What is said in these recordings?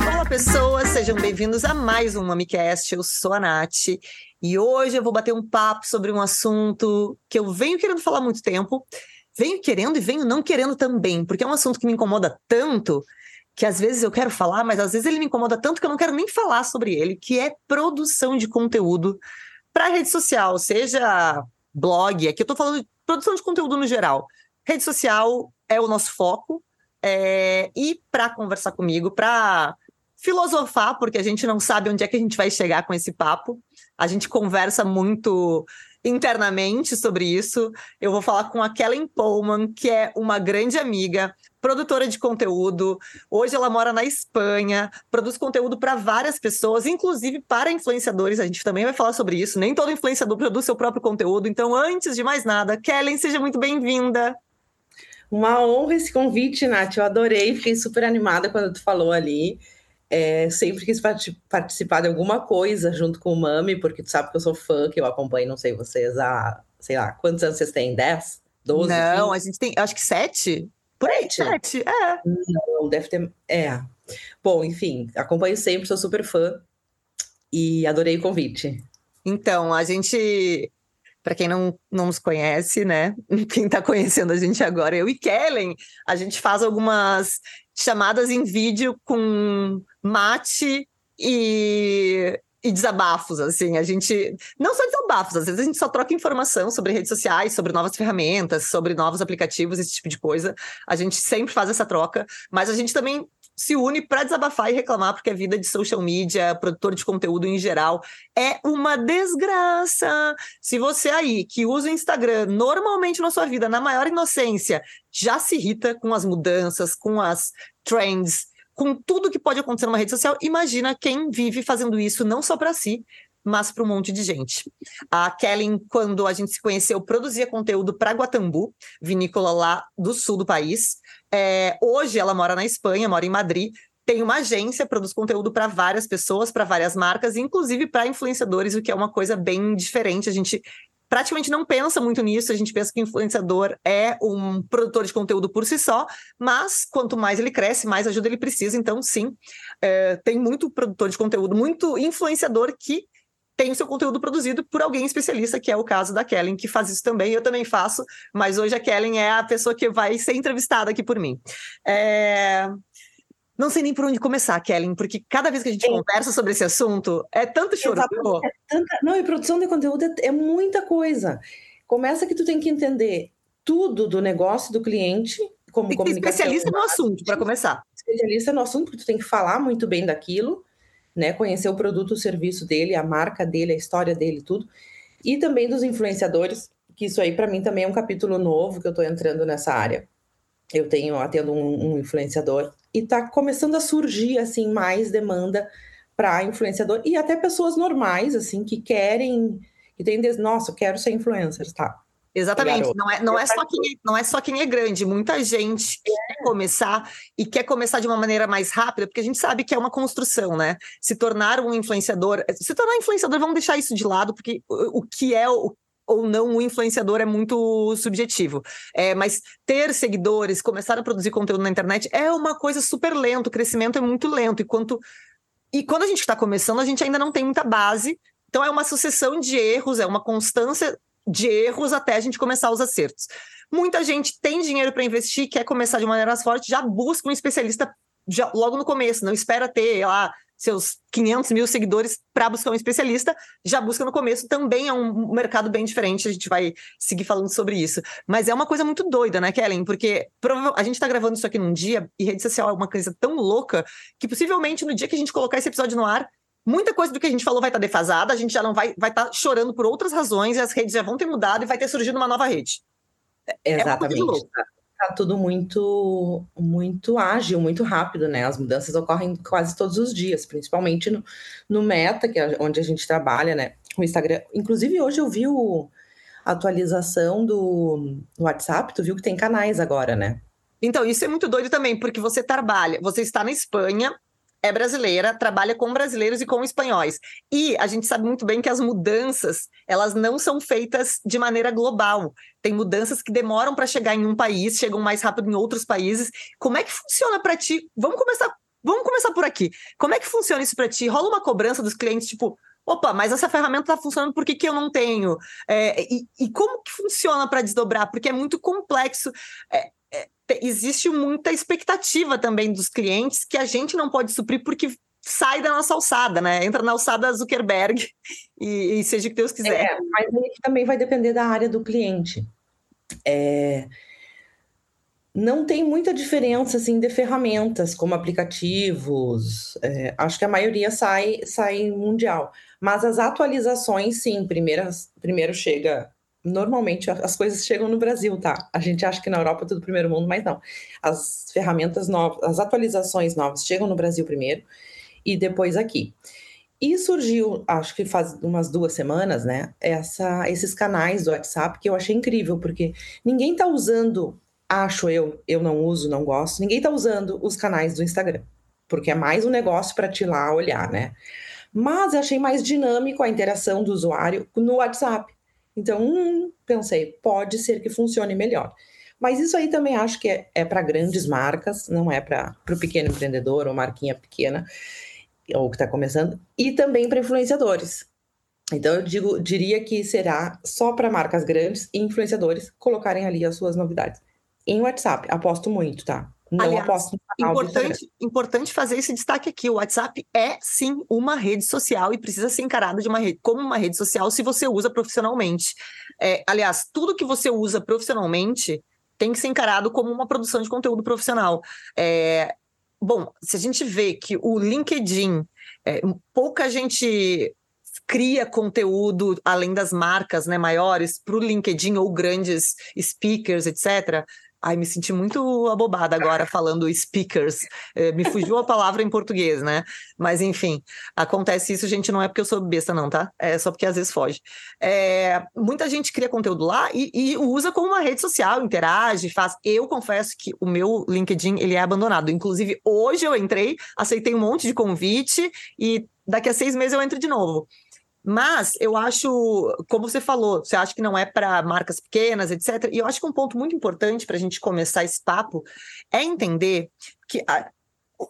Olá, pessoas, sejam bem-vindos a mais um MamiCast. Eu sou a Nath e hoje eu vou bater um papo sobre um assunto que eu venho querendo falar há muito tempo, venho querendo e venho não querendo também, porque é um assunto que me incomoda tanto que às vezes eu quero falar, mas às vezes ele me incomoda tanto que eu não quero nem falar sobre ele, que é produção de conteúdo para rede social, seja blog, aqui eu estou falando de produção de conteúdo no geral. Rede social é o nosso foco, é, e para conversar comigo, para filosofar, porque a gente não sabe onde é que a gente vai chegar com esse papo. A gente conversa muito internamente sobre isso. Eu vou falar com a Kellen Pullman, que é uma grande amiga, produtora de conteúdo. Hoje ela mora na Espanha, produz conteúdo para várias pessoas, inclusive para influenciadores. A gente também vai falar sobre isso. Nem todo influenciador produz seu próprio conteúdo. Então, antes de mais nada, Kellen, seja muito bem-vinda. Uma honra esse convite, Nath. Eu adorei, fiquei super animada quando tu falou ali. É, sempre quis participar de alguma coisa junto com o Mami, porque tu sabe que eu sou fã, que eu acompanho, não sei vocês, há, sei lá, quantos anos vocês têm? 10? 12? Não, 15? a gente tem, acho que 7. Por aí, 7, é. Não, deve ter. É. Bom, enfim, acompanho sempre, sou super fã e adorei o convite. Então, a gente para quem não, não nos conhece, né? Quem está conhecendo a gente agora, eu e Kellen, a gente faz algumas chamadas em vídeo com mate e, e desabafos, assim, a gente, não só desabafos, às vezes a gente só troca informação sobre redes sociais, sobre novas ferramentas, sobre novos aplicativos, esse tipo de coisa, a gente sempre faz essa troca, mas a gente também se une para desabafar e reclamar, porque a vida de social media, produtor de conteúdo em geral, é uma desgraça. Se você aí, que usa o Instagram normalmente na sua vida, na maior inocência, já se irrita com as mudanças, com as trends, com tudo que pode acontecer numa rede social, imagina quem vive fazendo isso não só para si, mas para um monte de gente. A Kellen, quando a gente se conheceu, produzia conteúdo para Guatambu, vinícola lá do sul do país. É, hoje ela mora na Espanha, mora em Madrid. Tem uma agência, produz conteúdo para várias pessoas, para várias marcas, inclusive para influenciadores, o que é uma coisa bem diferente. A gente praticamente não pensa muito nisso, a gente pensa que influenciador é um produtor de conteúdo por si só, mas quanto mais ele cresce, mais ajuda ele precisa. Então, sim, é, tem muito produtor de conteúdo, muito influenciador que tem o seu conteúdo produzido por alguém especialista, que é o caso da Kellen, que faz isso também. Eu também faço, mas hoje a Kellen é a pessoa que vai ser entrevistada aqui por mim. É... Não sei nem por onde começar, Kellen, porque cada vez que a gente conversa sobre esse assunto, é tanto choro. É tanta... Não, e produção de conteúdo é, é muita coisa. Começa que tu tem que entender tudo do negócio do cliente, como tem comunicação. Especialista no assunto, para começar. Especialista no assunto, porque tu tem que falar muito bem daquilo né? Conhecer o produto, o serviço dele, a marca dele, a história dele, tudo. E também dos influenciadores, que isso aí para mim também é um capítulo novo que eu estou entrando nessa área. Eu tenho atendo um, um influenciador e está começando a surgir assim mais demanda para influenciador e até pessoas normais assim que querem que tem nossa, eu quero ser influencer, tá? Exatamente, não é, não, é só quem, é, não é só quem é grande, muita gente é. quer começar e quer começar de uma maneira mais rápida, porque a gente sabe que é uma construção, né? Se tornar um influenciador, se tornar influenciador, vamos deixar isso de lado, porque o, o que é o, ou não o influenciador é muito subjetivo. É, mas ter seguidores, começar a produzir conteúdo na internet é uma coisa super lenta, o crescimento é muito lento. Enquanto... E quando a gente está começando, a gente ainda não tem muita base. Então é uma sucessão de erros, é uma constância de erros até a gente começar os acertos. Muita gente tem dinheiro para investir, quer começar de maneira forte, já busca um especialista já, logo no começo, não espera ter lá seus 500 mil seguidores para buscar um especialista, já busca no começo, também é um mercado bem diferente, a gente vai seguir falando sobre isso. Mas é uma coisa muito doida, né, Kellen? Porque a gente está gravando isso aqui num dia, e rede social é uma coisa tão louca, que possivelmente no dia que a gente colocar esse episódio no ar, muita coisa do que a gente falou vai estar tá defasada, a gente já não vai vai estar tá chorando por outras razões e as redes já vão ter mudado e vai ter surgido uma nova rede. É Exatamente. É tá tudo muito muito ágil, muito rápido, né? As mudanças ocorrem quase todos os dias, principalmente no, no Meta, que é onde a gente trabalha, né? O Instagram. Inclusive, hoje eu vi o, a atualização do WhatsApp, tu viu que tem canais agora, né? Então, isso é muito doido também, porque você trabalha, você está na Espanha, é brasileira, trabalha com brasileiros e com espanhóis. E a gente sabe muito bem que as mudanças, elas não são feitas de maneira global. Tem mudanças que demoram para chegar em um país, chegam mais rápido em outros países. Como é que funciona para ti? Vamos começar, vamos começar por aqui. Como é que funciona isso para ti? Rola uma cobrança dos clientes, tipo, opa, mas essa ferramenta está funcionando, por que, que eu não tenho? É, e, e, como que funciona para desdobrar? Porque é muito complexo. É, existe muita expectativa também dos clientes que a gente não pode suprir porque sai da nossa alçada, né? Entra na alçada Zuckerberg e, e seja o que Deus quiser. É, mas também vai depender da área do cliente. É, não tem muita diferença assim de ferramentas como aplicativos. É, acho que a maioria sai sai mundial, mas as atualizações sim. Primeiras, primeiro chega normalmente as coisas chegam no Brasil, tá? A gente acha que na Europa é tudo primeiro mundo, mas não. As ferramentas novas, as atualizações novas chegam no Brasil primeiro e depois aqui. E surgiu, acho que faz umas duas semanas, né? Essa, esses canais do WhatsApp que eu achei incrível, porque ninguém tá usando, acho eu, eu não uso, não gosto, ninguém tá usando os canais do Instagram, porque é mais um negócio para te lá olhar, né? Mas eu achei mais dinâmico a interação do usuário no WhatsApp. Então, hum, pensei, pode ser que funcione melhor. Mas isso aí também acho que é, é para grandes marcas, não é para o pequeno empreendedor ou marquinha pequena, ou que está começando, e também para influenciadores. Então, eu digo, diria que será só para marcas grandes e influenciadores colocarem ali as suas novidades. Em WhatsApp, aposto muito, tá? Não Aliás, aposto no importante, importante fazer esse destaque aqui. O WhatsApp é sim uma rede social e precisa ser encarado de uma rede, como uma rede social se você usa profissionalmente. É, aliás, tudo que você usa profissionalmente tem que ser encarado como uma produção de conteúdo profissional. É, bom, se a gente vê que o LinkedIn, é, pouca gente cria conteúdo além das marcas né, maiores para o LinkedIn ou grandes speakers, etc. Ai, me senti muito abobada agora falando speakers. É, me fugiu a palavra em português, né? Mas enfim, acontece isso, gente, não é porque eu sou besta, não, tá? É só porque às vezes foge. É, muita gente cria conteúdo lá e, e, usa como uma rede social, interage, faz. Eu confesso que o meu LinkedIn ele é abandonado. Inclusive, hoje eu entrei, aceitei um monte de convite e daqui a seis meses eu entro de novo. Mas eu acho, como você falou, você acha que não é para marcas pequenas, etc. E eu acho que um ponto muito importante para a gente começar esse papo é entender que a,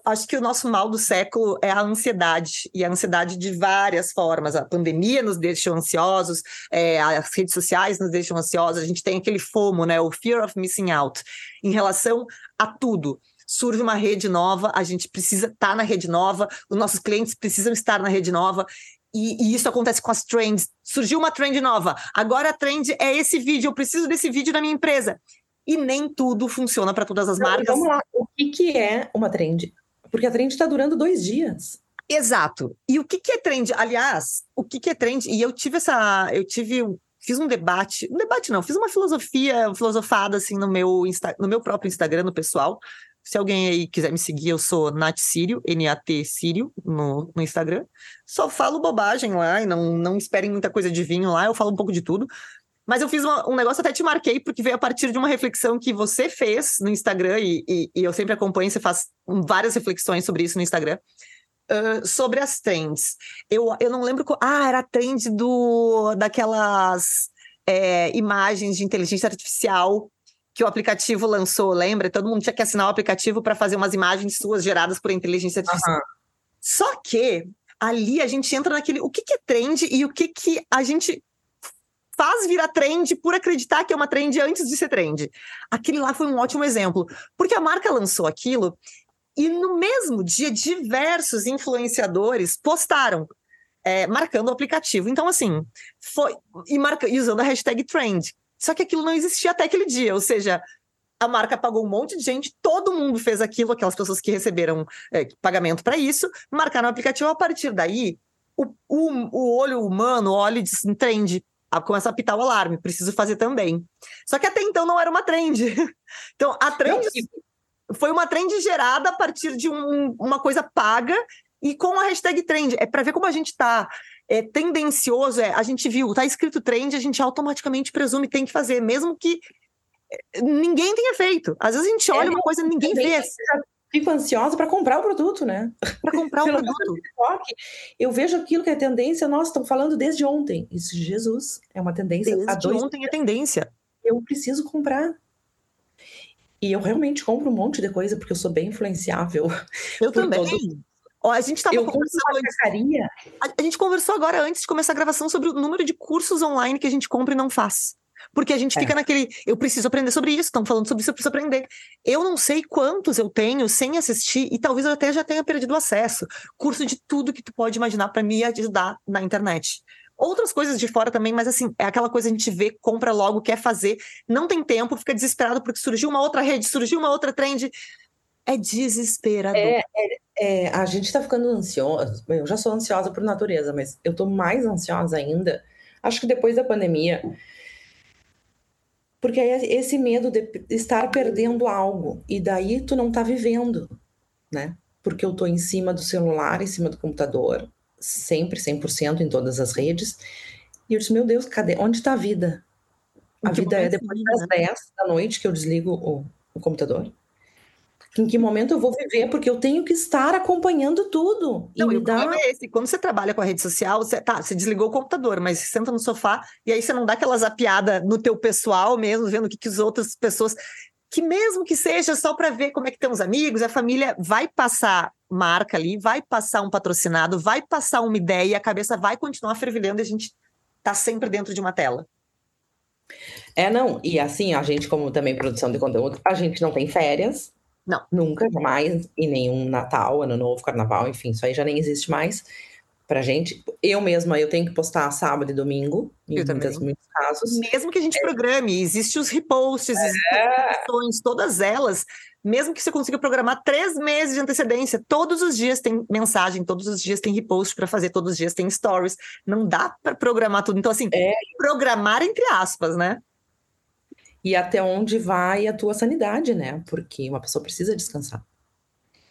acho que o nosso mal do século é a ansiedade, e a ansiedade de várias formas. A pandemia nos deixou ansiosos, é, as redes sociais nos deixam ansiosos, a gente tem aquele FOMO, né, o Fear of Missing Out, em relação a tudo surge uma rede nova, a gente precisa estar tá na rede nova, os nossos clientes precisam estar na rede nova. E, e, isso acontece com as trends. Surgiu uma trend nova. Agora a trend é esse vídeo. Eu preciso desse vídeo na minha empresa. E nem tudo funciona para todas as Não, marcas. Vamos lá. O que, que é uma trend? Porque a trend está durando dois dias. Exato. E o que, que é trend? Aliás, o que, que é trend? E eu tive essa. Eu tive. Fiz um debate. Um debate não, fiz uma filosofia, filosofada assim no meu, Insta, no meu próprio Instagram, no pessoal, se alguém aí quiser me seguir, eu sou Nat Sírio, N-A-T Sírio, no, no Instagram. Só falo bobagem lá e não, não esperem muita coisa de vinho lá, eu falo um pouco de tudo. Mas eu fiz uma, um negócio, até te marquei, porque veio a partir de uma reflexão que você fez no Instagram, e, e, e eu sempre acompanho, você faz várias reflexões sobre isso no Instagram. Uh, sobre as trends. Eu, eu não lembro. Qual, ah, era a trend do, daquelas é, imagens de inteligência artificial que o aplicativo lançou, lembra? Todo mundo tinha que assinar o aplicativo para fazer umas imagens suas geradas por inteligência artificial. Uhum. Só que ali a gente entra naquele o que, que é trend e o que, que a gente faz virar trend por acreditar que é uma trend antes de ser trend. Aquele lá foi um ótimo exemplo, porque a marca lançou aquilo e no mesmo dia diversos influenciadores postaram é, marcando o aplicativo. Então, assim, foi. E, marca, e usando a hashtag trend. Só que aquilo não existia até aquele dia, ou seja, a marca pagou um monte de gente, todo mundo fez aquilo, aquelas pessoas que receberam é, pagamento para isso, marcaram o aplicativo. A partir daí, o, o, o olho humano olha e diz: trend, começa a apitar o alarme, preciso fazer também. Só que até então não era uma trend. Então, a trend foi uma trend gerada a partir de um, uma coisa paga e com a hashtag trend. É para ver como a gente está é tendencioso, é, a gente viu, tá escrito trend, a gente automaticamente presume tem que fazer, mesmo que é, ninguém tenha feito. Às vezes a gente olha é, uma coisa e ninguém fez. fico ansiosa para comprar o produto, né? Para comprar o produto. Eu vejo aquilo que é tendência, nós estamos falando desde ontem. Isso, Jesus, é uma tendência. Desde dois ontem é tendência. Eu preciso comprar. E eu realmente compro um monte de coisa porque eu sou bem influenciável. Eu também. Todo... Ó, a gente estava conversando antes, a, a gente conversou agora antes de começar a gravação sobre o número de cursos online que a gente compra e não faz. Porque a gente é. fica naquele, eu preciso aprender sobre isso, estão falando sobre isso, eu preciso aprender. Eu não sei quantos eu tenho sem assistir, e talvez eu até já tenha perdido o acesso. Curso de tudo que tu pode imaginar para me ajudar na internet. Outras coisas de fora também, mas assim, é aquela coisa a gente vê, compra logo, quer fazer, não tem tempo, fica desesperado porque surgiu uma outra rede, surgiu uma outra trend. É desesperador. É, é, é a gente está ficando ansiosa. Eu já sou ansiosa por natureza, mas eu estou mais ansiosa ainda. Acho que depois da pandemia, porque é esse medo de estar perdendo algo. E daí tu não tá vivendo, né? Porque eu tô em cima do celular, em cima do computador, sempre 100% em todas as redes. E eu disse, meu Deus, cadê? Onde está a vida? A vida é depois das 10 da noite que eu desligo o, o computador em que momento eu vou viver, porque eu tenho que estar acompanhando tudo. Não, e, o dá... é esse. Quando você trabalha com a rede social, você, tá, você desligou o computador, mas você senta no sofá e aí você não dá aquela zapiada no teu pessoal mesmo, vendo o que, que as outras pessoas. Que mesmo que seja só para ver como é que estão os amigos, a família vai passar marca ali, vai passar um patrocinado, vai passar uma ideia e a cabeça vai continuar fervilhando e a gente tá sempre dentro de uma tela. É, não. E assim, a gente, como também produção de conteúdo, a gente não tem férias, não. Nunca, jamais, e nenhum Natal, Ano Novo, Carnaval, enfim, isso aí já nem existe mais pra gente. Eu mesma, eu tenho que postar sábado e domingo, em eu muitas, muitos casos. Mesmo que a gente é. programe, existem os reposts, é. existem todas elas, mesmo que você consiga programar três meses de antecedência, todos os dias tem mensagem, todos os dias tem repost para fazer, todos os dias tem stories, não dá para programar tudo. Então, assim, é. programar entre aspas, né? E até onde vai a tua sanidade, né? Porque uma pessoa precisa descansar.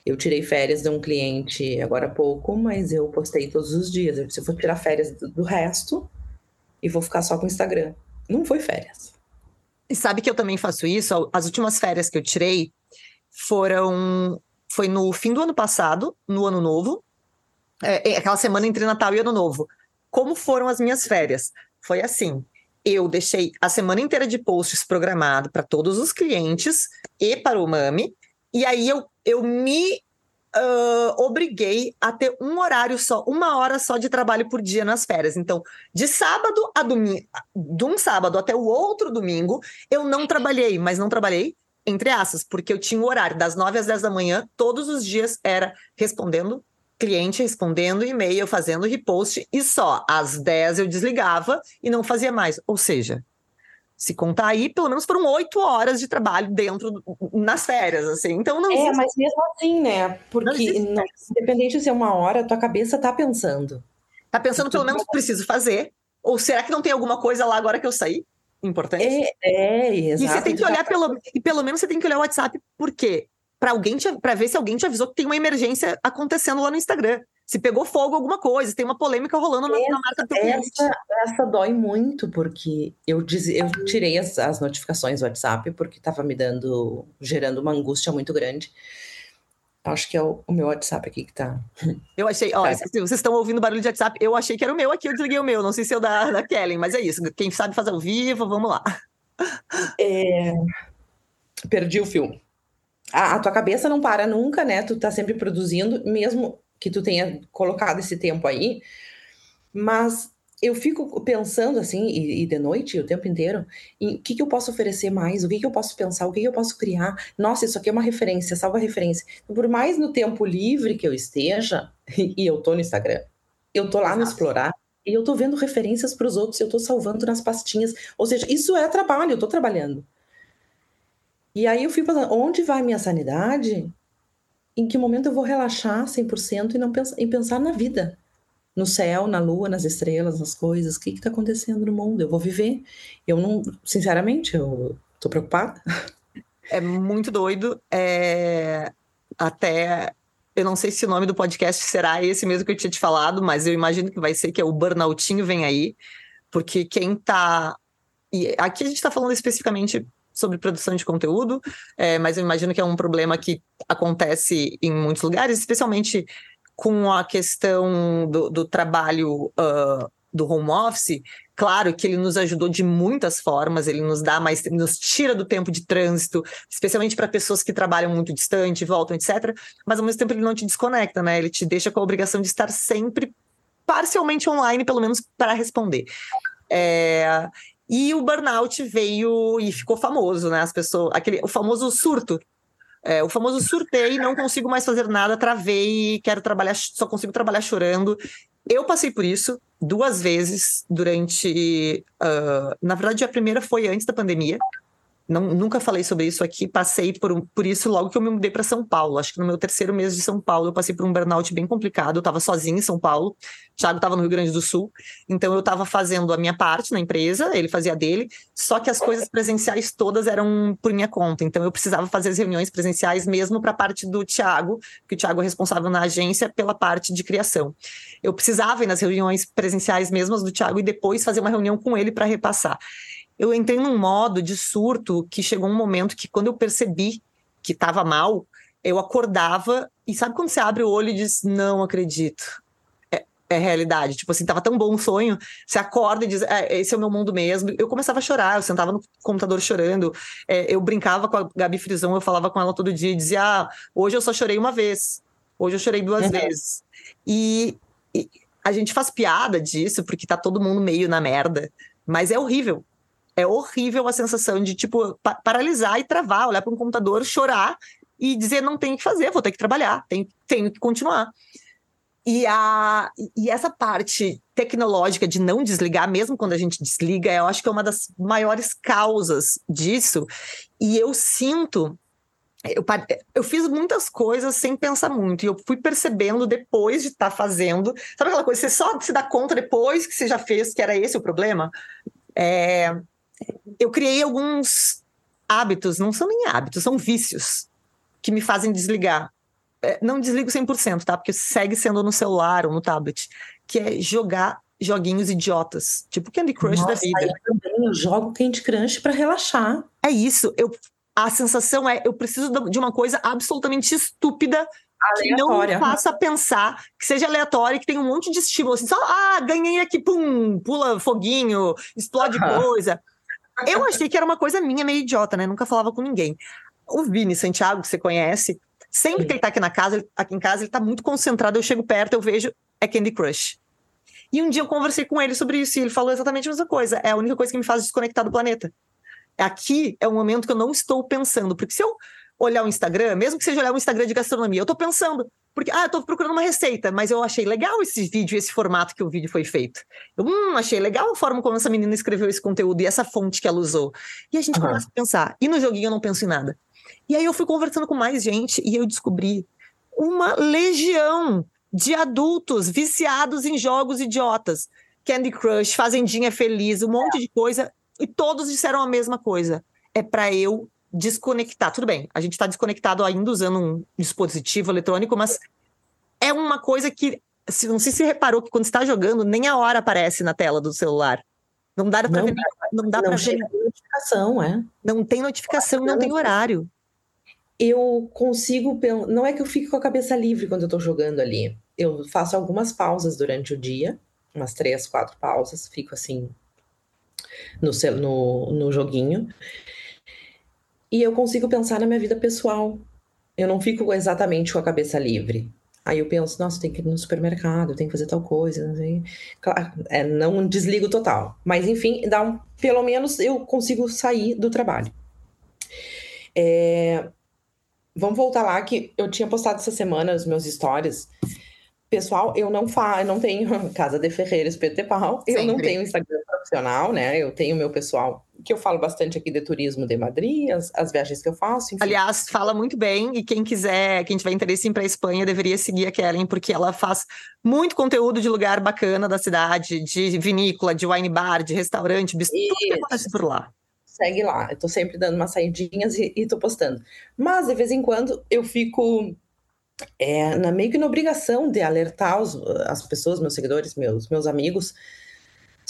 Eu tirei férias de um cliente agora há pouco, mas eu postei todos os dias. Eu disse, eu vou tirar férias do, resto e vou ficar só com o Instagram. Não foi férias. E sabe que eu também faço isso? As últimas férias que eu tirei foram. Foi no fim do ano passado, no ano novo. É, é aquela semana entre Natal e Ano Novo. Como foram as minhas férias? Foi assim: eu deixei a semana inteira de posts programado para todos os clientes e para o Mami. E aí eu, eu me uh, obriguei a ter um horário só, uma hora só de trabalho por dia nas férias. Então, de sábado a domingo, de um sábado até o outro domingo, eu não trabalhei, mas não trabalhei entre aspas, porque eu tinha o horário das 9 às 10 da manhã, todos os dias era respondendo cliente respondendo e-mail, fazendo repost, e só às 10 eu desligava e não fazia mais. Ou seja, se contar aí, pelo menos foram oito horas de trabalho dentro nas férias, assim. Então não. É, mas mesmo assim, né? Porque não, independente de ser uma hora, tua cabeça tá pensando. Tá pensando pelo menos preciso fazer. Ou será que não tem alguma coisa lá agora que eu saí? Importante. É, é exato. E você tem que olhar pelo. E pelo menos você tem que olhar o WhatsApp, por quê? Para alguém para ver se alguém te avisou que tem uma emergência acontecendo lá no Instagram. Se pegou fogo alguma coisa, tem uma polêmica rolando na, essa, na marca do. Essa, essa dói muito, porque eu, diz, eu tirei as, as notificações do WhatsApp, porque estava me dando, gerando uma angústia muito grande. Acho que é o, o meu WhatsApp aqui que tá. Eu achei, ó, se vocês estão ouvindo barulho de WhatsApp, eu achei que era o meu aqui, eu desliguei o meu, não sei se é o da, da Kellen, mas é isso. Quem sabe fazer ao vivo, vamos lá. É... Perdi o filme a, a, tua cabeça não para nunca, né? Tu tá sempre produzindo, mesmo que tu tenha colocado esse tempo aí. Mas eu fico pensando assim, e, e de noite, o tempo inteiro, em o que, que eu posso oferecer mais, o que, que eu posso pensar, o que, que eu posso criar. Nossa, isso aqui é uma referência, salva referência. Por mais no tempo livre que eu esteja, e eu tô no Instagram, eu tô lá Exato. no Explorar, e eu tô vendo referências para os outros, eu tô salvando nas pastinhas. Ou seja, isso é trabalho, eu tô trabalhando. E aí eu fico pensando, onde vai minha sanidade? Em que momento eu vou relaxar 100% e não pensar, em pensar na vida? No céu, na lua, nas estrelas, nas coisas. O que está acontecendo no mundo? Eu vou viver. Eu não, sinceramente, eu tô preocupada. É muito doido. É... Até eu não sei se o nome do podcast será esse mesmo que eu tinha te falado, mas eu imagino que vai ser que é o Burnoutinho vem aí, porque quem tá. E aqui a gente está falando especificamente sobre produção de conteúdo, é, mas eu imagino que é um problema que acontece em muitos lugares, especialmente com a questão do, do trabalho uh, do home office, claro que ele nos ajudou de muitas formas, ele nos dá mais, nos tira do tempo de trânsito, especialmente para pessoas que trabalham muito distante, voltam, etc. Mas ao mesmo tempo ele não te desconecta, né? Ele te deixa com a obrigação de estar sempre parcialmente online, pelo menos para responder. É, e o burnout veio e ficou famoso, né? As pessoas, aquele, o famoso surto. É, o famoso surtei, não consigo mais fazer nada, travei, quero trabalhar, só consigo trabalhar chorando. Eu passei por isso duas vezes durante. Uh, na verdade, a primeira foi antes da pandemia. Não, nunca falei sobre isso aqui, passei por, por isso logo que eu me mudei para São Paulo. Acho que no meu terceiro mês de São Paulo eu passei por um burnout bem complicado. Eu estava sozinha em São Paulo, o Thiago estava no Rio Grande do Sul, então eu estava fazendo a minha parte na empresa, ele fazia dele, só que as coisas presenciais todas eram por minha conta. Então eu precisava fazer as reuniões presenciais mesmo para a parte do Thiago, que o Thiago é responsável na agência pela parte de criação. Eu precisava ir nas reuniões presenciais mesmas do Thiago e depois fazer uma reunião com ele para repassar eu entrei num modo de surto que chegou um momento que, quando eu percebi que estava mal, eu acordava e sabe quando você abre o olho e diz: Não acredito. É, é realidade. Tipo assim, tava tão bom o sonho. Você acorda e diz: é, Esse é o meu mundo mesmo. Eu começava a chorar, eu sentava no computador chorando. É, eu brincava com a Gabi Frisão, eu falava com ela todo dia e dizia: Ah, hoje eu só chorei uma vez. Hoje eu chorei duas uhum. vezes. E, e a gente faz piada disso porque tá todo mundo meio na merda. Mas é horrível é horrível a sensação de, tipo, pa paralisar e travar, olhar para um computador, chorar e dizer não tenho que fazer, vou ter que trabalhar, tenho, tenho que continuar. E, a, e essa parte tecnológica de não desligar, mesmo quando a gente desliga, eu acho que é uma das maiores causas disso. E eu sinto. Eu, eu fiz muitas coisas sem pensar muito, e eu fui percebendo depois de estar tá fazendo. Sabe aquela coisa, você só se dá conta depois que você já fez que era esse o problema? É, eu criei alguns hábitos, não são nem hábitos, são vícios que me fazem desligar. É, não desligo 100%, tá? Porque segue sendo no celular ou no tablet, que é jogar joguinhos idiotas, tipo Candy Crush Nossa, da vida. Eu também eu jogo Candy Crush para relaxar. É isso, eu a sensação é eu preciso de uma coisa absolutamente estúpida que não faça pensar, que seja aleatório, que tenha um monte de estímulo, assim, só, ah, ganhei aqui, pum, pula foguinho, explode coisa. Eu achei que era uma coisa minha, meio idiota, né? Nunca falava com ninguém. O Vini Santiago, que você conhece, sempre que ele tá aqui na casa, aqui em casa, ele tá muito concentrado. Eu chego perto, eu vejo, é Candy Crush. E um dia eu conversei com ele sobre isso e ele falou exatamente a mesma coisa. É a única coisa que me faz desconectar do planeta. Aqui é um momento que eu não estou pensando, porque se eu olhar o Instagram, mesmo que seja olhar o Instagram de gastronomia, eu tô pensando, porque, ah, eu tô procurando uma receita, mas eu achei legal esse vídeo, esse formato que o vídeo foi feito. Eu, hum, achei legal a forma como essa menina escreveu esse conteúdo e essa fonte que ela usou. E a gente uhum. começa a pensar. E no joguinho eu não penso em nada. E aí eu fui conversando com mais gente e eu descobri uma legião de adultos viciados em jogos idiotas. Candy Crush, Fazendinha Feliz, um monte de coisa. E todos disseram a mesma coisa. É para eu desconectar. Tudo bem, a gente está desconectado ainda usando um dispositivo eletrônico, mas é uma coisa que. Não sei se reparou que quando está jogando, nem a hora aparece na tela do celular. Não dá para ver. Não dá para ver. notificação, é. Não tem notificação, não tem horário. Eu consigo. Não é que eu fique com a cabeça livre quando eu estou jogando ali. Eu faço algumas pausas durante o dia, umas três, quatro pausas, fico assim no, no, no joguinho e eu consigo pensar na minha vida pessoal. Eu não fico exatamente com a cabeça livre. Aí eu penso, nossa, tem que ir no supermercado, tem que fazer tal coisa, não sei. Claro, é, não desligo total. Mas enfim, dá um, pelo menos eu consigo sair do trabalho. É, vamos voltar lá que eu tinha postado essa semana os meus stories. Pessoal, eu não faço, não tenho Casa de Ferreiros PT Pau, eu não tenho Instagram profissional, né? Eu tenho meu pessoal que eu falo bastante aqui de turismo de Madrid, as, as viagens que eu faço. Enfim. Aliás, fala muito bem, e quem quiser, quem tiver interesse em ir para a Espanha, deveria seguir a Kellen, porque ela faz muito conteúdo de lugar bacana da cidade, de vinícola, de wine bar, de restaurante, tudo que acontece por lá. Segue lá, eu tô sempre dando umas saidinhas e, e tô postando. Mas, de vez em quando, eu fico é, na, meio que na obrigação de alertar os, as pessoas, meus seguidores, meus, meus amigos,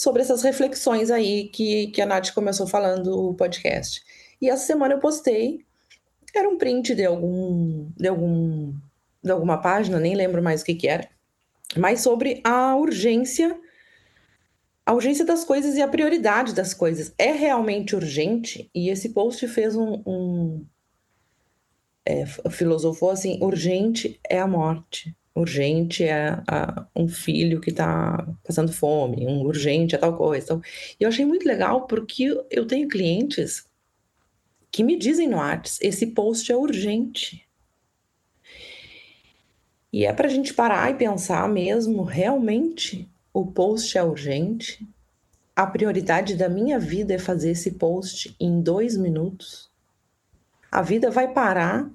sobre essas reflexões aí que, que a Nath começou falando o podcast. E essa semana eu postei, era um print de algum, de algum, de alguma página, nem lembro mais o que que era, mas sobre a urgência, a urgência das coisas e a prioridade das coisas. É realmente urgente? E esse post fez um, um é, filosofou assim, urgente é a morte urgente é a, um filho que está passando fome, um urgente é tal coisa. Então, eu achei muito legal porque eu tenho clientes que me dizem no WhatsApp, esse post é urgente. E é para a gente parar e pensar mesmo, realmente o post é urgente? A prioridade da minha vida é fazer esse post em dois minutos? A vida vai parar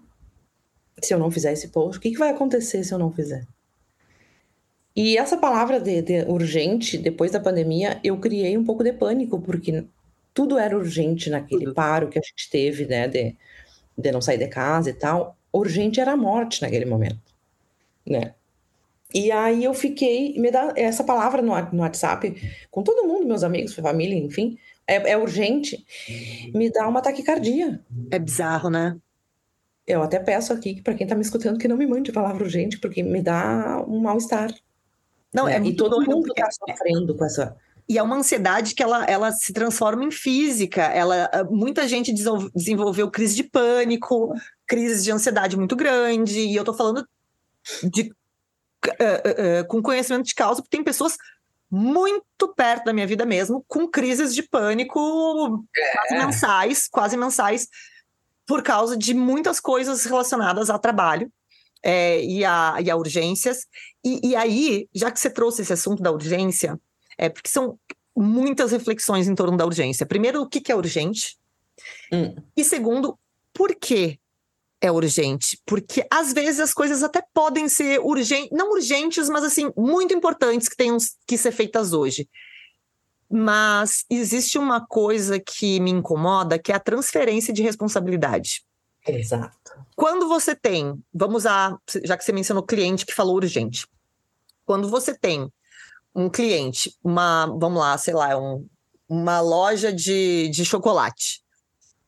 se eu não fizer esse post? O que, que vai acontecer se eu não fizer? E essa palavra de, de, urgente, depois da pandemia, eu criei um pouco de pânico, porque tudo era urgente naquele paro que a gente teve, né, de, de não sair de casa e tal. Urgente era a morte naquele momento, né? E aí eu fiquei, me dá essa palavra no, no WhatsApp, com todo mundo, meus amigos, família, enfim, é, é urgente, me dá uma taquicardia. É bizarro, né? Eu até peço aqui para quem está me escutando que não me mande palavra urgente, porque me dá um mal-estar. Não, é, é e todo mundo está sofrendo com essa. E é uma ansiedade que ela, ela se transforma em física. Ela, ah, muita gente desenvolveu crise de pânico, crise de ansiedade muito grande. E eu estou falando de, uh, uh, com conhecimento de causa, porque tem pessoas muito perto da minha vida mesmo, com crises de pânico é. quase mensais, quase mensais por causa de muitas coisas relacionadas a trabalho é, e, a, e a urgências. E, e, aí, já que você trouxe esse assunto da urgência, é porque são muitas reflexões em torno da urgência. Primeiro, o que, que é urgente? Hum. E segundo, por que é urgente? Porque às vezes as coisas até podem ser urgentes, não urgentes, mas assim, muito importantes que tenham que ser feitas hoje. Mas existe uma coisa que me incomoda, que é a transferência de responsabilidade. Exato. Quando você tem, vamos a, já que você mencionou cliente que falou urgente. Quando você tem um cliente, uma, vamos lá, sei lá, um, uma loja de, de chocolate,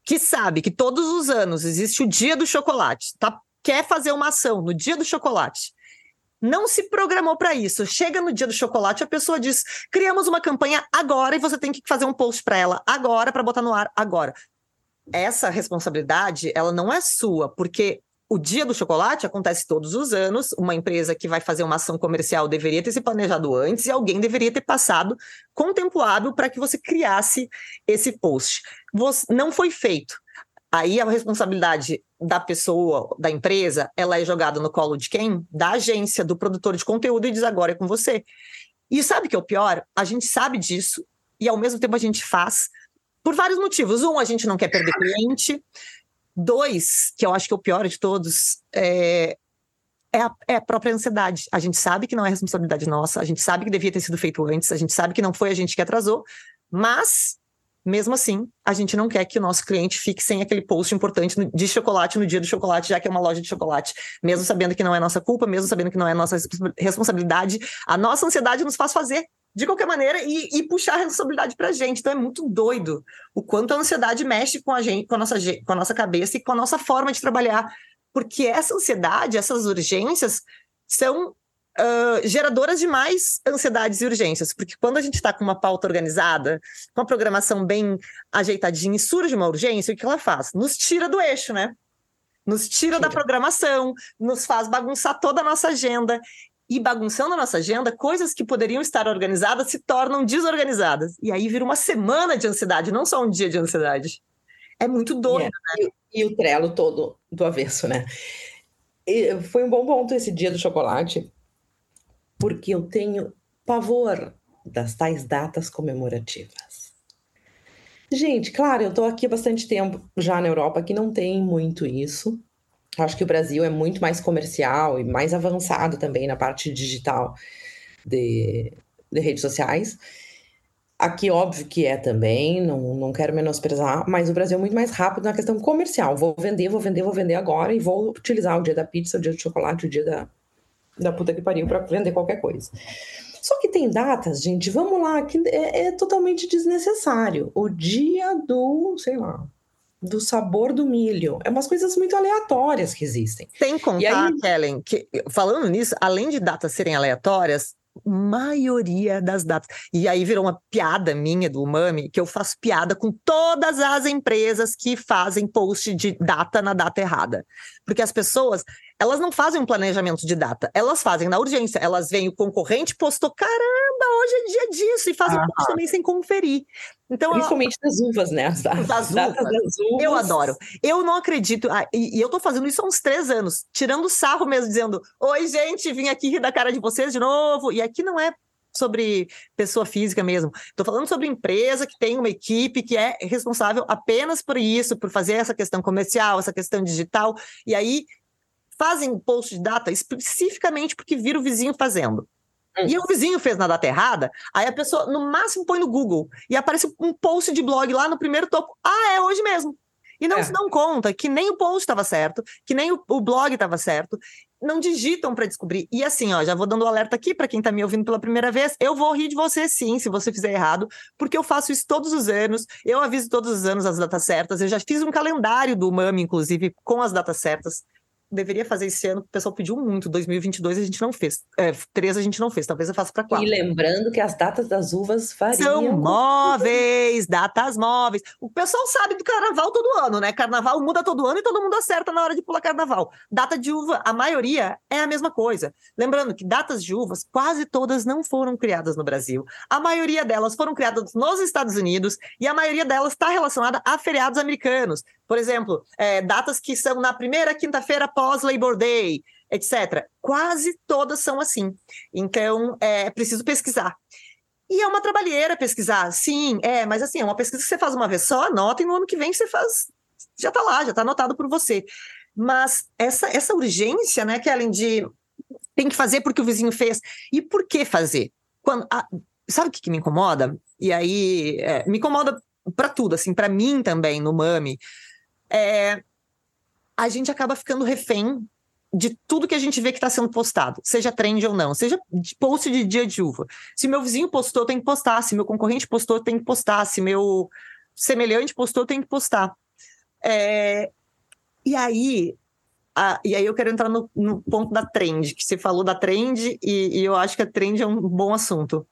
que sabe que todos os anos existe o dia do chocolate, tá, quer fazer uma ação no dia do chocolate, não se programou para isso. Chega no dia do chocolate, a pessoa diz: criamos uma campanha agora e você tem que fazer um post para ela agora, para botar no ar agora. Essa responsabilidade, ela não é sua, porque o dia do chocolate acontece todos os anos. Uma empresa que vai fazer uma ação comercial deveria ter se planejado antes e alguém deveria ter passado hábil para que você criasse esse post. Você, não foi feito. Aí a responsabilidade da pessoa, da empresa, ela é jogada no colo de quem? Da agência, do produtor de conteúdo e diz agora é com você. E sabe que é o pior? A gente sabe disso e ao mesmo tempo a gente faz por vários motivos. Um, a gente não quer perder cliente. Dois, que eu acho que é o pior de todos, é, é a, é a, própria ansiedade. A gente sabe que não é responsabilidade nossa, a gente sabe que devia ter sido feito antes, a gente sabe que não foi a gente que atrasou, mas mesmo assim, a gente não quer que o nosso cliente fique sem aquele post importante de chocolate no dia do chocolate, já que é uma loja de chocolate, mesmo sabendo que não é nossa culpa, mesmo sabendo que não é nossa responsabilidade. A nossa ansiedade nos faz fazer de qualquer maneira e, e puxar a responsabilidade para a gente. Então é muito doido o quanto a ansiedade mexe com a gente, com a nossa, com a nossa cabeça e com a nossa forma de trabalhar. Porque essa ansiedade, essas urgências são uh, geradoras de mais ansiedades e urgências, porque quando a gente está com uma pauta organizada, com a programação bem ajeitadinha e surge uma urgência, o que ela faz? Nos tira do eixo, né? Nos tira, tira. da programação, nos faz bagunçar toda a nossa agenda. E bagunçando a nossa agenda, coisas que poderiam estar organizadas se tornam desorganizadas. E aí vira uma semana de ansiedade, não só um dia de ansiedade. É muito doido, yeah. né? E, e, o trelo todo do avesso, né? E foi um bom ponto esse dia do chocolate, porque eu tenho pavor das tais datas comemorativas. Gente, claro, eu estou aqui há bastante tempo já na Europa que não tem muito isso. Acho que o Brasil é muito mais comercial e mais avançado também na parte digital de, de redes sociais. Aqui, óbvio que é também, não, não quero menosprezar, mas o Brasil é muito mais rápido na questão comercial. Vou vender, vou vender, vou vender agora e vou utilizar o dia da pizza, o dia do chocolate, o dia da, da puta que pariu para vender qualquer coisa. Só que tem datas, gente, vamos lá, que é, é, totalmente desnecessário. O dia do, sei lá, do sabor do milho. É umas coisas muito aleatórias que existem. Sem contar, aí... Kellen, que falando nisso, além de datas serem aleatórias, maioria das datas. E aí virou uma piada minha do Umami, que eu faço piada com todas as empresas que fazem post de data na data errada. Porque as pessoas, elas não fazem um planejamento de data, elas fazem na urgência. Elas veem o concorrente, postou, caramba, hoje é dia disso, e fazem ah, post também sem conferir. Então, Principalmente das uvas, né? As datas, das uvas. das uvas. Eu adoro. Eu não acredito. Ah, e, e, eu tô fazendo isso há uns três anos, tirando sarro mesmo, dizendo: Oi, gente, vim aqui rir da cara de vocês de novo. E aqui não é sobre pessoa física mesmo. Estou falando sobre empresa que tem uma equipe que é responsável apenas por isso, por fazer essa questão comercial, essa questão digital. E aí fazem post de data especificamente porque vira o vizinho fazendo. E o vizinho fez na data errada, aí a pessoa, no máximo, põe no Google e aparece um post de blog lá no primeiro topo. Ah, é hoje mesmo. E não é. se dão conta que nem o post estava certo, que nem o, o blog estava certo. Não digitam para descobrir. E assim, ó, já vou dando um alerta aqui para quem está me ouvindo pela primeira vez. Eu vou rir de você sim, se você fizer errado, porque eu faço isso todos os anos. Eu aviso todos os anos as datas certas. Eu já fiz um calendário do Mami, inclusive, com as datas certas deveria fazer esse ano, o pessoal pediu muito. 2022 a gente não fez. É, 3 a gente não fez, talvez eu faça para 4. E lembrando que as datas das uvas variam. São móveis, datas móveis. O pessoal sabe do carnaval todo ano, né? Carnaval muda todo ano e todo mundo acerta na hora de pular carnaval. Data de uva, a maioria é a mesma coisa. Lembrando que datas de uvas, quase todas não foram criadas no Brasil. A maioria delas foram criadas nos Estados Unidos e a maioria delas está relacionada a feriados americanos. Por exemplo, é, datas que são na primeira quinta-feira pós-Labor Day, etc. Quase todas são assim. Então, é preciso pesquisar. E é uma trabalheira pesquisar, sim, é, mas assim, é uma pesquisa que você faz uma vez só, anota e no ano que vem você faz, já está lá, já está anotado por você. Mas essa, essa urgência, né, além de tem que fazer porque o vizinho fez. E por que fazer? Quando, sabe o que, que, me incomoda? E aí, é, me incomoda para tudo, assim, para mim também, no Mami é, a gente acaba ficando refém de tudo que a gente vê que está sendo postado, seja trend ou não, seja post de dia de uva. Se meu vizinho postou, tem que postar. Se meu concorrente postou, tem que postar. Se meu semelhante postou, tem que postar. É, e aí, a, e aí eu quero entrar no, no, ponto da trend, que você falou da trend, e, e, eu acho que a trend é um bom assunto.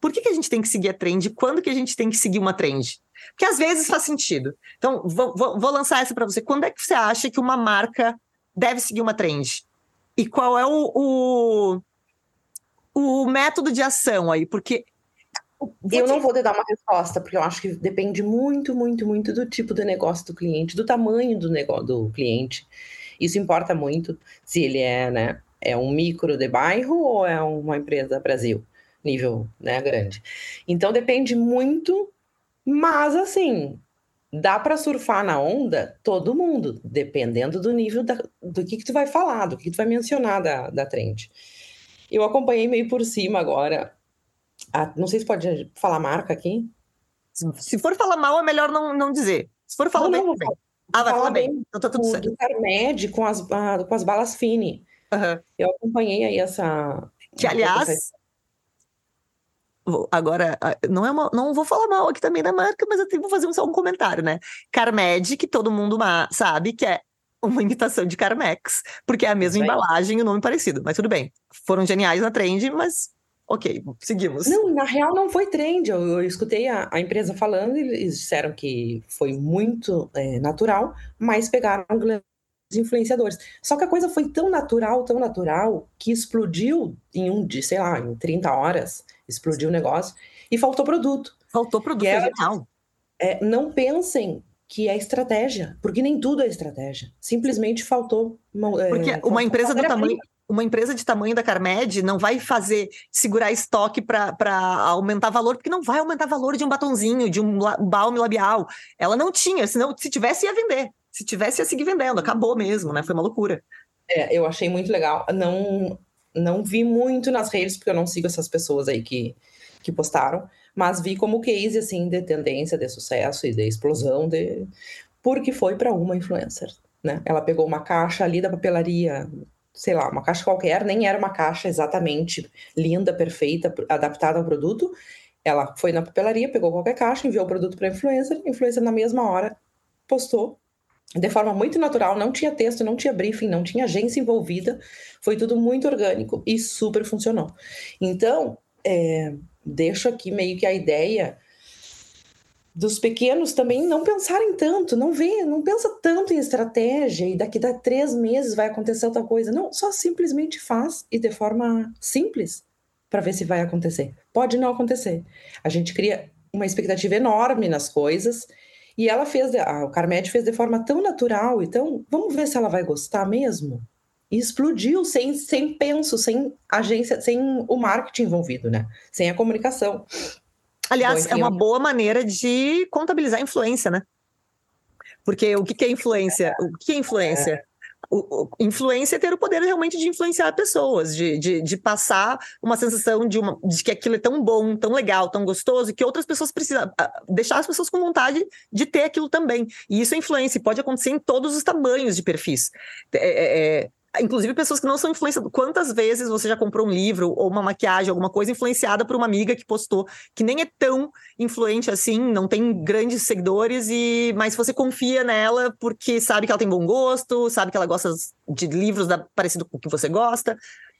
Por que, que a gente tem que seguir a trend? Quando que a gente tem que seguir uma trend? Porque às vezes faz sentido. Então, vou, vou, vou lançar essa para você. Quando é que você acha que uma marca deve seguir uma trend? E qual é o, o, o método de ação aí? Porque eu não vou te dar uma resposta, porque eu acho que depende muito, muito, muito do tipo de negócio do cliente, do tamanho do negócio do cliente. Isso importa muito se ele é, né, é um micro de bairro ou é uma empresa Brasil, nível, né, grande. Então depende muito mas, assim, dá para surfar na onda todo mundo, dependendo do nível da, do que, que tu vai falar, do que, que tu vai mencionar da, da trend. Eu acompanhei meio por cima agora. A, não sei se pode falar marca aqui. Se for falar mal, é melhor não, não dizer. Se for falar não, bem, não, Ah, vai falar bem. Então tá tudo o, certo. Do Carmed com as, ah, com as balas Fini. Uhum. Eu acompanhei aí essa. Que, aliás, essa Agora, não é uma, não vou falar mal aqui também da marca, mas eu vou fazer só um comentário, né? Carmed, que todo mundo sabe que é uma imitação de Carmex, porque é a mesma bem. embalagem e o nome parecido. Mas tudo bem. Foram geniais na trend, mas ok, seguimos. Não, na real não foi trend. Eu, eu escutei a, a, empresa falando e eles disseram que foi muito é, natural, mas pegaram os influenciadores. Só que a coisa foi tão natural, tão natural, que explodiu em um dia, sei lá, em 30 horas explodiu o negócio e faltou produto. Faltou produto, e é, é, não pensem que é estratégia, porque nem tudo é estratégia. Simplesmente faltou. É, porque faltou uma empresa do tamanho. Uma empresa de tamanho da Carmed não vai fazer segurar estoque para aumentar valor, porque não vai aumentar valor de um batonzinho, de um balme labial. Ela não tinha, senão, se tivesse, ia vender. Se tivesse, ia seguir vendendo. Acabou mesmo, né? Foi uma loucura. É, eu achei muito legal. Não, não vi muito nas redes, porque eu não sigo essas pessoas aí que, que postaram, mas vi como case, assim, de tendência, de sucesso e de explosão, de... porque foi para uma influencer, né? Ela pegou uma caixa ali da papelaria, sei lá, uma caixa qualquer, nem era uma caixa exatamente linda, perfeita, adaptada ao produto. Ela foi na papelaria, pegou qualquer caixa, enviou o produto para a influencer, influencer na mesma hora postou de forma muito natural, não tinha texto, não tinha briefing, não tinha agência envolvida, foi tudo muito orgânico e super funcionou. Então, é, deixo aqui meio que a ideia dos pequenos também não pensarem tanto, não vê, não pensa tanto em estratégia e daqui a três meses vai acontecer outra coisa. Não, só simplesmente faz e de forma simples para ver se vai acontecer. Pode não acontecer. A gente cria uma expectativa enorme nas coisas e ela fez, a, o fez de forma tão natural, então vamos ver se ela vai gostar mesmo. E explodiu sem, sem penso, sem agência, sem o marketing envolvido, né? Sem a comunicação. Aliás, Bom, enfim, é uma boa maneira de contabilizar a influência, né? Porque o que, que é influência? O que é influência? O, o, influência é ter o poder realmente de influenciar pessoas, de, de, de passar uma sensação de, uma, de que aquilo é tão bom, tão legal, tão gostoso, que outras pessoas precisam deixar as pessoas com vontade de ter aquilo também. E isso é influência, e pode acontecer em todos os tamanhos de perfis. É, é, é inclusive pessoas que não são influenciadas. Quantas vezes você já comprou um livro ou uma maquiagem, alguma coisa influenciada por uma amiga que postou, que nem é tão influente assim, não tem grandes seguidores, e mas você confia nela porque sabe que ela tem bom gosto, sabe que ela gosta de livros da, parecido com o que você gosta.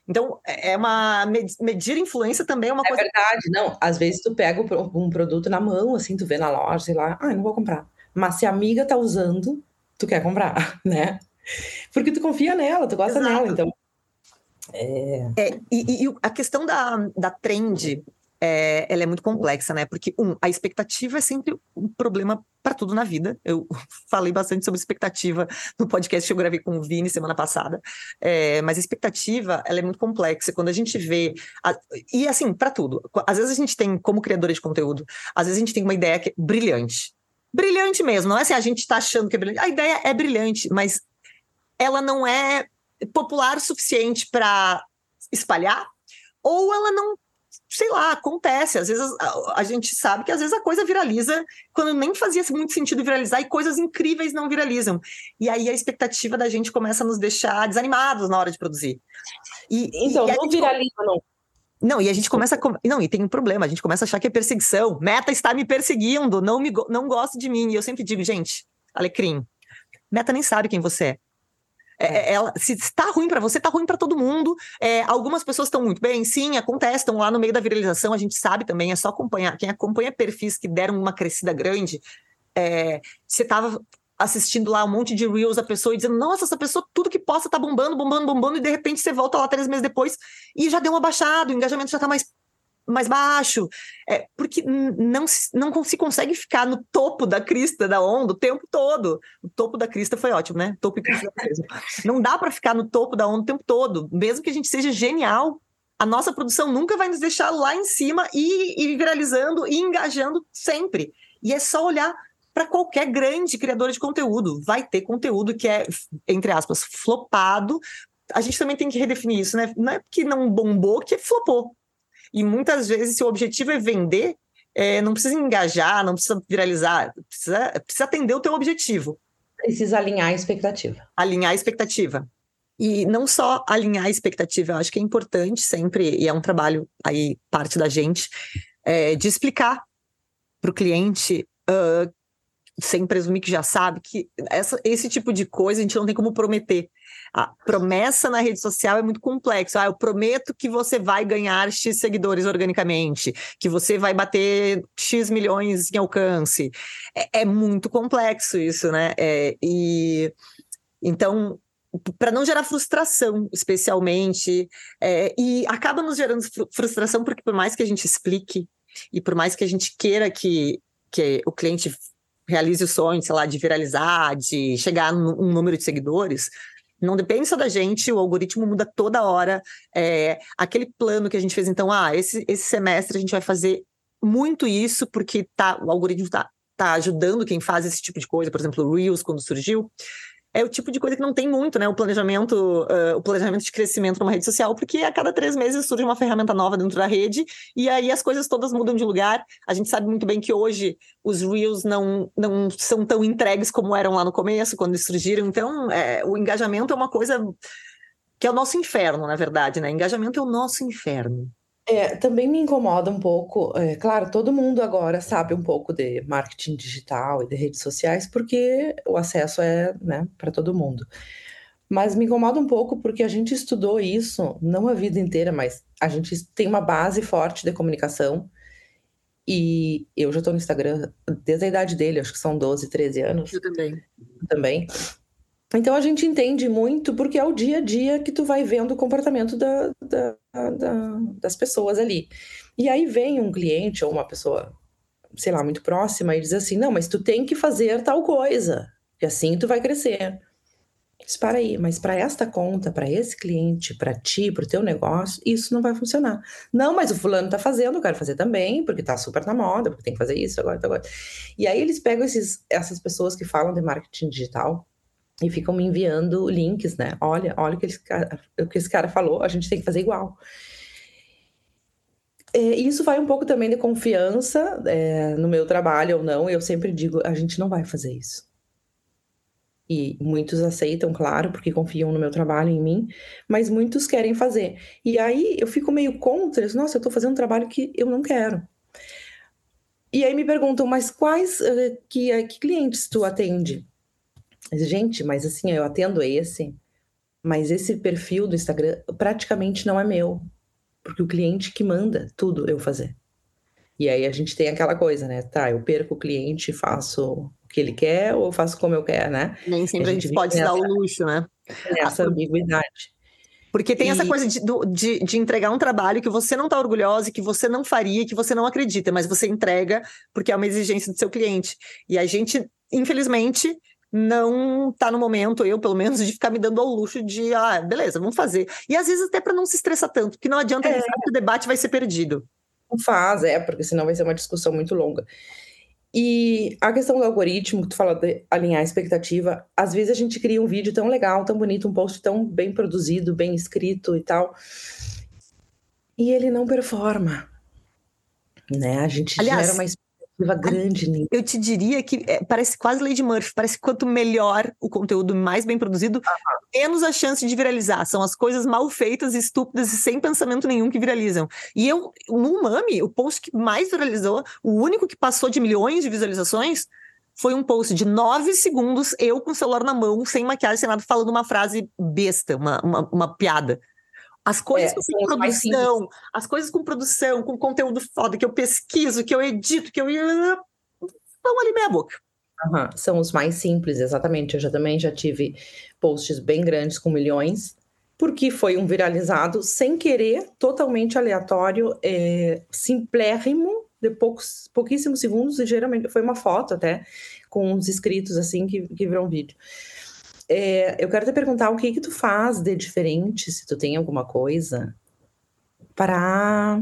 Então, é, é uma. Medir influência também é uma é coisa. É verdade, não. Às vezes tu pega um produto na mão, assim, tu vê na loja, sei lá, ah, não vou comprar. Mas se a amiga tá usando, tu quer comprar, né? Porque tu confia nela, tu gosta Exato. dela, então. É... é e, e, a questão da, da trend, é, ela é muito complexa, né? Porque, um, a expectativa é sempre um problema para tudo na vida. Eu falei bastante sobre expectativa no podcast que eu gravei com o Vini semana passada. É, mas a expectativa, ela é muito complexa. Quando a gente vê. A, e, assim, para tudo. Às vezes a gente tem, como criadora de conteúdo, às vezes a gente tem uma ideia que é brilhante. Brilhante mesmo, não é assim, a gente está achando que é brilhante. A ideia é brilhante, mas ela não é popular o suficiente para espalhar, ou ela não, sei lá, acontece. Às vezes a, a, gente sabe que às vezes a coisa viraliza quando nem fazia muito sentido viralizar e coisas incríveis não viralizam. E aí a expectativa da gente começa a nos deixar desanimados na hora de produzir. E, então, e não viraliza, não. Não, e a gente começa a. Não, e tem um problema, a gente começa a achar que é perseguição. Meta está me perseguindo, não, me, não gosta de mim. E eu sempre digo, gente, Alecrim, Meta nem sabe quem você é. É, é. ela, se está ruim para você, está ruim para todo mundo. É, algumas pessoas estão muito bem, sim, acontece, estão lá no meio da viralização, a gente sabe também, é só acompanhar. Quem acompanha perfis que deram uma crescida grande, é, você estava assistindo lá um monte de reels da pessoa e dizendo, nossa, essa pessoa, tudo que posta tá bombando, bombando, bombando, e de repente você volta lá três meses depois e já deu uma baixada, o engajamento já tá mais mais baixo, é, porque não se, não se consegue ficar no topo da crista da onda o tempo todo. O topo da crista foi ótimo, né? Topo e crista mesmo. Não dá para ficar no topo da onda o tempo todo, mesmo que a gente seja genial. A nossa produção nunca vai nos deixar lá em cima e, e viralizando e engajando sempre. E é só olhar para qualquer grande criador de conteúdo. Vai ter conteúdo que é, entre aspas, flopado. A gente também tem que redefinir isso, né? Não é que não bombou, que flopou. E muitas vezes, se o objetivo é vender, é, não precisa engajar, não precisa viralizar, precisa, precisa atender o teu objetivo. Precisa alinhar a expectativa. Alinhar a expectativa. E não só alinhar a expectativa, eu acho que é importante sempre, e é um trabalho aí, parte da gente, é, de explicar para o cliente, uh, sem presumir que já sabe, que essa, esse tipo de coisa a gente não tem como prometer a promessa na rede social é muito complexo. Ah, eu prometo que você vai ganhar X seguidores organicamente, que você vai bater X milhões em alcance. É, é muito complexo isso, né? É, e então para não gerar frustração, especialmente, é, e acaba nos gerando frustração porque por mais que a gente explique e por mais que a gente queira que, que o cliente realize o sonho, sei lá, de viralizar, de chegar num número de seguidores, não depende só da gente, o algoritmo muda toda hora. É, aquele plano que a gente fez, então, ah, esse, esse semestre a gente vai fazer muito isso, porque tá, o algoritmo está tá ajudando quem faz esse tipo de coisa, por exemplo, o Reels, quando surgiu é o tipo de coisa que não tem muito, né? O planejamento, uh, o planejamento de crescimento numa rede social, porque a cada três meses surge uma ferramenta nova dentro da rede e aí as coisas todas mudam de lugar. A gente sabe muito bem que hoje os Reels não, não são tão entregues como eram lá no começo, quando eles surgiram. Então, é, o engajamento é uma coisa que é o nosso inferno, na verdade, né? Engajamento é o nosso inferno. É, também me incomoda um pouco. É, claro, todo mundo agora sabe um pouco de marketing digital e de redes sociais, porque o acesso é né, para todo mundo. Mas me incomoda um pouco porque a gente estudou isso, não a vida inteira, mas a gente tem uma base forte de comunicação. E eu já estou no Instagram desde a idade dele, acho que são 12, 13 anos. Eu também. Também. Então a gente entende muito porque é o dia a dia que tu vai vendo o comportamento da, da, da, das pessoas ali. E aí vem um cliente ou uma pessoa, sei lá, muito próxima e diz assim: não, mas tu tem que fazer tal coisa, que assim tu vai crescer. Para aí, mas para esta conta, para esse cliente, para ti, para o teu negócio, isso não vai funcionar. Não, mas o fulano está fazendo, eu quero fazer também, porque está super na moda, porque tem que fazer isso agora, agora. E aí eles pegam esses, essas pessoas que falam de marketing digital e ficam me enviando links, né? Olha, olha o que, esse cara, o que esse cara falou, a gente tem que fazer igual. É, isso vai um pouco também de confiança é, no meu trabalho ou não. Eu sempre digo, a gente não vai fazer isso. E muitos aceitam, claro, porque confiam no meu trabalho, em mim, mas muitos querem fazer. E aí eu fico meio contra, nossa, eu estou fazendo um trabalho que eu não quero. E aí me perguntam, mas quais uh, que, uh, que clientes tu atende? Gente, mas assim, eu atendo esse, mas esse perfil do Instagram praticamente não é meu, porque o cliente que manda tudo eu fazer. E aí a gente tem aquela coisa, né? Tá, eu perco o cliente, faço o que ele quer ou eu faço como eu quero, né? Nem sempre a gente, a gente pode se dar o luxo, né? Essa ambiguidade. Porque tem e... essa coisa de, de, de, entregar um trabalho que você não está orgulhosa, que você não faria, que você não acredita, mas você entrega porque é uma exigência do seu cliente. E a gente, infelizmente, não tá no momento, eu pelo menos, de ficar me dando ao luxo de, ah, beleza, vamos fazer. E às vezes até para não se estressar tanto, porque não adianta é. que o debate vai ser perdido. Não faz, é, porque senão vai ser uma discussão muito longa. E a questão do algoritmo, que tu fala de alinhar a expectativa, às vezes a gente cria um vídeo tão legal, tão bonito, um post tão bem produzido, bem escrito e tal, e ele não performa. Né? A gente Aliás, gera uma grande nisso. Eu te diria que é, parece quase Lady Murphy, parece que quanto melhor o conteúdo, mais bem produzido, menos a chance de viralizar. São as coisas mal feitas, estúpidas e sem pensamento nenhum que viralizam. E eu, no Mami, o post que mais viralizou, o único que passou de milhões de visualizações, foi um post de nove segundos, eu com o celular na mão, sem maquiagem, sem nada, falando uma frase besta, uma, uma, uma piada. As coisas é, com produção, as coisas com produção, com conteúdo foda, que eu pesquiso, que eu edito, que eu. vão ali meia boca. Uhum, são os mais simples, exatamente. Eu já também já tive posts bem grandes com milhões, porque foi um viralizado sem querer, totalmente aleatório, é, simplérrimo, de poucos, pouquíssimos segundos, e geralmente foi uma foto até, com uns inscritos assim que, que virou um vídeo. É, eu quero te perguntar o que que tu faz de diferente, se tu tem alguma coisa, para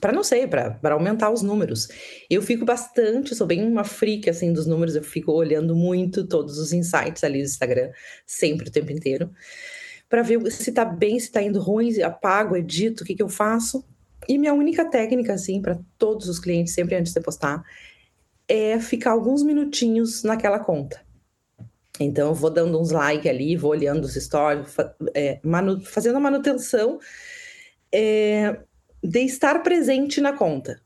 para não sei, para aumentar os números. Eu fico bastante, sou bem uma freak assim dos números, eu fico olhando muito todos os insights ali do Instagram, sempre o tempo inteiro, para ver se tá bem, se tá indo ruim, apago, edito, o que que eu faço. E minha única técnica assim para todos os clientes sempre antes de postar é ficar alguns minutinhos naquela conta. Então, eu vou dando uns likes ali, vou olhando os stories, é, manu, fazendo a manutenção é, de estar presente na conta.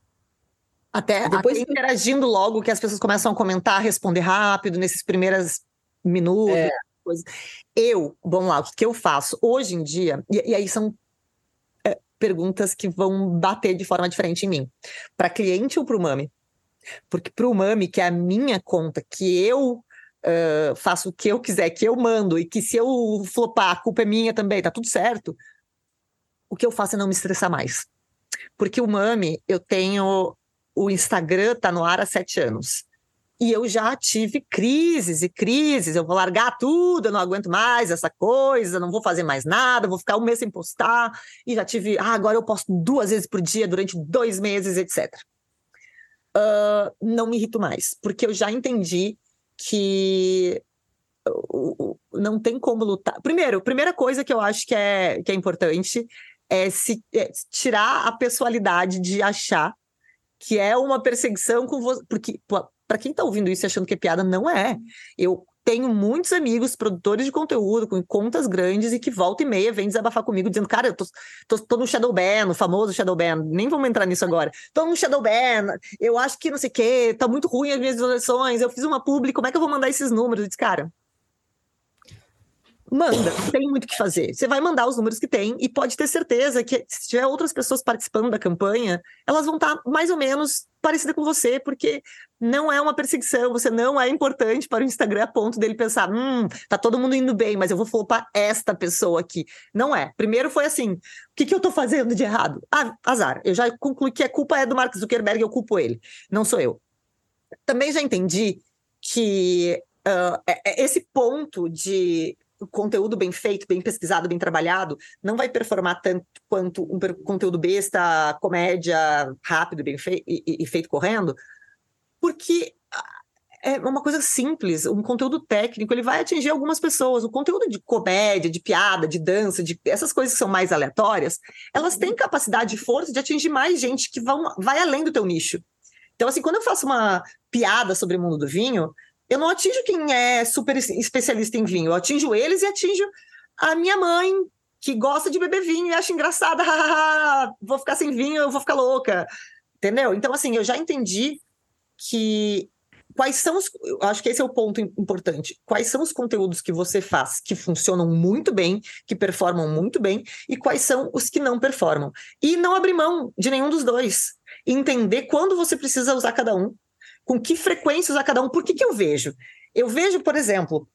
Até, Depois até interagindo logo, que as pessoas começam a comentar, responder rápido, nesses primeiros minutos. É. Eu, vamos lá, o que eu faço hoje em dia, e, e aí são é, perguntas que vão bater de forma diferente em mim. Para cliente ou para o Mami? Porque para o Mami, que é a minha conta, que eu uh, faço o que eu quiser, que eu mando, e que se eu flopar, a culpa é minha também, tá tudo certo. O que eu faço é não me estressar mais. Porque o Mami, eu tenho. O Instagram tá no ar há sete anos. E eu já tive crises e crises. Eu vou largar tudo, eu não aguento mais essa coisa, não vou fazer mais nada, vou ficar um mês sem postar. E já tive, ah, agora eu posto duas vezes por dia durante dois meses, etc. Uh, não me irrito mais, porque eu já entendi que não tem como lutar. Primeiro, primeira coisa que eu acho que é, que é importante é se é tirar a pessoalidade de achar que é uma perseguição com você. Porque para quem está ouvindo isso achando que é piada, não é. Eu tenho muitos amigos, produtores de conteúdo, com contas grandes, e que volta e meia vem desabafar comigo, dizendo, cara, eu tô, tô, tô no Shadowban, no famoso Shadowban, nem vamos entrar nisso agora. Tô no Shadowban, eu acho que não sei o quê, tá muito ruim as minhas visualizações, eu fiz uma publi, como é que eu vou mandar esses números? Eu disse, cara, manda, não tem muito o que fazer. Você vai mandar os números que tem e pode ter certeza que se tiver outras pessoas participando da campanha, elas vão estar mais ou menos parecidas com você, porque não é uma perseguição, você não é importante para o Instagram a ponto dele pensar, hum, tá todo mundo indo bem, mas eu vou flopar esta pessoa aqui. Não é. Primeiro foi assim, o que, que eu tô fazendo de errado? Ah, azar. Eu já concluí que a culpa é do Mark Zuckerberg, eu culpo ele, não sou eu. Também já entendi que uh, esse ponto de conteúdo bem feito, bem pesquisado, bem trabalhado, não vai performar tanto quanto um conteúdo besta, comédia, rápido bem fei e, e, feito correndo, porque ah, é uma coisa simples, um conteúdo técnico, ele vai atingir algumas pessoas. O conteúdo de comédia, de piada, de dança, de essas coisas que são mais aleatórias, elas têm capacidade e força de atingir mais gente que vão, vai além do teu nicho. Então, assim, quando eu faço uma piada sobre o mundo do vinho, eu não atinjo quem é super especialista em vinho, eu atinjo eles e atinjo a minha mãe, que gosta de beber vinho e acha engraçada, vou ficar sem vinho, eu vou ficar louca. Entendeu? Então, assim, eu já entendi que quais são os. Acho que esse é o ponto importante. Quais são os conteúdos que você faz que funcionam muito bem, que performam muito bem, e quais são os que não performam. E não abrir mão de nenhum dos dois. Entender quando você precisa usar cada um com que frequência usar cada um. Por que, que eu vejo? Eu vejo, por exemplo,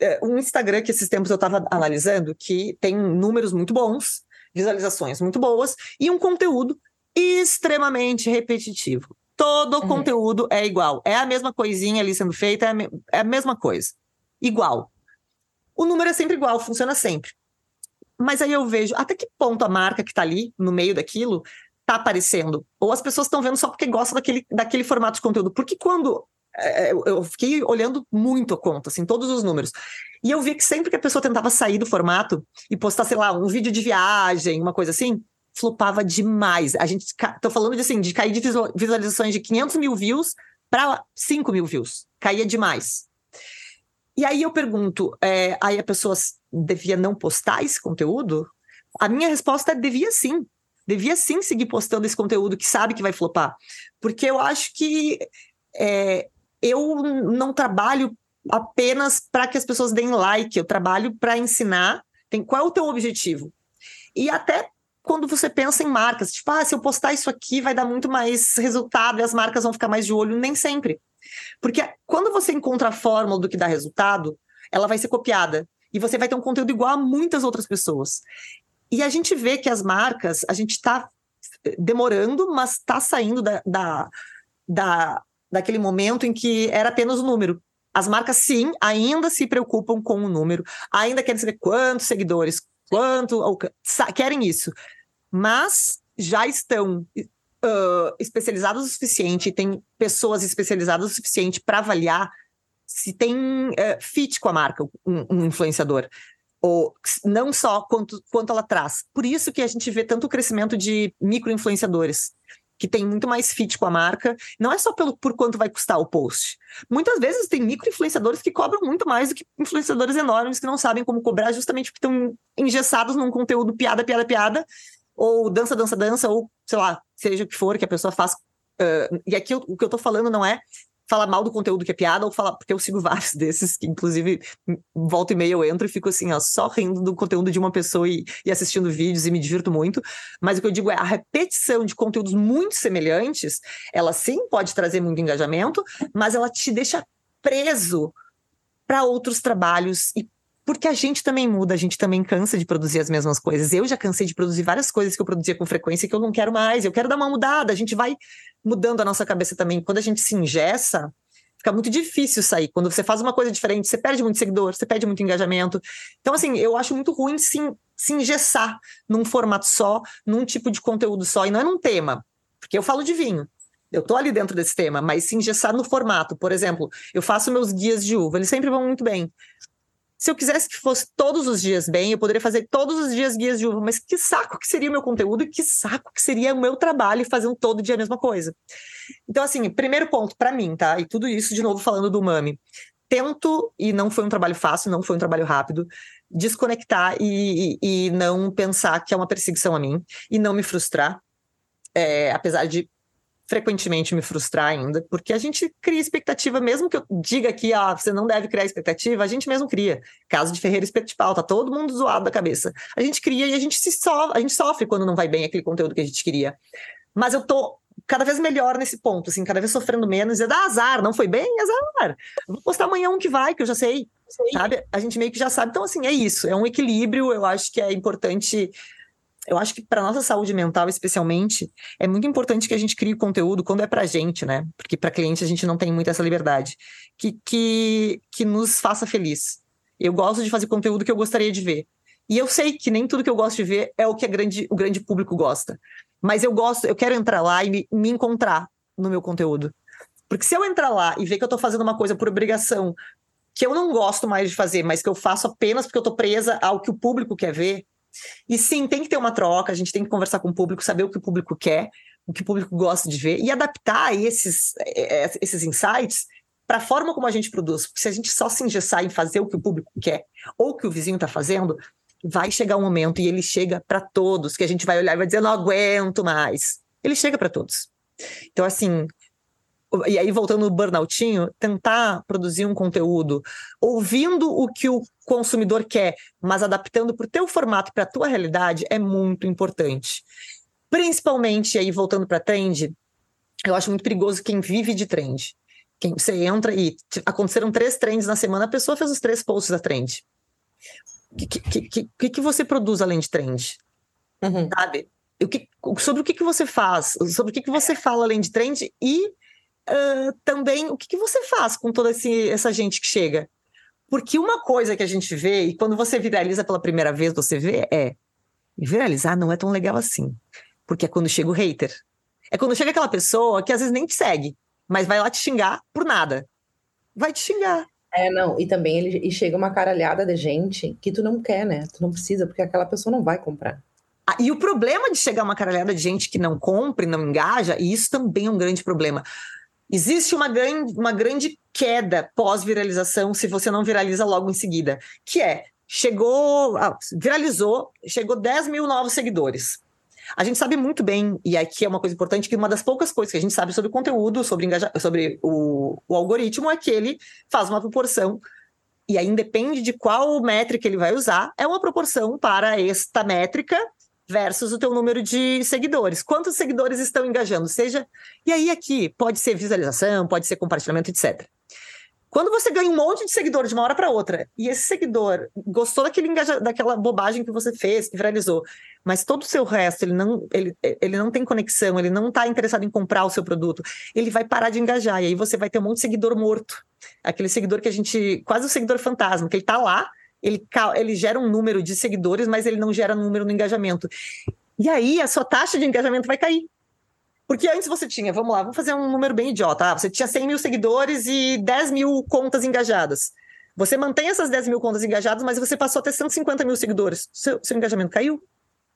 é, um Instagram que esses tempos eu estava analisando, que tem números muito bons, visualizações muito boas, e um conteúdo extremamente repetitivo. Todo uhum. conteúdo é igual. É a mesma coisinha ali sendo feita, é a, é a mesma coisa. Igual. O número é sempre igual, funciona sempre. Mas aí eu vejo até que ponto a marca que está ali no meio daquilo tá aparecendo. Ou as pessoas estão vendo só porque gostam daquele, daquele formato de conteúdo. Porque quando. É, eu fiquei olhando muito a conta, assim, todos os números. E eu vi que sempre que a pessoa tentava sair do formato e postar, sei lá, um vídeo de viagem, uma coisa assim, flopava demais. A gente. Tô falando de assim, de cair de visualizações de 500 mil views para 5 mil views. Caía demais. E aí eu pergunto, é, aí a pessoa devia não postar esse conteúdo? A minha resposta é devia sim devia sim seguir postando esse conteúdo que sabe que vai flopar. Porque eu acho que é, eu não trabalho apenas para que as pessoas deem like, eu trabalho para ensinar. Tem, qual é o teu objetivo? E até quando você pensa em marcas, tipo, ah, se eu postar isso aqui vai dar muito mais resultado e as marcas vão ficar mais de olho, nem sempre. Porque quando você encontra a fórmula do que dá resultado, ela vai ser copiada. E você vai ter um conteúdo igual a muitas outras pessoas. E a gente vê que as marcas, a gente está demorando, mas está saindo da, da, da, daquele momento em que era apenas o número. As marcas, sim, ainda se preocupam com o número, ainda querem saber quantos seguidores, quanto, ou, querem isso, mas já estão uh, especializados o suficiente, tem pessoas especializadas o suficiente para avaliar se tem uh, fit com a marca, um, um influenciador ou não só quanto, quanto ela traz. Por isso que a gente vê tanto o crescimento de micro-influenciadores, que tem muito mais fit com a marca. Não é só pelo, por quanto vai custar o post. Muitas vezes tem micro-influenciadores que cobram muito mais do que influenciadores enormes que não sabem como cobrar, justamente porque estão engessados num conteúdo piada, piada, piada, ou dança, dança, dança, ou sei lá, seja o que for que a pessoa faz. Uh, e aqui o, que eu tô falando não é falar mal do conteúdo que é piada, ou falar, porque eu sigo vários desses, que inclusive volta e meia eu entro e fico assim, ó, só rindo do conteúdo de uma pessoa e, e assistindo vídeos e me divirto muito. Mas o que eu digo é a repetição de conteúdos muito semelhantes, ela sim pode trazer muito engajamento, mas ela te deixa preso para outros trabalhos e porque a gente também muda, a gente também cansa de produzir as mesmas coisas. Eu já cansei de produzir várias coisas que eu produzia com frequência que eu não quero mais. Eu quero dar uma mudada. A gente vai mudando a nossa cabeça também. Quando a gente se ingessa, fica muito difícil sair. Quando você faz uma coisa diferente, você perde muito seguidor, você perde muito engajamento. Então, assim, eu acho muito ruim se, se engessar num formato só, num tipo de conteúdo só, e não é num tema. Porque eu falo de vinho. Eu tô ali dentro desse tema, mas se engessar no formato. Por exemplo, eu faço meus guias de uva, eles sempre vão muito bem. Se eu quisesse que fosse todos os dias bem, eu poderia fazer todos os dias guias de uva, mas que saco que seria o meu conteúdo e que saco que seria o meu trabalho fazendo todo dia a mesma coisa. Então, assim, primeiro ponto para mim, tá? E tudo isso, de novo, falando do Mami. tento, e não foi um trabalho fácil, não foi um trabalho rápido, desconectar e, e, e não pensar que é uma perseguição a mim e não me frustrar, é, apesar de frequentemente me frustrar ainda, porque a gente cria expectativa, mesmo que eu diga aqui, ah, você não deve criar expectativa, a gente mesmo cria. Caso de Ferreira Pau, tá todo mundo zoado da cabeça. A gente cria e a gente se sofre, a gente sofre quando não vai bem aquele conteúdo que a gente queria. Mas eu tô cada vez melhor nesse ponto, assim, cada vez sofrendo menos, e dá azar, não foi bem, azar. Vou postar amanhã um que vai, que eu já sei, sabe? A gente meio que já sabe. Então, assim, é isso, é um equilíbrio, eu acho que é importante eu acho que para nossa saúde mental, especialmente, é muito importante que a gente crie conteúdo quando é para gente, né? Porque para cliente a gente não tem muito essa liberdade, que, que, que nos faça feliz. Eu gosto de fazer conteúdo que eu gostaria de ver. E eu sei que nem tudo que eu gosto de ver é o que grande, o grande público gosta. Mas eu gosto, eu quero entrar lá e me, me encontrar no meu conteúdo. Porque se eu entrar lá e ver que eu estou fazendo uma coisa por obrigação, que eu não gosto mais de fazer, mas que eu faço apenas porque eu estou presa ao que o público quer ver, e sim, tem que ter uma troca, a gente tem que conversar com o público, saber o que o público quer, o que o público gosta de ver e adaptar esses, é, é, esses insights para a forma como a gente produz. Porque se a gente só se engessar em fazer o que o público quer ou o que o vizinho está fazendo, vai chegar um momento e ele chega para todos, que a gente vai olhar e vai dizer, não aguento mais. Ele chega para todos. Então, assim, e aí voltando no burnoutinho, tentar produzir um conteúdo ouvindo o que o consumidor quer, mas adaptando para o teu formato e para a tua realidade é muito importante. Principalmente aí voltando para trend, eu acho muito perigoso quem vive de trend. Quem você entra e aconteceram três trends na semana, a pessoa fez os três posts da trend. O que, que, que, que, você produz além de trend? Uhum. Sabe? O que, sobre o que, que você faz, sobre o que, que você fala além de trend e uh, também o que, que você faz com toda esse, essa gente que chega. Porque uma coisa que a gente vê, e quando você viraliza pela primeira vez, você vê, é viralizar não é tão legal assim. Porque é quando chega o hater. É quando chega aquela pessoa que às vezes nem te segue, mas vai lá te xingar por nada. Vai te xingar. É, não, e também ele, e chega uma caralhada de gente que tu não quer, né? Tu não precisa, porque aquela pessoa não vai comprar. Ah, e o problema de chegar uma caralhada de gente que não compra e não engaja, e isso também é um grande problema. Existe uma grande, uma grande queda pós-viralização se você não viraliza logo em seguida, que é, chegou, ah, viralizou, chegou 10 mil novos seguidores. A gente sabe muito bem, e aqui é uma coisa importante, que uma das poucas coisas que a gente sabe sobre o conteúdo, sobre, sobre o, o algoritmo, é que ele faz uma proporção e aí independe de qual métrica ele vai usar, é uma proporção para esta métrica versus o teu número de seguidores. Quantos seguidores estão engajando? Seja. E aí, aqui, pode ser visualização, pode ser compartilhamento, etc. Quando você ganha um monte de seguidor de uma hora para outra, e esse seguidor gostou daquele engaja, daquela bobagem que você fez, que viralizou, mas todo o seu resto, ele não, ele, ele não tem conexão, ele não está interessado em comprar o seu produto, ele vai parar de engajar, e aí você vai ter um monte de seguidor morto. Aquele seguidor que a gente. quase o seguidor fantasma, que ele está lá, ele, ele gera um número de seguidores, mas ele não gera número no engajamento. E aí a sua taxa de engajamento vai cair. Porque antes você tinha, vamos lá, vamos fazer um número bem idiota. Ah, você tinha 100 mil seguidores e 10 mil contas engajadas. Você mantém essas 10 mil contas engajadas, mas você passou a ter 150 mil seguidores. Seu, seu engajamento caiu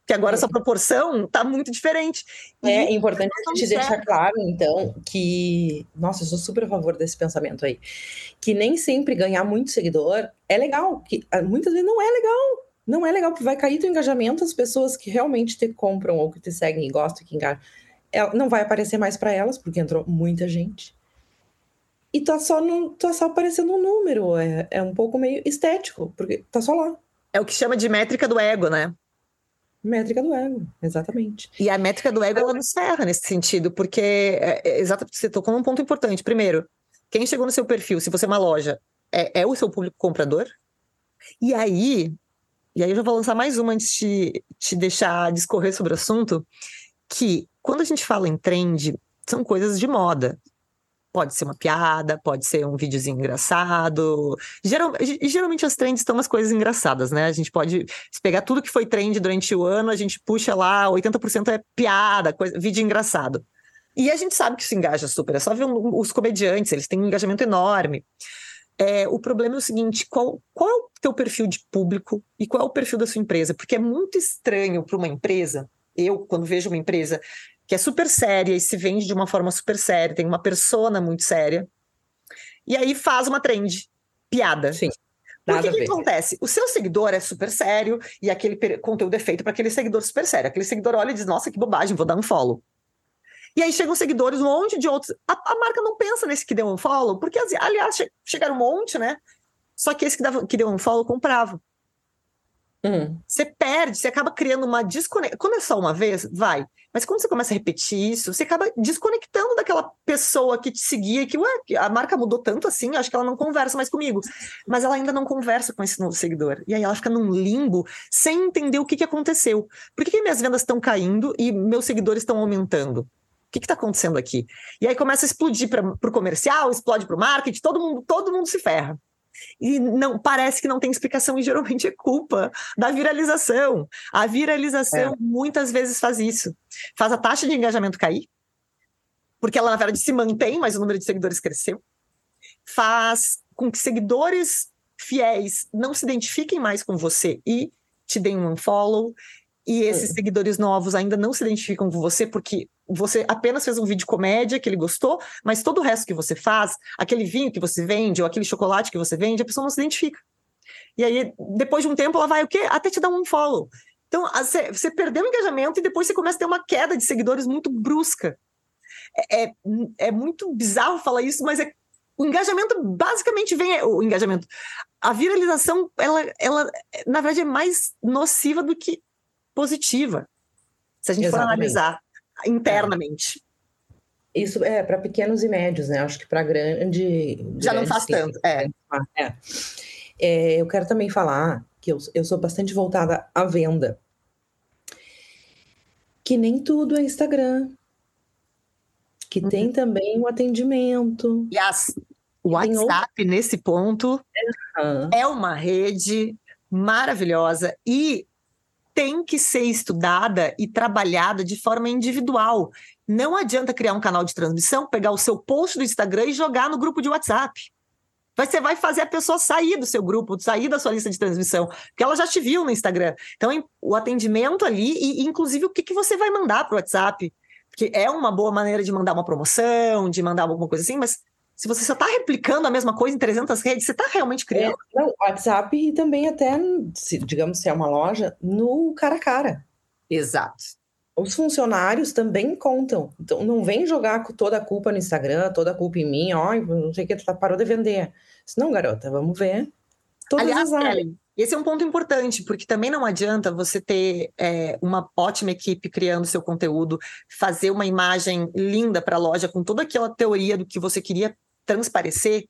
que agora é. essa proporção está muito diferente. É importante a gente deixar claro, então, que. Nossa, eu sou super a favor desse pensamento aí. Que nem sempre ganhar muito seguidor é legal. Que ah, muitas vezes não é legal. Não é legal, porque vai cair teu engajamento, as pessoas que realmente te compram ou que te seguem e gostam, que engajam, é, não vai aparecer mais para elas, porque entrou muita gente. E tá só, no, tá só aparecendo um número. É, é um pouco meio estético, porque tá só lá. É o que chama de métrica do ego, né? Métrica do ego, exatamente. E a métrica do ego, ela nos ferra nesse sentido, porque é, é, exatamente, você tocou num ponto importante. Primeiro, quem chegou no seu perfil, se você é uma loja, é, é o seu público comprador? E aí, e aí eu já vou lançar mais uma antes de te deixar discorrer sobre o assunto, que quando a gente fala em trend, são coisas de moda. Pode ser uma piada, pode ser um videozinho engraçado. Geral, geralmente as trends estão umas coisas engraçadas, né? A gente pode pegar tudo que foi trend durante o ano, a gente puxa lá, 80% é piada, coisa, vídeo engraçado. E a gente sabe que isso engaja super. É só ver um, os comediantes, eles têm um engajamento enorme. É, o problema é o seguinte: qual, qual é o teu perfil de público e qual é o perfil da sua empresa? Porque é muito estranho para uma empresa. Eu, quando vejo uma empresa que é super séria e se vende de uma forma super séria, tem uma persona muito séria. E aí faz uma trend. piada. Sim. Por que, que acontece? O seu seguidor é super sério e aquele conteúdo é feito para aquele seguidor super sério. Aquele seguidor olha e diz: Nossa, que bobagem, vou dar um follow. E aí chegam seguidores, um monte de outros. A, a marca não pensa nesse que deu um follow, porque, aliás, chegaram um monte, né? Só que esse que, dava, que deu um follow comprava. Uhum. Você perde, você acaba criando uma desconexão. Quando é só uma vez, vai. Mas quando você começa a repetir isso, você acaba desconectando daquela pessoa que te seguia e que, ué, a marca mudou tanto assim, acho que ela não conversa mais comigo. Mas ela ainda não conversa com esse novo seguidor. E aí ela fica num limbo sem entender o que, que aconteceu. Por que, que minhas vendas estão caindo e meus seguidores estão aumentando? O que está acontecendo aqui? E aí começa a explodir para o comercial, explode para o marketing, todo mundo, todo mundo se ferra. E não parece que não tem explicação, e geralmente é culpa da viralização. A viralização é. muitas vezes faz isso. Faz a taxa de engajamento cair, porque ela, na verdade, se mantém, mas o número de seguidores cresceu. Faz com que seguidores fiéis não se identifiquem mais com você e te deem um unfollow e esses é. seguidores novos ainda não se identificam com você porque você apenas fez um vídeo comédia que ele gostou, mas todo o resto que você faz, aquele vinho que você vende ou aquele chocolate que você vende, a pessoa não se identifica. E aí, depois de um tempo, ela vai o quê? Até te dar um follow. Então, você, você perdeu o engajamento e depois você começa a ter uma queda de seguidores muito brusca. É, é, é muito bizarro falar isso, mas é o engajamento basicamente vem o engajamento a viralização ela, ela na verdade é mais nociva do que positiva, se a gente Exatamente. for analisar internamente. É. Isso é para pequenos e médios, né? Acho que para grande. Já não faz tanto, é. é. é. Eu quero também falar que eu, eu sou bastante voltada à venda. Que nem tudo é Instagram. Que uhum. tem também o atendimento. As, o WhatsApp, nesse ponto, uhum. é uma rede maravilhosa. E tem que ser estudada e trabalhada de forma individual. Não adianta criar um canal de transmissão, pegar o seu post do Instagram e jogar no grupo de WhatsApp. Você vai fazer a pessoa sair do seu grupo, sair da sua lista de transmissão, porque ela já te viu no Instagram. Então, o atendimento ali, e inclusive o que, que você vai mandar para o WhatsApp. Porque é uma boa maneira de mandar uma promoção, de mandar alguma coisa assim, mas se você só está replicando a mesma coisa em 300 redes, você está realmente criando. É, não, WhatsApp e também até, se, digamos, se é uma loja, no cara a cara. Exato. Os funcionários também contam. Então, não vem jogar toda a culpa no Instagram, toda a culpa em mim, ó, não sei o que, tu tá, parou de vender. Não, garota, vamos ver. Todas Aliás, as áreas. Esse é um ponto importante, porque também não adianta você ter é, uma ótima equipe criando seu conteúdo, fazer uma imagem linda para a loja com toda aquela teoria do que você queria transparecer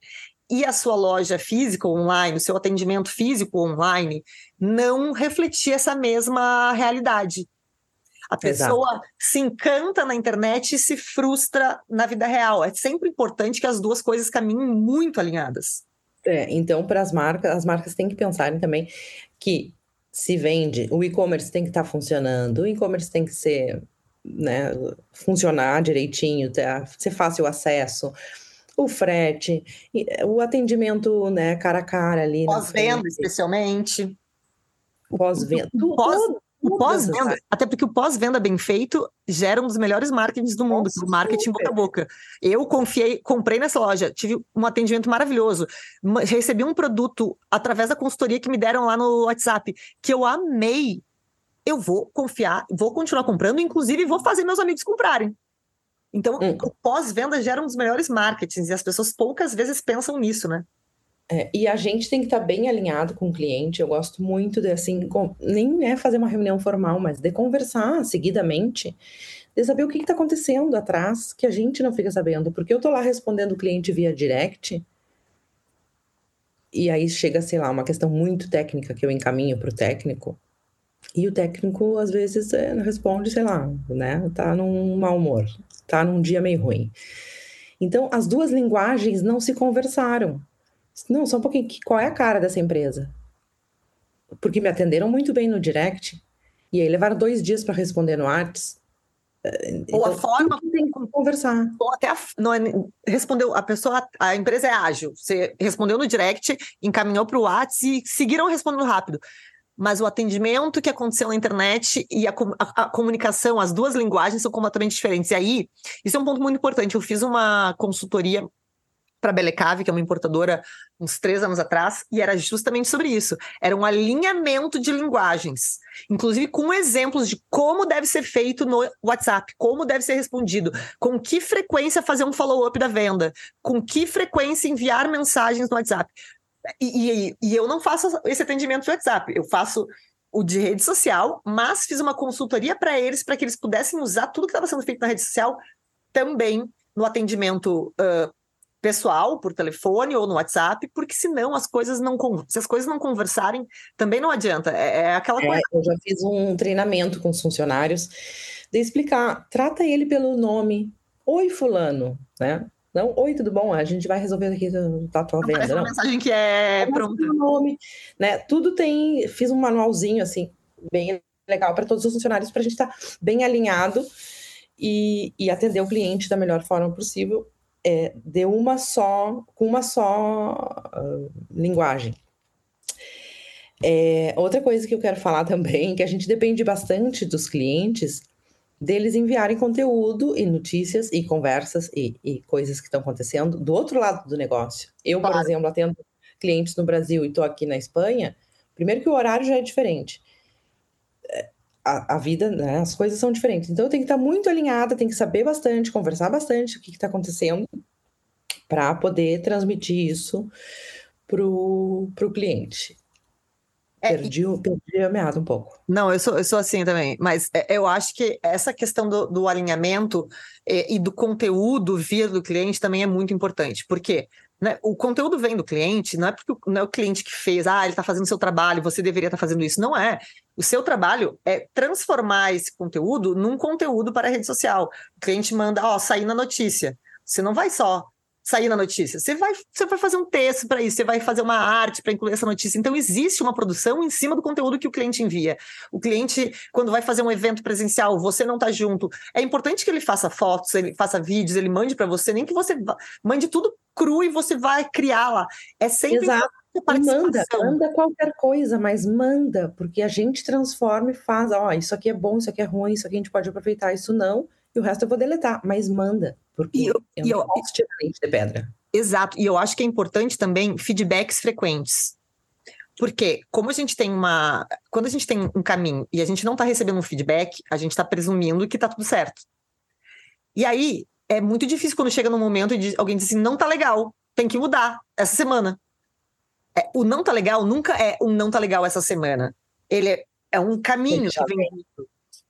e a sua loja física online, o seu atendimento físico online, não refletir essa mesma realidade. A pessoa Exato. se encanta na internet e se frustra na vida real. É sempre importante que as duas coisas caminhem muito alinhadas. É, então, para as marcas, as marcas têm que pensarem também que se vende, o e-commerce tem que estar tá funcionando, o e-commerce tem que ser, né, funcionar direitinho, ter, ser fácil o acesso o frete, eh, o atendimento, né, cara a cara ali. Pós-venda, especialmente. Pós-venda. Pós, o pós-venda, até porque o pós-venda bem feito gera um dos melhores marketings do mundo, Nossa, o marketing boca a boca. Eu confiei, comprei nessa loja, tive um atendimento maravilhoso, recebi um produto através da consultoria que me deram lá no WhatsApp, que eu amei. Eu vou confiar, vou continuar comprando, inclusive vou fazer meus amigos comprarem. Então, hum. o pós-venda gera um dos melhores marketings e as pessoas poucas vezes pensam nisso, né? É, e a gente tem que estar tá bem alinhado com o cliente. Eu gosto muito de, assim, com, nem é fazer uma reunião formal, mas de conversar seguidamente, de saber o que está acontecendo atrás, que a gente não fica sabendo. Porque eu tô lá respondendo o cliente via direct, e aí chega, sei lá, uma questão muito técnica que eu encaminho para o técnico, e o técnico, às vezes, é, responde, sei lá, né? Tá num mau humor tá num dia meio ruim. Então, as duas linguagens não se conversaram. Não, só um pouquinho, qual é a cara dessa empresa? Porque me atenderam muito bem no direct, e aí levaram dois dias para responder no Arts. Ou a então, forma tem que conversar. Ou até a, não é, respondeu, a pessoa, a empresa é ágil. Você respondeu no direct, encaminhou para o WhatsApp e seguiram respondendo rápido mas o atendimento que aconteceu na internet e a, a, a, comunicação, as duas linguagens são completamente diferentes. E aí, isso é um ponto muito importante. Eu fiz uma consultoria para a Belecave, que é uma importadora, uns três anos atrás, e era justamente sobre isso. Era um alinhamento de linguagens, inclusive com exemplos de como deve ser feito no WhatsApp, como deve ser respondido, com que frequência fazer um follow-up da venda, com que frequência enviar mensagens no WhatsApp. E, e, e eu não faço esse atendimento de WhatsApp, eu faço o de rede social, mas fiz uma consultoria para eles, para que eles pudessem usar tudo que estava sendo feito na rede social também no atendimento uh, pessoal, por telefone ou no WhatsApp, porque senão as coisas não se as coisas não conversarem, também não adianta. É, é aquela é, coisa. Eu já fiz um treinamento com os funcionários de explicar, trata ele pelo nome. Oi, fulano, né? Não, oi, tudo bom? A gente vai resolver aqui da tua venda. Parece uma mensagem que é pronta. Nome, né? Tudo tem. Fiz um manualzinho assim, bem legal para todos os funcionários, para a gente estar tá bem alinhado e, e atender o cliente da melhor forma possível é, de uma só, com uma só uh, linguagem. É, outra coisa que eu quero falar também, que a gente depende bastante dos clientes, deles enviarem conteúdo e notícias e conversas e, e coisas que estão acontecendo do outro lado do negócio. Eu, claro. por exemplo, atendo clientes no Brasil e estou aqui na Espanha. Primeiro que o horário já é diferente. É, a, a vida, né, as coisas são diferentes. Então eu tenho que estar muito alinhada, tenho que saber bastante, conversar bastante o que está acontecendo para poder transmitir isso para o cliente. É, perdi, e... perdi a meada um pouco. Não, eu sou, eu sou assim também, mas é, eu acho que essa questão do, do alinhamento e, e do conteúdo vir do cliente também é muito importante, porque né, o conteúdo vem do cliente, não é porque não é o cliente que fez, ah, ele está fazendo o seu trabalho, você deveria estar tá fazendo isso. Não é. O seu trabalho é transformar esse conteúdo num conteúdo para a rede social. O cliente manda, ó, sair na notícia. Você não vai só sair na notícia. Você vai, você vai fazer um texto para isso, você vai fazer uma arte para incluir essa notícia. Então, existe uma produção em cima do conteúdo que o cliente envia. O cliente, quando vai fazer um evento presencial, você não está junto. É importante que ele faça fotos, ele faça vídeos, ele mande para você, nem que você mande tudo cru e você vai criar lá. É sempre. Exato. manda, manda qualquer coisa, mas manda, porque a gente transforma e faz, ó, isso aqui é bom, isso aqui é ruim, isso aqui a gente pode aproveitar, isso não, e o resto eu vou deletar, mas manda. Porque e eu, eu não eu, posso tirar leite de pedra. Exato. E eu acho que é importante também feedbacks frequentes. Porque, como a gente tem uma. Quando a gente tem um caminho e a gente não está recebendo um feedback, a gente está presumindo que está tudo certo. E aí, é muito difícil quando chega num momento e alguém diz assim: não tá legal, tem que mudar essa semana. É, o não tá legal nunca é um não tá legal essa semana. Ele é, é um caminho que vem.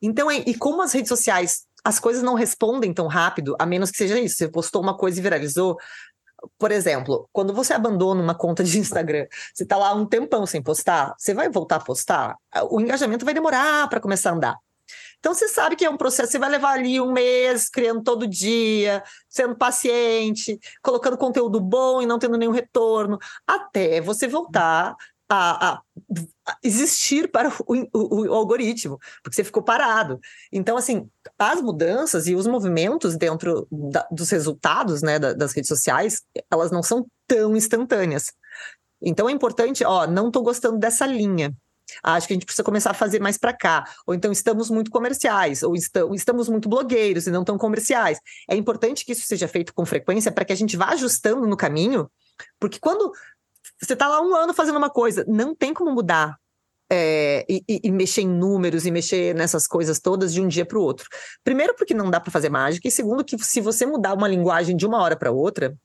Então, é, e como as redes sociais as coisas não respondem tão rápido, a menos que seja isso. Você postou uma coisa e viralizou. Por exemplo, quando você abandona uma conta de Instagram, você está lá um tempão sem postar, você vai voltar a postar, o engajamento vai demorar para começar a andar. Então você sabe que é um processo, você vai levar ali um mês criando todo dia, sendo paciente, colocando conteúdo bom e não tendo nenhum retorno, até você voltar a, a, existir para o, o, o, algoritmo, porque você ficou parado. Então, assim, as mudanças e os movimentos dentro da, dos resultados né, da, das redes sociais, elas não são tão instantâneas. Então é importante, ó, não estou gostando dessa linha. Acho que a gente precisa começar a fazer mais para cá. Ou então estamos muito comerciais, ou estamos muito blogueiros e não tão comerciais. É importante que isso seja feito com frequência para que a gente vá ajustando no caminho, porque quando você está lá um ano fazendo uma coisa, não tem como mudar é, e, e, mexer em números e mexer nessas coisas todas de um dia para o outro. Primeiro, porque não dá para fazer mágica, e segundo, que se você mudar uma linguagem de uma hora para outra,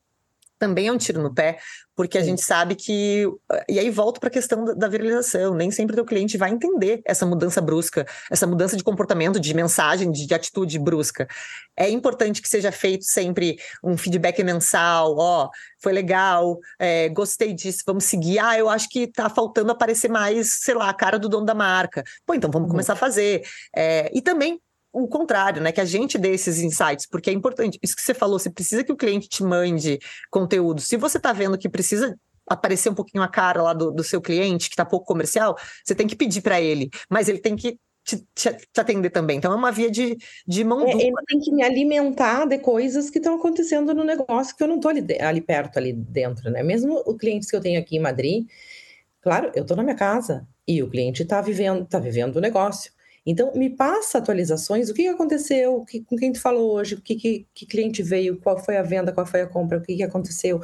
também é um tiro no pé, porque a Sim. gente sabe que. E aí volto para a questão da, viralização. Nem sempre o teu cliente vai entender essa mudança brusca, essa mudança de comportamento, de mensagem, de, de atitude brusca. É importante que seja feito sempre um feedback mensal, ó, foi legal, é, gostei disso, vamos seguir. Ah, eu acho que está faltando aparecer mais, sei lá, a cara do dono da marca. Pô, então vamos uhum. começar a fazer. É, e também o contrário, né? Que a gente dê esses insights, porque é importante. Isso que você falou, você precisa que o cliente te mande conteúdo. Se você está vendo que precisa aparecer um pouquinho a cara lá do, do seu cliente, que está pouco comercial, você tem que pedir para ele, mas ele tem que te, te, te, atender também. Então é uma via de, de mão é, Ele tem que me alimentar de coisas que estão acontecendo no negócio que eu não estou ali, ali perto, ali dentro, né? Mesmo os clientes que eu tenho aqui em Madrid, claro, eu estou na minha casa e o cliente está vivendo, tá vivendo o negócio. Então, me passa atualizações, o que aconteceu, que, com quem tu falou hoje, que, que, que, cliente veio, qual foi a venda, qual foi a compra, o que, que aconteceu.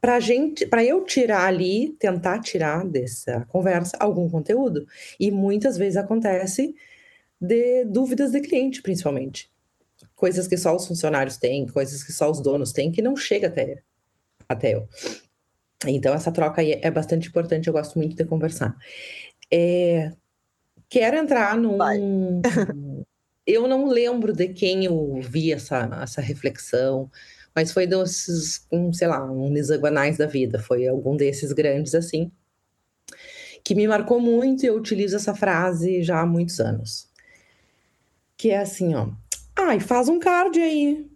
Para gente, para eu tirar ali, tentar tirar dessa conversa algum conteúdo. E muitas vezes acontece de dúvidas de cliente, principalmente. Coisas que só os funcionários têm, coisas que só os donos têm, que não chega até, até eu. Então, essa troca aí é bastante importante, eu gosto muito de conversar. É, quero entrar num. eu não lembro de quem eu vi essa, essa reflexão, mas foi desses, um, sei lá, um hexagonais da vida, foi algum desses grandes assim, que me marcou muito e eu utilizo essa frase já há muitos anos. Que é assim, ó. Ai, faz um card aí.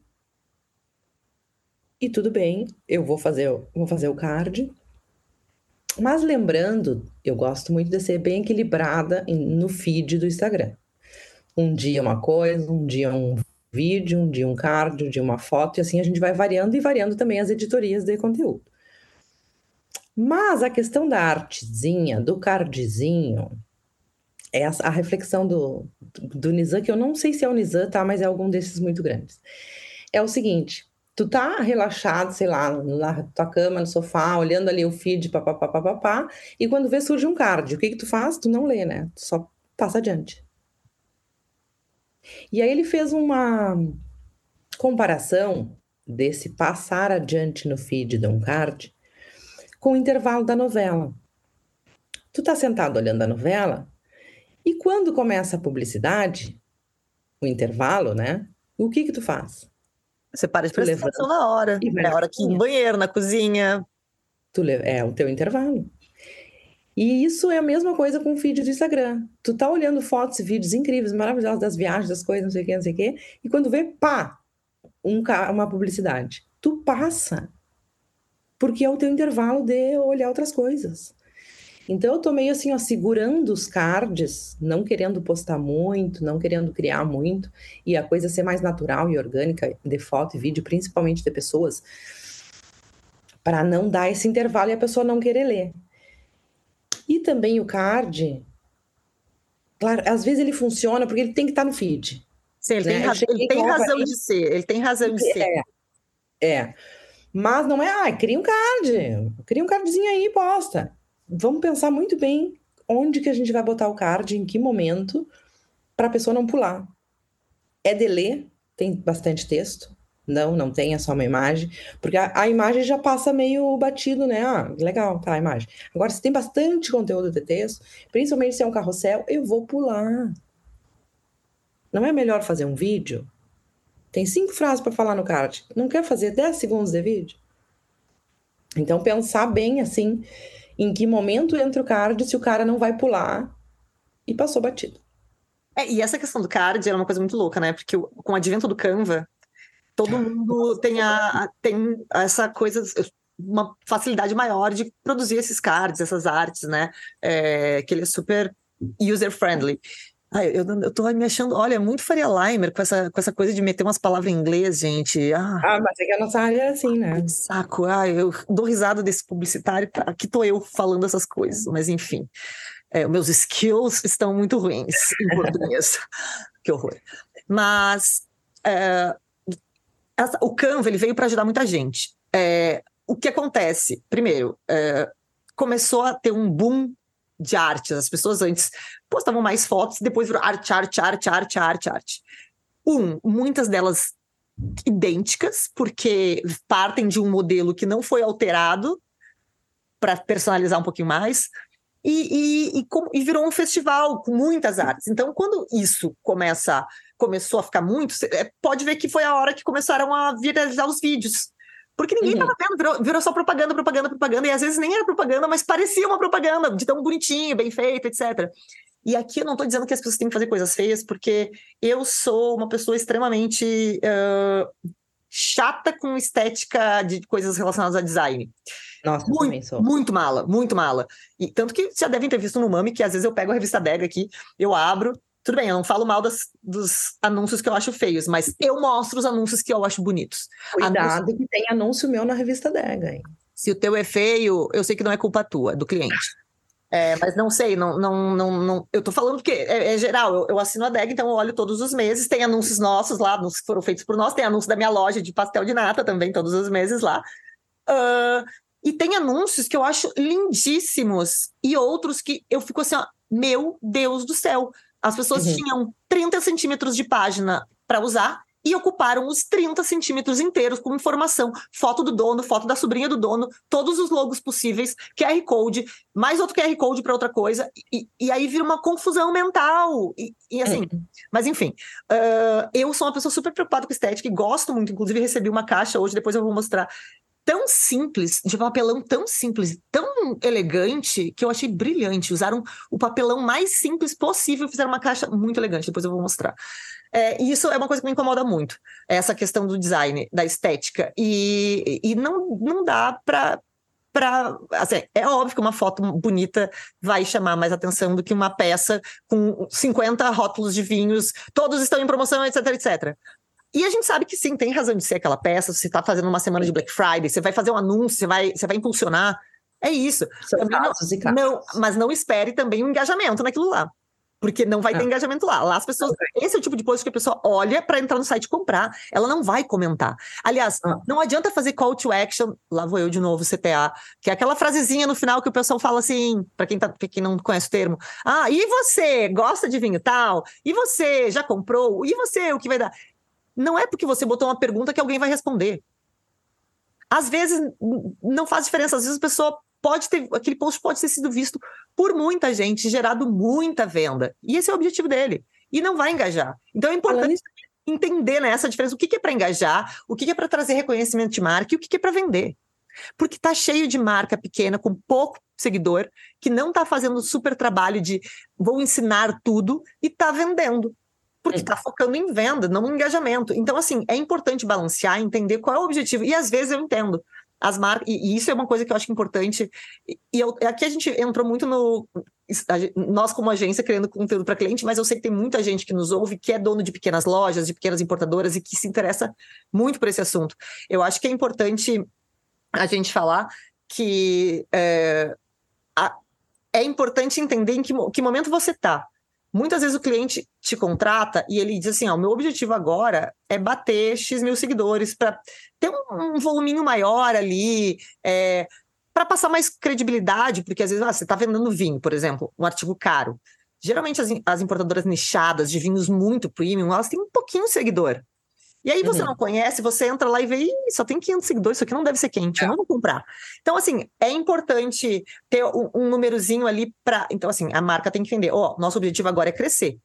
E tudo bem, eu vou fazer, vou fazer o card. Mas lembrando, eu gosto muito de ser bem equilibrada no feed do Instagram. Um dia uma coisa, um dia um vídeo, um dia um card, um dia uma foto, e assim a gente vai variando e variando também as editorias de conteúdo. Mas a questão da artezinha, do cardzinho, é a, reflexão do, do, do Nizam, que eu não sei se é o Nizam, tá? Mas é algum desses muito grandes. É o seguinte: tu tá relaxado, sei lá, na tua cama, no sofá, olhando ali o feed, papapá, papapá, e quando vê surge um card, o que que tu faz? Tu não lê, né? Tu só passa adiante. E aí ele fez uma comparação desse passar adiante no feed de um card com o intervalo da novela. Tu tá sentado olhando a novela e quando começa a publicidade, o intervalo, né? O que que tu faz? Você para de prestar atenção na hora. É a hora que ir no banheiro, na cozinha. Tu é o teu intervalo. E isso é a mesma coisa com o feed do Instagram. Tu tá olhando fotos e vídeos incríveis, maravilhosos das viagens, das coisas, não sei o que, não sei o que, e quando vê, pá, um, uma publicidade. Tu passa. Porque é o teu intervalo de olhar outras coisas. Então eu tô meio assim, ó, segurando os cards, não querendo postar muito, não querendo criar muito, e a coisa ser mais natural e orgânica de foto e vídeo, principalmente de pessoas, para não dar esse intervalo e a pessoa não querer ler. E também o card, claro, às vezes ele funciona porque ele tem que estar tá no feed. Sim, ele né? tem, razão, ele tem razão de ser, ele tem razão de ser. É, é. Mas não é, ah, cria um card, cria um cardzinho aí e posta vamos pensar muito bem onde que a gente vai botar o card, em que momento, para a pessoa não pular. É de ler, tem bastante texto. Não, não tem, é só uma imagem. Porque a, a, imagem já passa meio batido, né? Ah, legal, tá, a imagem. Agora, se tem bastante conteúdo de texto, principalmente se é um carrossel, eu vou pular. Não é melhor fazer um vídeo? Tem cinco frases para falar no card. Não quer fazer 10 segundos de vídeo? Então, pensar bem assim em que momento entra o card se o cara não vai pular e passou batido. É, e essa questão do card é uma coisa muito louca, né? Porque com o advento do Canva, todo mundo tem, a, tem essa coisa, uma facilidade maior de produzir esses cards, essas artes, né? É, que ele é super user-friendly. Ai, eu, eu tô me achando, olha, muito Faria Limer com essa, com essa coisa de meter umas palavras em inglês, gente. Ah, ah mas é que a nossa área é assim, né? Saco. Ai, eu dou risada desse publicitário, aqui tô eu falando essas coisas, mas enfim. É, meus skills estão muito ruins em português. que horror. Mas é, essa, o Canva ele veio para ajudar muita gente. É, o que acontece? Primeiro, é, começou a ter um boom de artes. As pessoas antes postavam mais fotos, depois virou arte, arte, arte, arte, arte, arte. Um, muitas delas idênticas, porque partem de um modelo que não foi alterado para personalizar um pouquinho mais. E, e, e, e, virou um festival com muitas artes. Então, quando isso começa, começou a ficar muito, é, pode ver que foi a hora que começaram a viralizar os vídeos. Porque ninguém estava uhum. vendo, virou, virou, só propaganda, propaganda, propaganda, e às vezes nem era propaganda, mas parecia uma propaganda, de tão bonitinho, bem feito, etc. E aqui eu não estou dizendo que as pessoas têm que fazer coisas feias, porque eu sou uma pessoa extremamente uh, chata com estética de coisas relacionadas a design. Nossa, muito. Muito mala, muito mala. E tanto que já devem ter visto no Mami que às vezes eu pego a revista Dega aqui, eu abro, tudo bem, eu não falo mal das, dos anúncios que eu acho feios, mas eu mostro os anúncios que eu acho bonitos. Cuidado Anúncio... que tem anúncio meu na revista Dega, hein? Se o teu é feio, eu sei que não é culpa tua, do cliente. É, mas não sei, não, não, não, não, eu tô falando porque é, é geral, eu, eu, assino a DEG, então eu olho todos os meses, tem anúncios nossos lá, anúncios que foram feitos por nós, tem anúncio da minha loja de pastel de nata também, todos os meses lá. Uh, e tem anúncios que eu acho lindíssimos, e outros que eu fico assim, ó, meu Deus do céu, as pessoas uhum. tinham 30 centímetros de página para usar, e ocuparam os 30 centímetros inteiros com informação, foto do dono, foto da sobrinha do dono, todos os logos possíveis, QR Code, mais outro QR Code para outra coisa, e, e, aí vira uma confusão mental. E, e assim, é. mas enfim, uh, eu sou uma pessoa super preocupada com estética e gosto muito, inclusive recebi uma caixa hoje, depois eu vou mostrar. Tão simples, de papelão tão simples, tão elegante, que eu achei brilhante. Usaram o papelão mais simples possível, fizeram uma caixa muito elegante, depois eu vou mostrar. É, e isso é uma coisa que me incomoda muito, essa questão do design, da estética. E, e não, não dá para. Pra, assim, é óbvio que uma foto bonita vai chamar mais atenção do que uma peça com 50 rótulos de vinhos, todos estão em promoção, etc, etc. E a gente sabe que sim, tem razão de ser aquela peça. Se você está fazendo uma semana de Black Friday, você vai fazer um anúncio, você vai, você vai impulsionar. É isso. São casos não, e casos. Não, mas não espere também um engajamento naquilo lá. Porque não vai ter é. engajamento lá. Lá as pessoas. Esse é o tipo de post que a pessoa olha para entrar no site e comprar. Ela não vai comentar. Aliás, ah. não adianta fazer call to action. Lá vou eu de novo, CTA, que é aquela frasezinha no final que o pessoal fala assim, para quem, tá, quem não conhece o termo. Ah, e você? Gosta de vinho tal? E você? Já comprou? E você? O que vai dar? Não é porque você botou uma pergunta que alguém vai responder. Às vezes não faz diferença. Às vezes a pessoa pode ter, aquele post pode ter sido visto por muita gente, gerado muita venda. E esse é o objetivo dele. E não vai engajar. Então é importante entender né, essa diferença. O que é para engajar, o que é para trazer reconhecimento de marca e o que é para vender. Porque está cheio de marca pequena, com pouco seguidor, que não está fazendo super trabalho de vou ensinar tudo e está vendendo. Porque está focando em venda, não em engajamento. Então, assim, é importante balancear, entender qual é o objetivo. E às vezes eu entendo as marcas, e, isso é uma coisa que eu acho importante. E, e eu, aqui a gente entrou muito no. Nós, como agência, criando conteúdo para cliente, mas eu sei que tem muita gente que nos ouve que é dono de pequenas lojas, de pequenas importadoras e que se interessa muito por esse assunto. Eu acho que é importante a gente falar que é, a, é importante entender em que, que momento você está. Muitas vezes o cliente te contrata e ele diz assim: ó, o meu objetivo agora é bater X mil seguidores para ter um, um voluminho maior ali, é, para passar mais credibilidade, porque às vezes ah, você está vendendo vinho, por exemplo, um artigo caro. Geralmente as, as importadoras nichadas de vinhos muito premium, elas têm um pouquinho de seguidor. E aí você uhum. não conhece, você entra lá e vê, só tem 500 seguidores, isso aqui não deve ser quente, é. eu não vou comprar. Então, assim, é importante ter um, um númerozinho ali para... Então, assim, a marca tem que entender, ó, oh, nosso objetivo agora é crescer.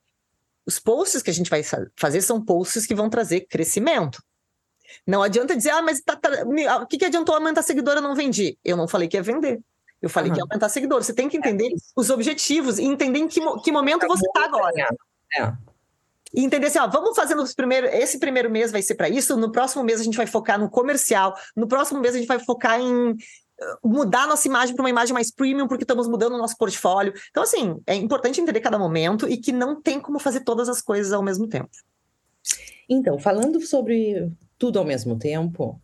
Os posts que a gente vai fazer são posts que vão trazer crescimento. Não adianta dizer, ah, mas tá, tá, o que, que adiantou aumentar seguidor? Eu não vendi. Eu não falei que ia vender. Eu falei uhum. que ia aumentar seguidor. Você tem que entender é os objetivos e entender em que, que momento é você está agora. É e entender assim, ó, vamos fazendo os primeiros, esse primeiro mês vai ser para isso, no próximo mês a gente vai focar no comercial, no próximo mês a gente vai focar em uh, mudar nossa imagem para uma imagem mais premium, porque estamos mudando o nosso portfólio. Então, assim, é importante entender cada momento e que não tem como fazer todas as coisas ao mesmo tempo. Então, falando sobre tudo ao mesmo tempo,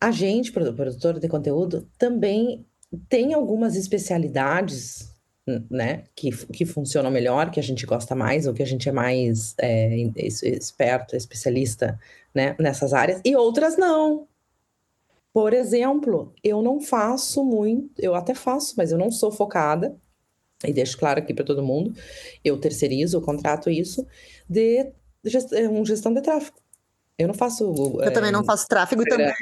a gente, produtor de conteúdo, também tem algumas especialidades né, que, que funcionam melhor, que a gente gosta mais, ou que a gente é mais é, esperto, especialista né, nessas áreas, e outras não. Por exemplo, eu não faço muito, eu até faço, mas eu não sou focada, e deixo claro aqui para todo mundo, eu terceirizo, eu contrato isso, de gestão, gestão de tráfego. Eu não faço. Eu é, também não faço tráfego também.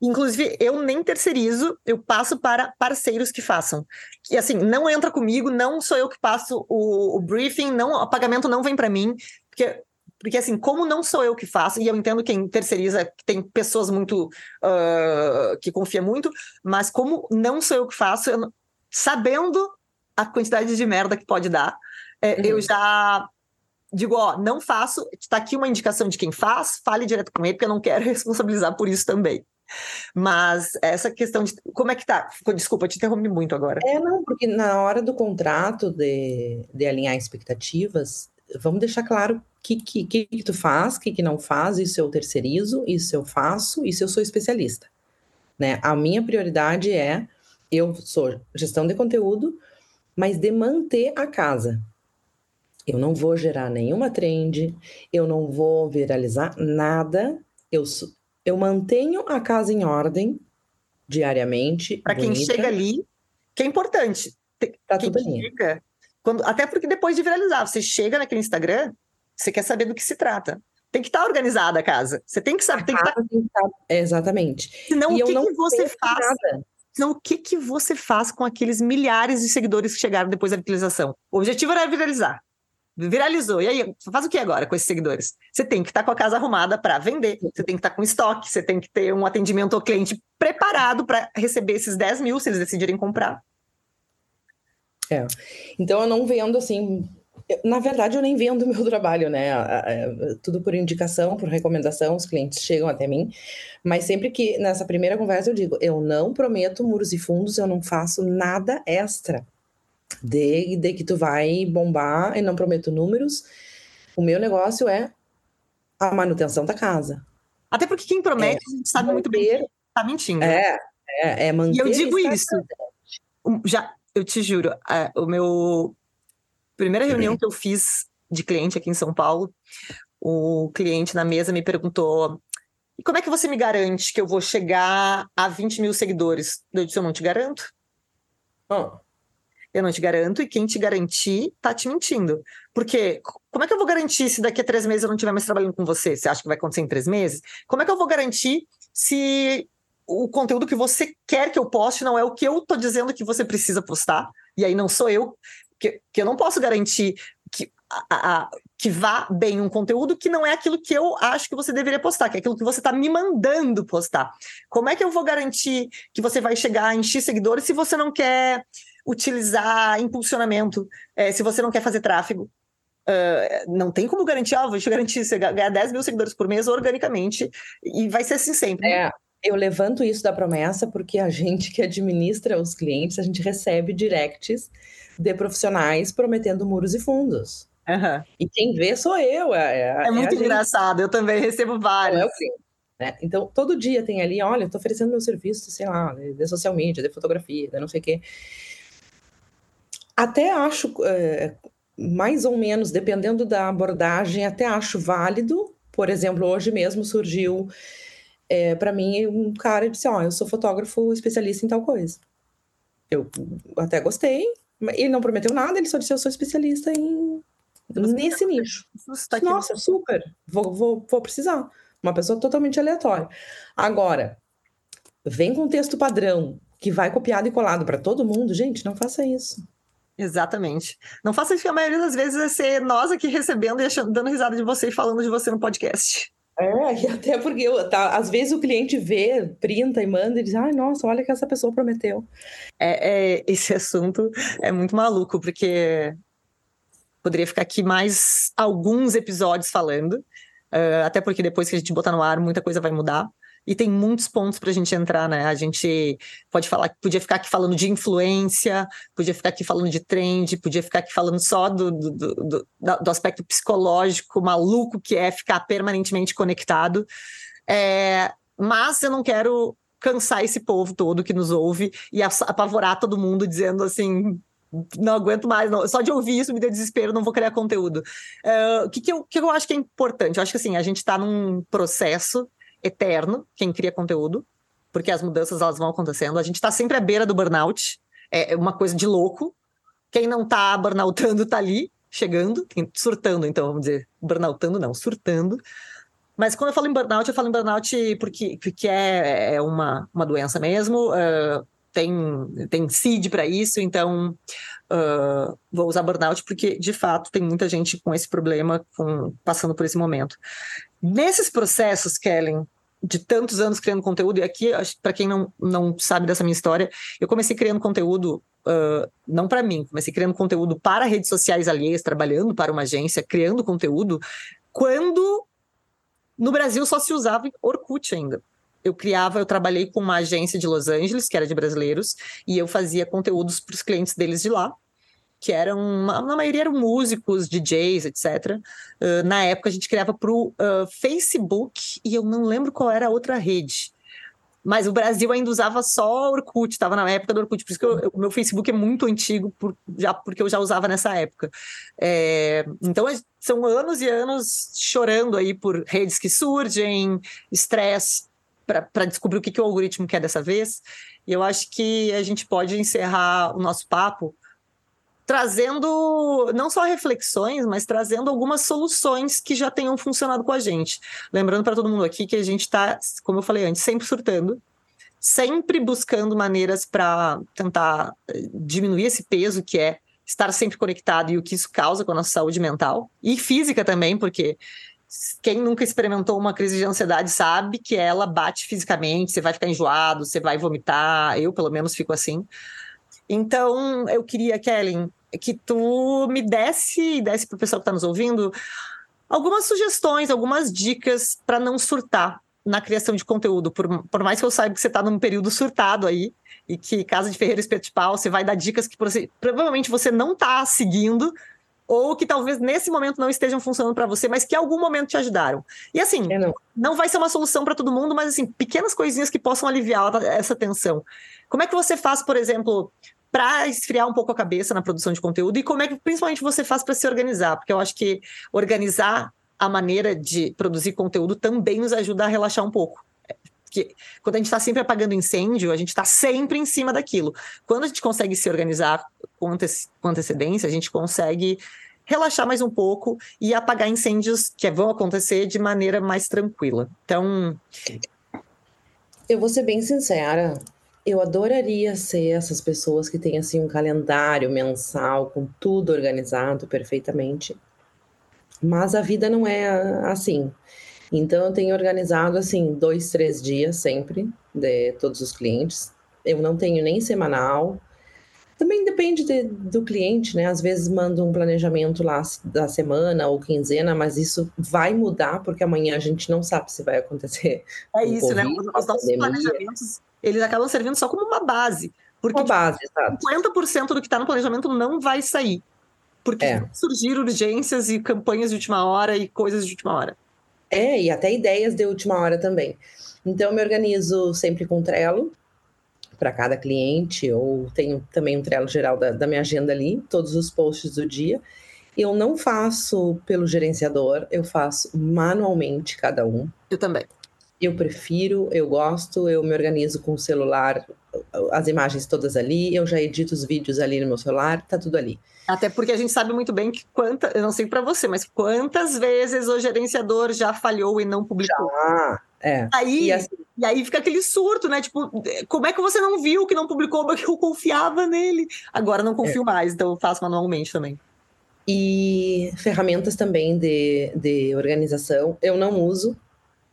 Inclusive, eu nem terceirizo, eu passo para parceiros que façam. E assim, não entra comigo, não sou eu que passo o, o briefing, não, o pagamento não vem para mim, porque porque assim, como não sou eu que faço, e eu entendo quem terceiriza, tem pessoas muito uh, que confia muito, mas como não sou eu que faço, eu, sabendo a quantidade de merda que pode dar, é, uhum. eu já digo, ó, não faço, está aqui uma indicação de quem faz, fale direto com ele, porque eu não quero responsabilizar por isso também. Mas essa questão de. Como é que tá? Desculpa, te interrompi muito agora. É, não, porque na hora do contrato de, de alinhar expectativas, vamos deixar claro o que, que, que, tu faz, o que, que não faz, isso eu terceirizo, isso eu faço, isso eu sou especialista. Né? A minha prioridade é Eu sou gestão de conteúdo, mas de manter a casa. Eu não vou gerar nenhuma trend, eu não vou viralizar nada. Eu, eu mantenho a casa em ordem diariamente. Para quem chega ali, que é importante. Tá quem tudo chega, quando, até porque depois de viralizar, você chega naquele Instagram, você quer saber do que se trata. Tem que estar tá organizada a casa. Você tem que saber. Tem que tá... tá... Exatamente. Senão, e o que, que você faz? Nada. Senão, o que, que você faz com aqueles milhares de seguidores que chegaram depois da viralização? O objetivo era viralizar. Viralizou. E aí, faz o que agora com esses seguidores? Você tem que estar com a casa arrumada para vender, você tem que estar com estoque, você tem que ter um atendimento ao cliente preparado para receber esses 10 mil se eles decidirem comprar. É. Então eu não vendo assim. Na verdade, eu nem vendo meu trabalho, né? Tudo por indicação, por recomendação, os clientes chegam até mim. Mas sempre que nessa primeira conversa eu digo, eu não prometo muros e fundos, eu não faço nada extra de, de que tu vai bombar e não prometo números. O meu negócio é a manutenção da casa. Até porque quem promete, é, a gente sabe muito bem tá mentindo. É, é, é manter. E eu digo isso. Já, eu te juro, a, o meu primeira reunião que eu fiz de cliente aqui em São Paulo, o cliente na mesa me perguntou: e como é que você me garante que eu vou chegar a 20 mil seguidores? Eu disse: eu não te garanto. Oh. Eu não te garanto, e quem te garantir tá te mentindo. Porque como é que eu vou garantir se daqui a três meses eu não estiver mais trabalhando com você? Você acha que vai acontecer em três meses? Como é que eu vou garantir se o conteúdo que você quer que eu poste não é o que eu tô dizendo que você precisa postar? E aí não sou eu, que, que eu não posso garantir que, a, a, que vá bem um conteúdo que não é aquilo que eu acho que você deveria postar, que é aquilo que você está me mandando postar. Como é que eu vou garantir que você vai chegar em X seguidores se você não quer utilizar impulsionamento, é, se você não quer fazer tráfego. Uh, não tem como garantir, ah, vou te garantir você ganhar 10 mil seguidores por mês organicamente, e vai ser assim sempre. É, eu levanto isso da promessa porque a gente que administra os clientes, a gente recebe directs de profissionais prometendo muros e fundos. Uhum. E quem vê sou eu. É, é, é muito engraçado, eu também recebo vários. É. Né? Então, todo dia tem ali, olha, eu estou oferecendo meu serviço, sei lá, de social media, de fotografia, de não sei o quê. Até acho, é, mais ou menos, dependendo da abordagem, até acho válido. Por exemplo, hoje mesmo surgiu é, para mim um cara disse: Ó, oh, eu sou fotógrafo especialista em tal coisa. Eu até gostei, ele não prometeu nada, ele só disse: Eu sou especialista em nesse nicho. Tá Nossa, super, vou, vou, vou precisar. Uma pessoa totalmente aleatória. Agora, vem com texto padrão que vai copiado e colado para todo mundo, gente, não faça isso. Exatamente. Não faça isso que a maioria das vezes é ser nós aqui recebendo e achando, dando risada de você e falando de você no podcast. É, e até porque tá, às vezes o cliente vê, printa e manda e diz: ai, nossa, olha o que essa pessoa prometeu. É, é, esse assunto é muito maluco, porque poderia ficar aqui mais alguns episódios falando, uh, até porque depois que a gente botar no ar, muita coisa vai mudar e tem muitos pontos para a gente entrar, né? A gente pode falar, podia ficar aqui falando de influência, podia ficar aqui falando de trend, podia ficar aqui falando só do, do, do, do aspecto psicológico maluco que é ficar permanentemente conectado. É, mas eu não quero cansar esse povo todo que nos ouve e apavorar todo mundo dizendo assim. Não aguento mais, não. só de ouvir isso me deu desespero, não vou criar conteúdo. Uh, o que, que, eu, que eu acho que é importante? Eu acho que assim, a gente está num processo eterno quem cria conteúdo, porque as mudanças elas vão acontecendo. A gente está sempre à beira do burnout, é uma coisa de louco. Quem não está burnoutando está ali, chegando, surtando, então, vamos dizer, burnoutando não, surtando. Mas quando eu falo em burnout, eu falo em burnout porque, porque é, é uma, uma doença mesmo, uh, tem, tem CID para isso, então uh, vou usar burnout porque, de fato, tem muita gente com esse problema, com, passando por esse momento. Nesses processos, Kellen, de tantos anos criando conteúdo, e aqui, para quem não, não sabe dessa minha história, eu comecei criando conteúdo, uh, não para mim, comecei criando conteúdo para redes sociais alheias, trabalhando para uma agência, criando conteúdo, quando no Brasil só se usava Orkut ainda. Eu criava, eu trabalhei com uma agência de Los Angeles, que era de brasileiros, e eu fazia conteúdos para os clientes deles de lá que eram, na maioria eram músicos, DJs, etc. Uh, na época a gente criava para o uh, Facebook e eu não lembro qual era a outra rede. mas o Brasil ainda usava só Orkut, estava na época do Orkut, por isso que o meu Facebook é muito antigo, por, já, porque eu já usava nessa época. É, então, são anos e anos chorando aí por redes que surgem, estresse para descobrir o que, que o algoritmo quer dessa vez. E eu acho que a gente pode encerrar o nosso papo trazendo não só reflexões, mas trazendo algumas soluções que já tenham funcionado com a gente. Lembrando para todo mundo aqui que a gente está, como eu falei antes, sempre surtando, sempre buscando maneiras para tentar eh, diminuir esse peso que é estar sempre conectado e o que isso causa com a nossa saúde mental e física também, porque quem nunca experimentou uma crise de ansiedade sabe que ela bate fisicamente, você vai ficar enjoado, você vai vomitar, eu pelo menos fico assim. Então, eu queria, Kellen, que tu me desse e desse para o pessoal que está nos ouvindo algumas sugestões, algumas dicas para não surtar na criação de conteúdo. Por, por mais que eu saiba que você está num período surtado aí, e que Casa de Ferreira Espeto de Pau, você vai dar dicas que você, provavelmente você não está seguindo, ou que talvez nesse momento não estejam funcionando para você, mas que em algum momento te ajudaram. E assim, não. não. vai ser uma solução para todo mundo, mas assim, pequenas coisinhas que possam aliviar essa tensão. Como é que você faz, por exemplo, para esfriar um pouco a cabeça na produção de conteúdo e como é que principalmente você faz para se organizar? Porque eu acho que organizar a maneira de produzir conteúdo também nos ajuda a relaxar um pouco. Porque quando a gente está sempre apagando incêndio, a gente está sempre em cima daquilo. Quando a gente consegue se organizar com, antecedência, a gente consegue relaxar mais um pouco e apagar incêndios que vão acontecer de maneira mais tranquila. Então. Eu vou ser bem sincera, eu adoraria ser essas pessoas que têm assim um calendário mensal com tudo organizado perfeitamente. Mas a vida não é assim. Então eu tenho organizado assim dois, três dias sempre de todos os clientes. Eu não tenho nem semanal. Também depende de, do cliente, né? Às vezes mando um planejamento lá da semana ou quinzena, mas isso vai mudar porque amanhã a gente não sabe se vai acontecer. É isso, né? Os, os nossos planejamentos eles acabam servindo só como uma base. Porque uma base, exato. 50% do que está no planejamento não vai sair. Porque é. surgir urgências e campanhas de última hora e coisas de última hora. É, e até ideias de última hora também. Então, eu me organizo sempre com Trello para cada cliente, ou tenho também um Trello geral da, da minha agenda ali, todos os posts do dia. Eu não faço pelo gerenciador, eu faço manualmente cada um. Eu também. Eu prefiro, eu gosto, eu me organizo com o celular, as imagens todas ali, eu já edito os vídeos ali no meu celular, tá tudo ali. Até porque a gente sabe muito bem que quanta, eu não sei para você, mas quantas vezes o gerenciador já falhou e não publicou. Já, é. Aí, e, assim, e aí fica aquele surto, né? Tipo, como é que você não viu que não publicou, porque eu confiava nele? Agora não confio é. mais, então eu faço manualmente também. E ferramentas também de, de organização eu não uso,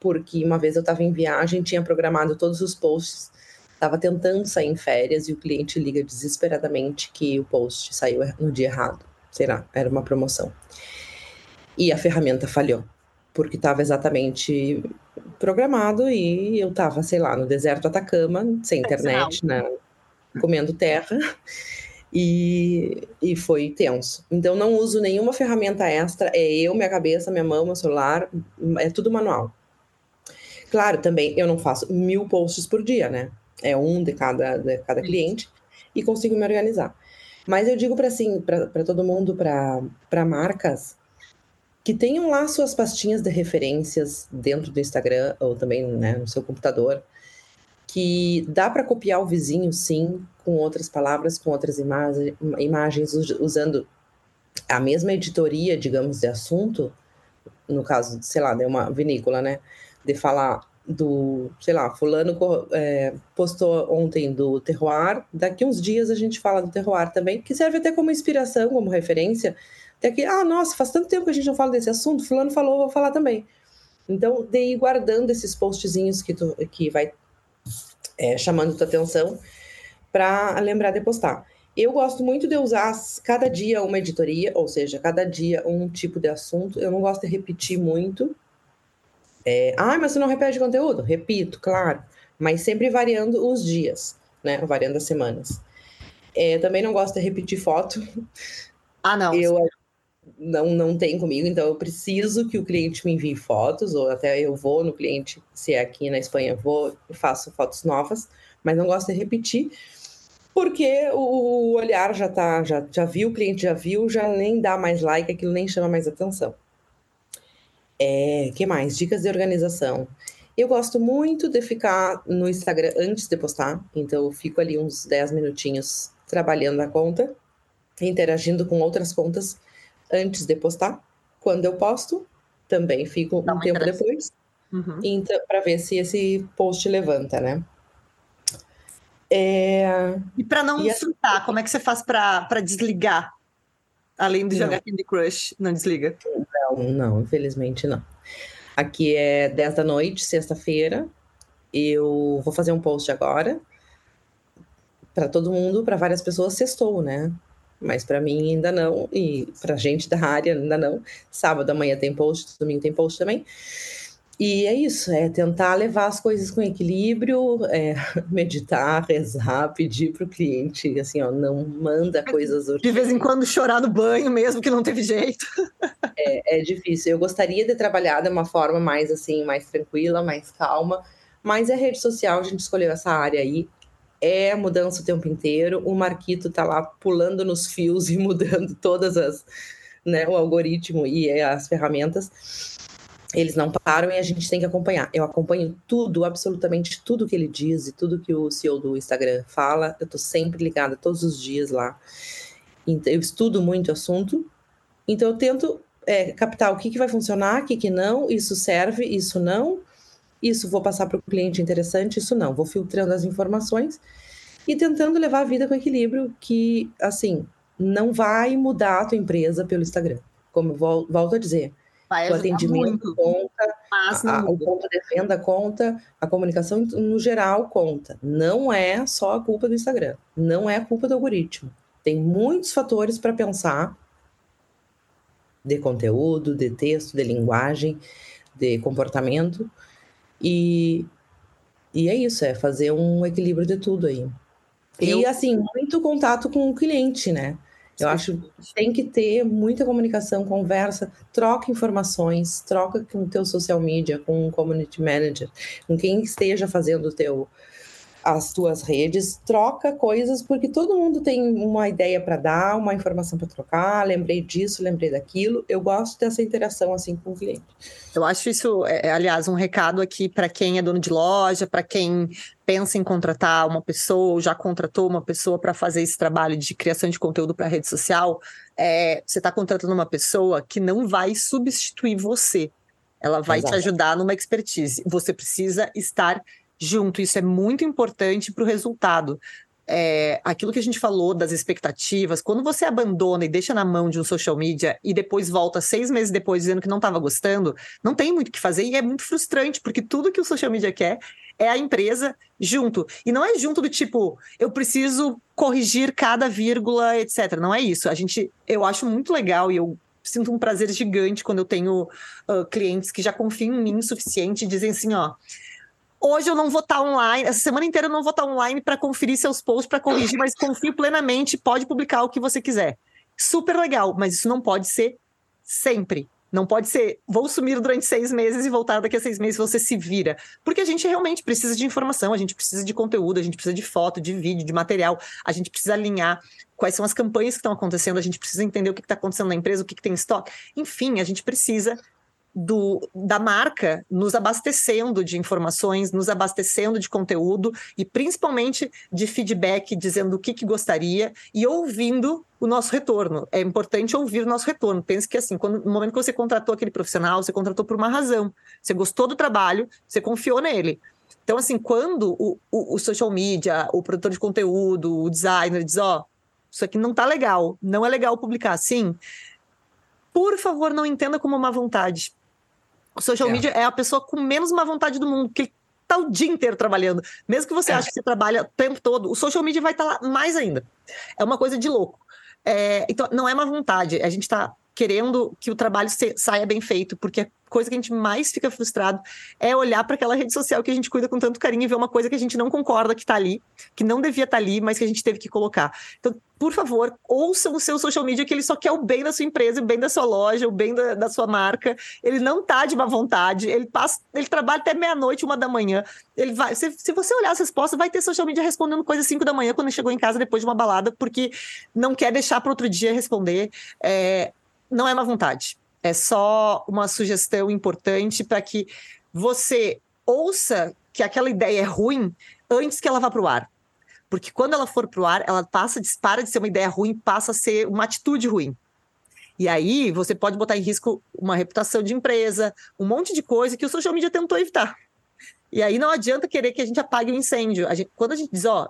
porque uma vez eu estava em viagem, tinha programado todos os posts, estava tentando sair em férias e o cliente liga desesperadamente que o post saiu no dia errado. Será? Era uma promoção. E a ferramenta falhou, porque estava exatamente programado e eu estava, sei lá, no deserto Atacama, sem internet, né, comendo terra. E, e foi tenso. Então, não uso nenhuma ferramenta extra, é eu, minha cabeça, minha mão, meu celular, é tudo manual. Claro, também eu não faço mil posts por dia, né? É um de cada, de cada cliente e consigo me organizar. Mas eu digo para assim, para todo mundo, para marcas, que tenham lá suas pastinhas de referências dentro do Instagram ou também né, no seu computador, que dá para copiar o vizinho, sim, com outras palavras, com outras imag imagens, usando a mesma editoria, digamos, de assunto, no caso, sei lá, de uma vinícola, né? De falar do, sei lá, fulano é, postou ontem do terroir, daqui uns dias a gente fala do terroir também, que serve até como inspiração, como referência, até que, ah, nossa, faz tanto tempo que a gente não fala desse assunto, fulano falou, vou falar também. Então, de ir guardando esses postzinhos que, tu, que vai é, chamando tua atenção para lembrar de postar. Eu gosto muito de usar cada dia uma editoria, ou seja, cada dia um tipo de assunto. Eu não gosto de repetir muito, é, ah, mas você não repete conteúdo? Repito, claro, mas sempre variando os dias, né? Variando as semanas. É, também não gosto de repetir foto. Ah, não. Eu, não, não tem comigo, então eu preciso que o cliente me envie fotos, ou até eu vou no cliente, se é aqui na Espanha, vou e faço fotos novas, mas não gosto de repetir, porque o olhar já tá, já, já viu, o cliente já viu, já nem dá mais like, aquilo nem chama mais atenção. É, que mais? Dicas de organização. Eu gosto muito de ficar no Instagram antes de postar, então eu fico ali uns 10 minutinhos trabalhando a conta, interagindo com outras contas antes de postar. Quando eu posto, também fico Dá um tempo depois, uhum. então, para ver se esse post levanta, né? É... E para não e surtar, assim... como é que você faz para desligar? Além de jogar Candy Crush, não desliga? Não, não, infelizmente não. Aqui é 10 da noite, sexta-feira. Eu vou fazer um post agora. Para todo mundo, para várias pessoas, sextou, né? Mas para mim ainda não. E para gente da área ainda não. Sábado amanhã tem post, domingo tem post também. E é isso, é tentar levar as coisas com equilíbrio, é, meditar, rezar, pedir para o cliente, assim, ó, não manda coisas. De vez em quando chorar no banho mesmo, que não teve jeito. É, é difícil. Eu gostaria de trabalhar de uma forma mais, assim, mais tranquila, mais calma, mas é rede social, a gente escolheu essa área aí, é mudança o tempo inteiro, o Marquito tá lá pulando nos fios e mudando todas as, né, o algoritmo e as ferramentas eles não param e a gente tem que acompanhar. Eu acompanho tudo, absolutamente tudo que ele diz e tudo que o CEO do Instagram fala. Eu tô sempre ligada todos os dias lá. Então, eu estudo muito o assunto. Então, eu tento é, captar o que, que vai funcionar, o que, que não, isso serve, isso não. Isso vou passar para o cliente interessante, isso não. Vou filtrando as informações e tentando levar a vida com equilíbrio, que, assim, não vai mudar a tua empresa pelo Instagram. Como eu volto a dizer, Vai o atendimento conta, a, a, o ponto de venda conta, a comunicação no geral conta. Não é só a culpa do Instagram, não é a culpa do algoritmo. Tem muitos fatores para pensar de conteúdo, de texto, de linguagem, de comportamento. E, e é isso, é fazer um equilíbrio de tudo aí. Eu... E assim, muito contato com o cliente, né? Eu acho que tem que ter muita comunicação, conversa, troca informações, troca com o teu social media, com o community manager, com quem esteja fazendo o teu as tuas redes, troca coisas, porque todo mundo tem uma ideia para dar, uma informação para trocar, lembrei disso, lembrei daquilo. Eu gosto dessa interação assim com o cliente. Eu acho isso, é, é aliás, um recado aqui para quem é dono de loja, para quem pensa em contratar uma pessoa, ou já contratou uma pessoa para fazer esse trabalho de criação de conteúdo para rede social. É, você está contratando uma pessoa que não vai substituir você. Ela vai Exato. te ajudar numa expertise. Você precisa estar junto. Isso é muito importante para o resultado. É, aquilo que a gente falou das expectativas, quando você abandona e deixa na mão de um social media e depois volta seis meses depois dizendo que não estava gostando, não tem muito o que fazer e é muito frustrante, porque tudo que o social media quer é a empresa junto. E não é junto do tipo, eu preciso corrigir cada vírgula, etc. Não é isso. A gente, eu acho muito legal e eu sinto um prazer gigante quando eu tenho uh, clientes que já confiam em mim o suficiente e dizem assim, ó Hoje eu não vou estar online, essa semana inteira eu não vou estar online para conferir seus posts, para corrigir, mas confio plenamente, pode publicar o que você quiser. Super legal, mas isso não pode ser sempre. Não pode ser, vou sumir durante seis meses e voltar daqui a seis meses você se vira. Porque a gente realmente precisa de informação, a gente precisa de conteúdo, a gente precisa de foto, de vídeo, de material, a gente precisa alinhar quais são as campanhas que estão acontecendo, a gente precisa entender o que está acontecendo na empresa, o que, que tem em estoque. Enfim, a gente precisa do, da marca nos abastecendo de informações, nos abastecendo de conteúdo e principalmente de feedback, dizendo o que, que gostaria e ouvindo o nosso retorno. É importante ouvir o nosso retorno. Pense que assim, quando, no momento que você contratou aquele profissional, você contratou por uma razão. Você gostou do trabalho, você confiou nele. Então, assim, quando o, o, o social media, o produtor de conteúdo, o designer diz, ó, oh, isso aqui não tá legal, não é legal publicar assim, por favor, não entenda como uma vontade o social é. media é a pessoa com menos má vontade do mundo, que tá o dia inteiro trabalhando. Mesmo que você é. ache que você trabalha o tempo todo, o social media vai estar tá lá mais ainda. É uma coisa de louco. É, então, não é má vontade. A gente está querendo que o trabalho saia bem feito, porque a coisa que a gente mais fica frustrado é olhar para aquela rede social que a gente cuida com tanto carinho e ver uma coisa que a gente não concorda que está ali, que não devia estar tá ali, mas que a gente teve que colocar. Então, por favor, ouçam o seu social media que ele só quer o bem da sua empresa, o bem da sua loja, o bem da, da sua marca. Ele não está de má vontade, ele passa, ele trabalha até meia-noite, uma da manhã. Ele vai, se, se você olhar as respostas, vai ter social media respondendo coisas 5 da manhã quando chegou em casa depois de uma balada, porque não quer deixar para outro dia responder. É, não é má vontade. É só uma sugestão importante para que você ouça que aquela ideia é ruim antes que ela vá para o ar. Porque quando ela for para o ar, ela passa, para de ser uma ideia ruim, passa a ser uma atitude ruim. E aí você pode botar em risco uma reputação de empresa, um monte de coisa que o social media tentou evitar. E aí não adianta querer que a gente apague o incêndio. A gente, quando a gente diz, ó,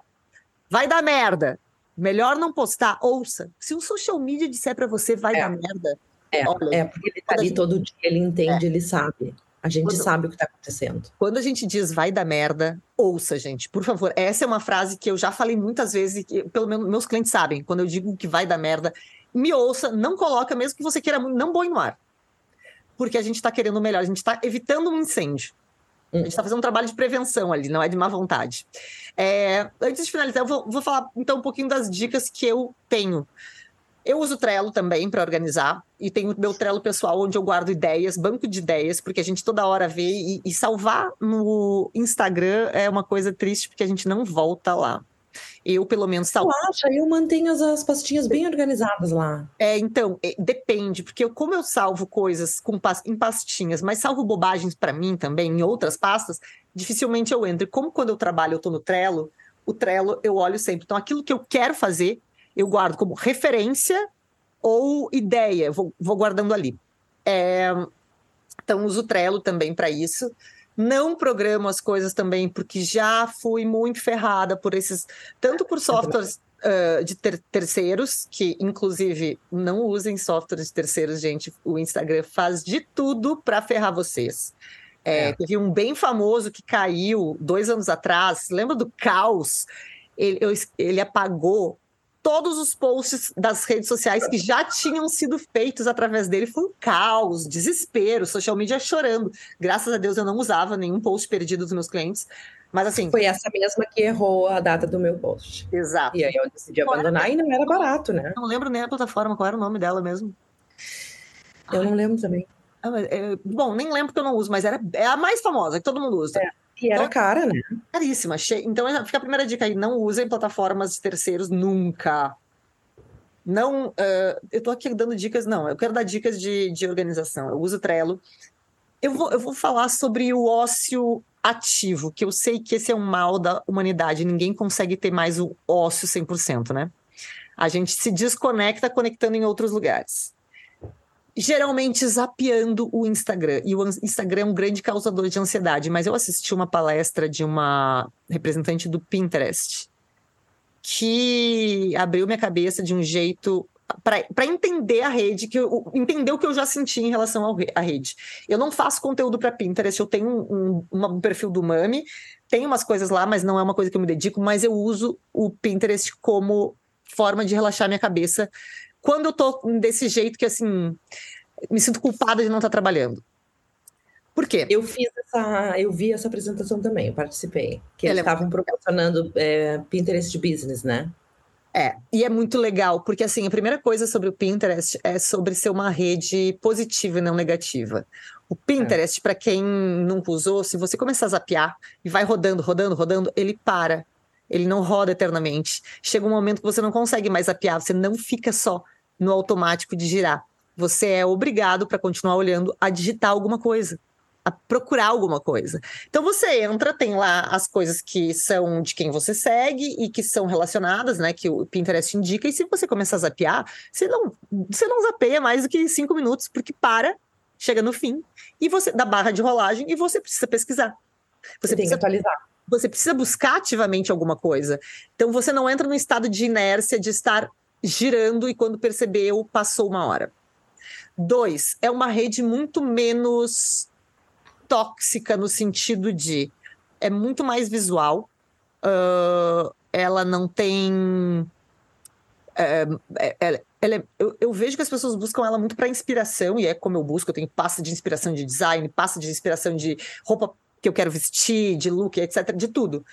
vai dar merda, Melhor não postar, ouça. Se um social media disser para você vai é. dar merda. É, olha, é, porque ele tá ali gente... todo dia, ele entende, é. ele sabe. A gente quando, sabe o que está acontecendo. Quando a gente diz vai dar merda, ouça, gente. Por favor, essa é uma frase que eu já falei muitas vezes, que pelo menos meus clientes sabem. Quando eu digo que vai dar merda, me ouça, não coloca, mesmo que você queira não põe no ar. Porque a gente está querendo o melhor, a gente está evitando um incêndio. A gente está fazendo um trabalho de prevenção ali, não é de má vontade. É, antes de finalizar, eu vou, vou, falar então um pouquinho das dicas que eu tenho. Eu uso Trello também para organizar e tenho meu Trello pessoal onde eu guardo ideias, banco de ideias, porque a gente toda hora vê e, e salvar no Instagram é uma coisa triste porque a gente não volta lá. Eu, pelo menos, salvo. Eu acho, eu mantenho as, as pastinhas bem organizadas lá. É, então, é, depende, porque eu, como eu salvo coisas com, em pastinhas, mas salvo bobagens para mim também, em outras pastas, dificilmente eu entro. E como quando eu trabalho, eu estou no Trello, o Trello eu olho sempre. Então, aquilo que eu quero fazer, eu guardo como referência ou ideia, vou, vou guardando ali. É, então, uso o Trello também para isso. Não programo as coisas também, porque já fui muito ferrada por esses, tanto por softwares uh, de ter terceiros, que inclusive não usem softwares de terceiros, gente. O Instagram faz de tudo para ferrar vocês. É, é. Teve um bem famoso que caiu dois anos atrás, lembra do caos? Ele, ele apagou todos os posts das redes sociais que já tinham sido feitos através dele. Foi um caos, desespero, social media chorando. Graças a Deus eu não usava nenhum post perdido dos meus clientes. Mas assim. Foi essa mesma que errou a data do meu post. Exato. E aí eu decidi abandonar e não era barato, né? Não lembro nem a plataforma, qual era o nome dela mesmo. Eu Ai. não lembro também. Ah, é, bom, nem lembro que eu não uso, mas era, é a mais famosa, que todo mundo usa. É. E era então, cara, né? Caríssima. Então fica a primeira dica aí: não usem plataformas de terceiros nunca. Não, uh, eu tô aqui dando dicas, não, eu quero dar dicas de, de organização. Eu uso Trello. Eu vou, eu vou falar sobre o ócio ativo, que eu sei que esse é um mal da humanidade, ninguém consegue ter mais o ócio 100%, né? A gente se desconecta conectando em outros lugares geralmente zapeando o Instagram. E o Instagram é um grande causador de ansiedade. Mas eu assisti uma palestra de uma representante do Pinterest que abriu minha cabeça de um jeito para entender a rede, que eu, entender o que eu já senti em relação ao, à rede. Eu não faço conteúdo para Pinterest, eu tenho um, um, um, perfil do Mami, tem umas coisas lá, mas não é uma coisa que eu me dedico, mas eu uso o Pinterest como forma de relaxar minha cabeça quando eu tô desse jeito que, assim, me sinto culpada de não estar tá trabalhando. Por quê? Eu fiz essa, eu vi essa apresentação também, eu participei. Que eles é estavam proporcionando é, Pinterest Business, né? É, e é muito legal, porque assim, a primeira coisa sobre o Pinterest é sobre ser uma rede positiva e não negativa. O Pinterest, é. para quem nunca usou, se você começar a zapear e vai rodando, rodando, rodando, ele para. Ele não roda eternamente. Chega um momento que você não consegue mais zapear, você não fica só no automático de girar. Você é obrigado, para continuar olhando, a digitar alguma coisa, a procurar alguma coisa. Então você entra, tem lá as coisas que são de quem você segue e que são relacionadas, né? Que o Pinterest indica. E se você começar a zapear, você não, você não zapeia mais do que cinco minutos, porque para, chega no fim, e você dá barra de rolagem e você precisa pesquisar. Você, você tem que atualizar. Você precisa buscar ativamente alguma coisa. Então você não entra no estado de inércia de estar girando e quando percebeu, passou uma hora. Dois, é uma rede muito menos tóxica no sentido de é muito mais visual, uh, ela não tem é, é, é, é eu, eu, vejo que as pessoas buscam ela muito para inspiração, e é como eu busco, eu tenho pasta de inspiração de design, pasta de inspiração de roupa que eu quero vestir, de look, etc., de tudo.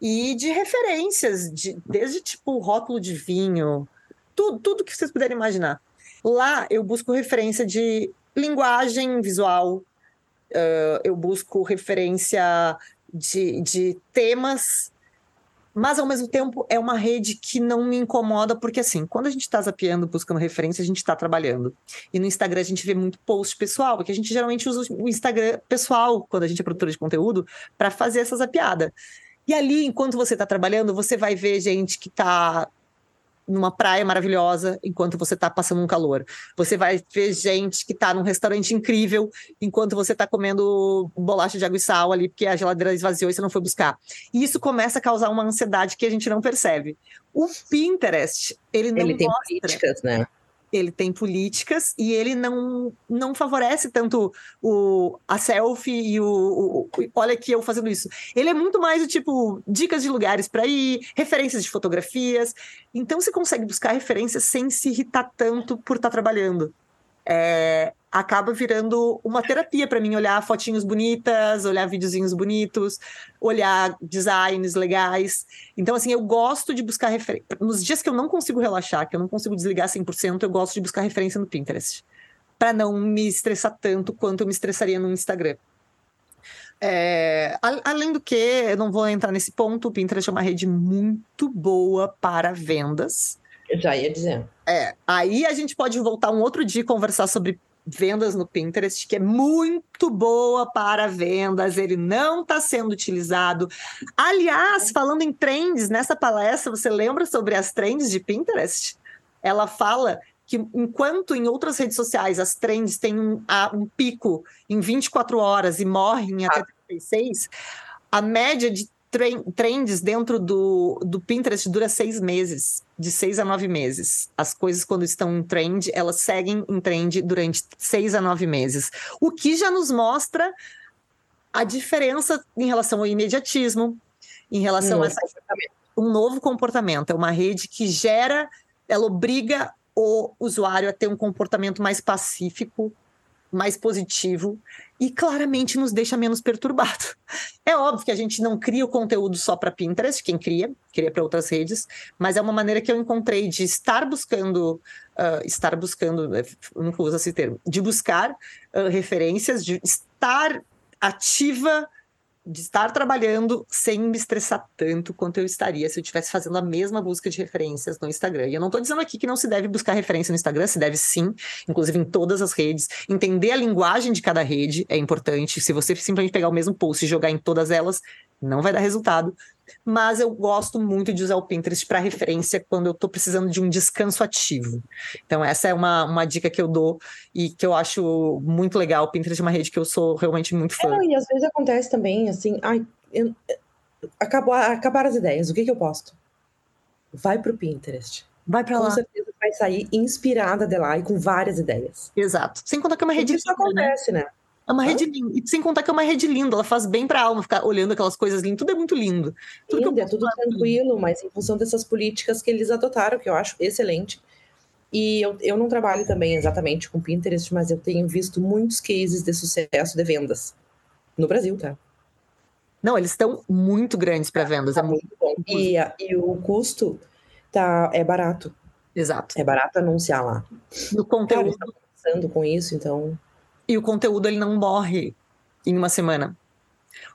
E de referências, de, desde tipo rótulo de vinho, tudo, tudo que vocês puderem imaginar. Lá eu busco referência de linguagem visual, uh, eu busco referência de, de temas mas ao mesmo tempo é uma rede que não me incomoda, porque assim, quando a gente está zapeando, buscando referência, a gente está trabalhando. E no Instagram a gente vê muito post pessoal, porque a gente geralmente usa o Instagram pessoal, quando a gente é produtora de conteúdo, para fazer essa zapeada. E ali, enquanto você está trabalhando, você vai ver gente que está numa praia maravilhosa enquanto você está passando um calor. Você vai ver gente que está num restaurante incrível enquanto você está comendo bolacha de água e sal ali, porque a geladeira esvaziou e você não foi buscar. E isso começa a causar uma ansiedade que a gente não percebe. O Pinterest, ele não ele tem mostra... políticas, né? Ele tem políticas e ele não, não favorece tanto o, a selfie e o, o, o, Olha aqui eu fazendo isso. Ele é muito mais o tipo dicas de lugares para ir, referências de fotografias. Então você consegue buscar referências sem se irritar tanto por estar tá trabalhando. É, acaba virando uma terapia para mim olhar fotinhos bonitas, olhar videozinhos bonitos, olhar designs legais. Então, assim, eu gosto de buscar referência. Nos dias que eu não consigo relaxar, que eu não consigo desligar 100%, eu gosto de buscar referência no Pinterest. Para não me estressar tanto quanto eu me estressaria no Instagram. É, além do que, eu não vou entrar nesse ponto, o Pinterest é uma rede muito boa para vendas. Eu já ia dizer. É, aí a gente pode voltar um outro dia e conversar sobre vendas no Pinterest, que é muito boa para vendas, ele não está sendo utilizado. Aliás, falando em trends, nessa palestra, você lembra sobre as trends de Pinterest? Ela fala que enquanto em outras redes sociais as trends têm um, um pico em 24 horas e morrem até 36, a média de trends dentro do, do Pinterest dura seis meses, de seis a nove meses. As coisas, quando estão em trend, elas seguem em trend durante seis a nove meses. O que já nos mostra a diferença em relação ao imediatismo, em relação um a essa, um novo comportamento. É uma rede que gera, ela obriga o usuário a ter um comportamento mais pacífico, mais positivo e claramente nos deixa menos perturbado. É óbvio que a gente não cria o conteúdo só para Pinterest, quem cria, cria para outras redes, mas é uma maneira que eu encontrei de estar buscando, uh, estar buscando, eu nunca uso esse termo, de buscar uh, referências, de estar ativa de estar trabalhando sem me estressar tanto quanto eu estaria se eu estivesse fazendo a mesma busca de referências no Instagram. E eu não estou dizendo aqui que não se deve buscar referência no Instagram, se deve sim, inclusive em todas as redes. Entender a linguagem de cada rede é importante. Se você simplesmente pegar o mesmo post e jogar em todas elas, não vai dar resultado mas eu gosto muito de usar o Pinterest para referência quando eu estou precisando de um descanso ativo. Então, essa é uma, uma dica que eu dou e que eu acho muito legal. O Pinterest é uma rede que eu sou realmente muito fã. É, e às vezes acontece também, assim, ai, eu, acabou, acabaram as ideias, o que, que eu posto? Vai para o Pinterest. Vai para lá. Com certeza vai sair inspirada de lá e com várias ideias. Exato. Sem contar que é uma rede. Isso né? acontece, né? né? É uma rede linda. E sem contar que é uma rede linda, ela faz bem pra alma ficar olhando aquelas coisas lindas. Tudo é muito lindo. Tudo lindo, é tudo tranquilo, mas em função dessas políticas que eles adotaram, que eu acho excelente. E eu, eu não trabalho também exatamente com Pinterest, mas eu tenho visto muitos cases de sucesso de vendas no Brasil, tá? Não, eles estão muito grandes para vendas. Tá é muito bom. E, e o custo tá, é barato. Exato. É barato anunciar lá. No conteúdo. Cara, pensando com isso, então. E o conteúdo ele não morre em uma semana.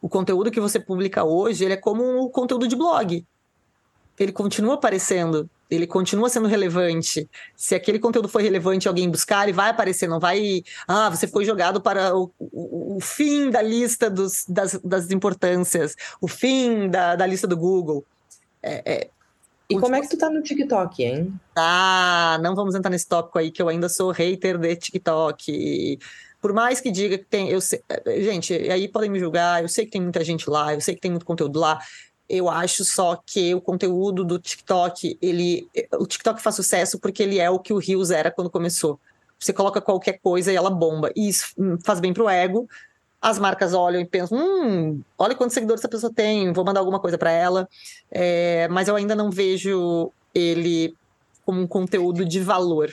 O conteúdo que você publica hoje, ele é como o conteúdo de blog. Ele continua aparecendo, ele continua sendo relevante. Se aquele conteúdo foi relevante alguém buscar, ele vai aparecer, não vai. Ah, você foi jogado para o, o, o fim da lista dos, das, das importâncias, o fim da, da lista do Google. É, é, e como é que tu tá no TikTok, hein? Ah, não vamos entrar nesse tópico aí, que eu ainda sou hater de TikTok. Por mais que diga que tem. Eu sei, gente, aí podem me julgar, eu sei que tem muita gente lá, eu sei que tem muito conteúdo lá. Eu acho só que o conteúdo do TikTok, ele. O TikTok faz sucesso porque ele é o que o Rios era quando começou. Você coloca qualquer coisa e ela bomba. E isso hum, faz bem pro ego. As marcas olham e pensam: hum, olha quantos seguidores essa pessoa tem, vou mandar alguma coisa para ela. É, mas eu ainda não vejo ele como um conteúdo de valor?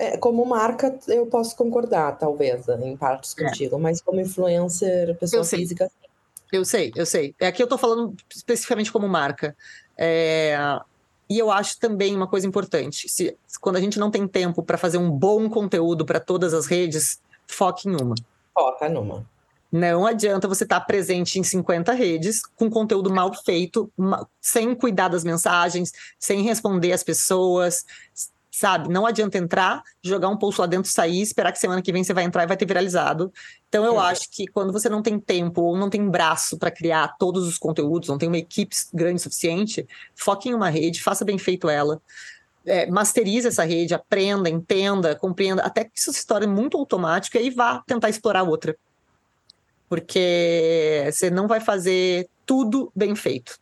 É, como marca, eu posso concordar, talvez, em partes é. contigo, é. mas como influencer, pessoa física. Eu sei, eu sei. É aqui eu estou falando especificamente como marca. É, e eu acho também uma coisa importante: se, quando a gente não tem tempo para fazer um bom conteúdo para todas as redes, foque em uma. Foca numa. Não adianta você estar tá presente em 50 redes com conteúdo mal feito, sem cuidar das mensagens, sem responder as pessoas, sabe? Não adianta entrar, jogar um post lá dentro, sair, esperar que semana que vem você vai entrar e vai ter viralizado. Então eu é. acho que quando você não tem tempo ou não tem braço para criar todos os conteúdos, não tem uma equipe grande o suficiente, foque em uma rede, faça bem feito ela. É, masterize essa rede, aprenda, entenda, compreenda, até que isso se torne muito automático e aí vá tentar explorar outra. Porque você não vai fazer tudo bem feito.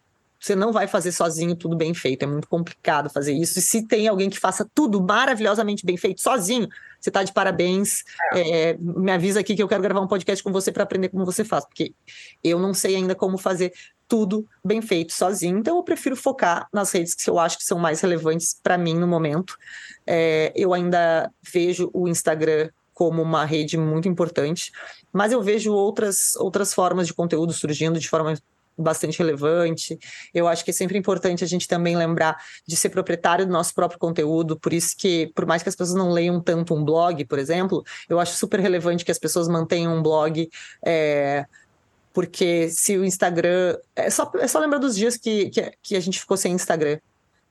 Você não vai fazer sozinho tudo bem feito, é muito complicado fazer isso. E se tem alguém que faça tudo maravilhosamente bem feito sozinho, você está de parabéns. É. É, me avisa aqui que eu quero gravar um podcast com você para aprender como você faz, porque eu não sei ainda como fazer tudo bem feito sozinho. Então eu prefiro focar nas redes que eu acho que são mais relevantes para mim no momento. É, eu ainda vejo o Instagram como uma rede muito importante, mas eu vejo outras, outras formas de conteúdo surgindo de forma bastante relevante. Eu acho que é sempre importante a gente também lembrar de ser proprietário do nosso próprio conteúdo, por isso que, por mais que as pessoas não leiam tanto um blog, por exemplo, eu acho super relevante que as pessoas mantenham um blog. É, porque se o Instagram. É só, é só lembrar dos dias que, que, que a gente ficou sem Instagram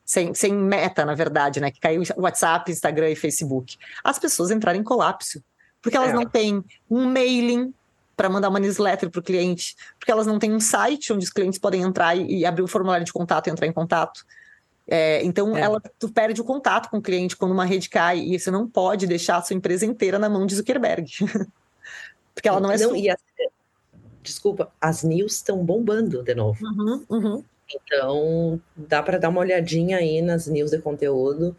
sem, sem meta, na verdade, né? Que caiu WhatsApp, Instagram e Facebook. As pessoas entraram em colapso. Porque elas é. não têm um mailing para mandar uma newsletter para o cliente, porque elas não têm um site onde os clientes podem entrar e, e abrir o formulário de contato e entrar em contato. É, então, é. ela, tu perde o contato com o cliente quando uma rede cai e você não pode deixar a sua empresa inteira na mão de Zuckerberg. porque ela não é não, sua. As, desculpa, as news estão bombando de novo. Uhum, uhum. Então, dá para dar uma olhadinha aí nas news de conteúdo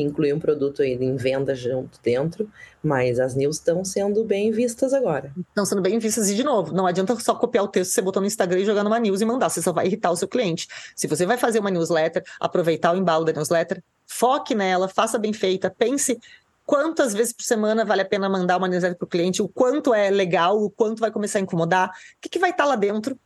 incluir um produto aí em venda junto dentro, mas as news estão sendo bem vistas agora. Estão sendo bem vistas e, de novo, não adianta só copiar o texto que você botou no Instagram e jogar numa news e mandar, você só vai irritar o seu cliente. Se você vai fazer uma newsletter, aproveitar o embalo da newsletter, foque nela, faça bem feita, pense quantas vezes por semana vale a pena mandar uma newsletter para o cliente, o quanto é legal, o quanto vai começar a incomodar, o que, que vai estar tá lá dentro.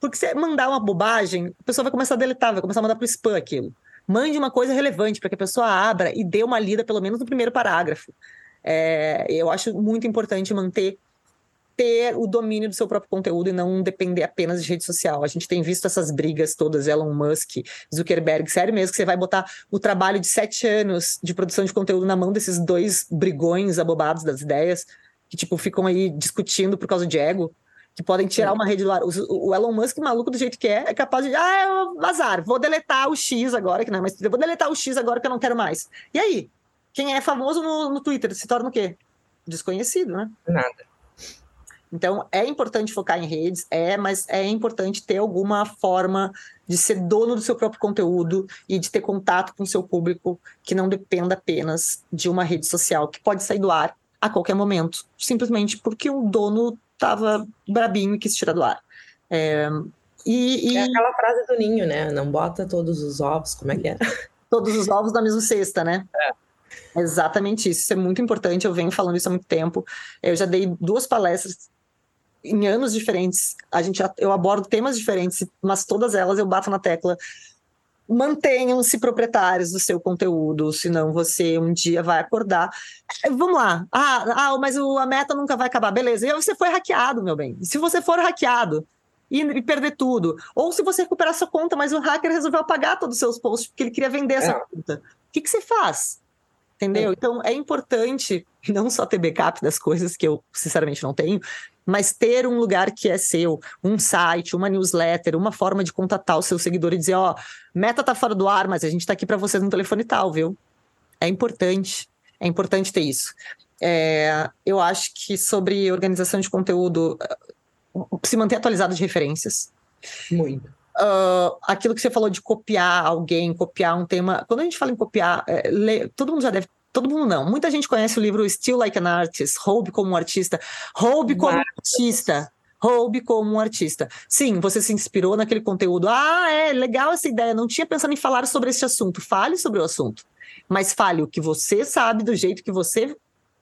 Porque se mandar uma bobagem, a pessoa vai começar a deletar, vai começar a mandar para o spam aquilo. Mande uma coisa relevante para que a pessoa abra e dê uma lida, pelo menos no primeiro parágrafo. É, eu acho muito importante manter ter o domínio do seu próprio conteúdo e não depender apenas de rede social. A gente tem visto essas brigas todas, Elon Musk, Zuckerberg, sério mesmo que você vai botar o trabalho de sete anos de produção de conteúdo na mão desses dois brigões abobados das ideias, que tipo ficam aí discutindo por causa de ego que podem tirar uma rede do ar. O Elon Musk, maluco do jeito que é, é capaz de, ah, azar, vou deletar o X agora, que não é mais vou deletar o X agora que eu não quero mais. E aí? Quem é famoso no, no Twitter se torna o quê? Desconhecido, né? Nada. Então, é importante focar em redes, é, mas é importante ter alguma forma de ser dono do seu próprio conteúdo e de ter contato com o seu público que não dependa apenas de uma rede social que pode sair do ar a qualquer momento, simplesmente porque o dono estava brabinho e quis tirar do ar. É, e, e... é aquela frase do ninho, né? Não bota todos os ovos, como é que é? Todos os ovos na mesma cesta, né? É. Exatamente isso. Isso é muito importante. Eu venho falando isso há muito tempo. Eu já dei duas palestras em anos diferentes. A gente, eu abordo temas diferentes, mas todas elas eu bato na tecla mantenham-se proprietários do seu conteúdo, senão você um dia vai acordar. É, vamos lá. Ah, ah mas o, a meta nunca vai acabar. Beleza. E aí você foi hackeado, meu bem. Se você for hackeado e, e, perder tudo, ou se você recuperar sua conta, mas o hacker resolveu apagar todos os seus posts porque ele queria vender essa é. conta, o que, que você faz? Entendeu? É. Então é importante não só ter backup das coisas que eu sinceramente não tenho, mas ter um lugar que é seu, um site, uma newsletter, uma forma de contatar o seu seguidor e dizer, ó, meta tá fora do ar, mas a gente tá aqui para vocês no telefone tal, viu? É importante, é importante ter isso. É, eu acho que sobre organização de conteúdo, se manter atualizado de referências. Muito. Uh, aquilo que você falou de copiar alguém, copiar um tema. Quando a gente fala em copiar, é, todo mundo já deve todo mundo não. Muita gente conhece o livro Still Like an Artist, Roube como um artista. Roube como um artista. roube como um artista. Sim, você se inspirou naquele conteúdo. Ah, é legal essa ideia. Não tinha pensado em falar sobre esse assunto. Fale sobre o assunto. Mas fale o que você sabe, do jeito que você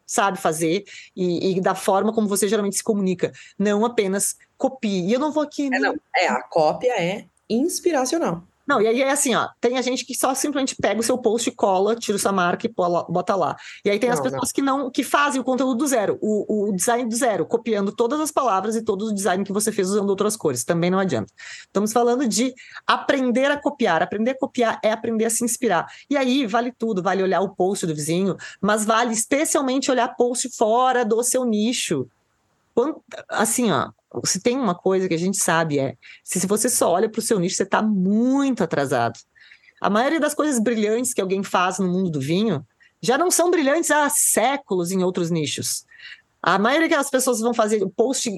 sabe fazer e, e da forma como você geralmente se comunica. Não apenas copie. E eu não vou aqui. É, não. é a cópia é inspiracional. Não, e aí é assim, ó, tem a gente que só simplesmente pega o seu post e cola, tira sua marca e bota lá. E aí tem não, as pessoas não. que não, que fazem o conteúdo do zero, o, o, design do zero, copiando todas as palavras e todo o design que você fez usando outras cores. Também não adianta. Estamos falando de aprender a copiar. Aprender a copiar é aprender a se inspirar. E aí vale tudo, vale olhar o post do vizinho, mas vale especialmente olhar post fora do seu nicho. Quando, assim, ó, se tem uma coisa que a gente sabe é, se, você só olha para o seu nicho, você está muito atrasado. A maioria das coisas brilhantes que alguém faz no mundo do vinho já não são brilhantes há séculos em outros nichos. A maioria das pessoas vão fazer post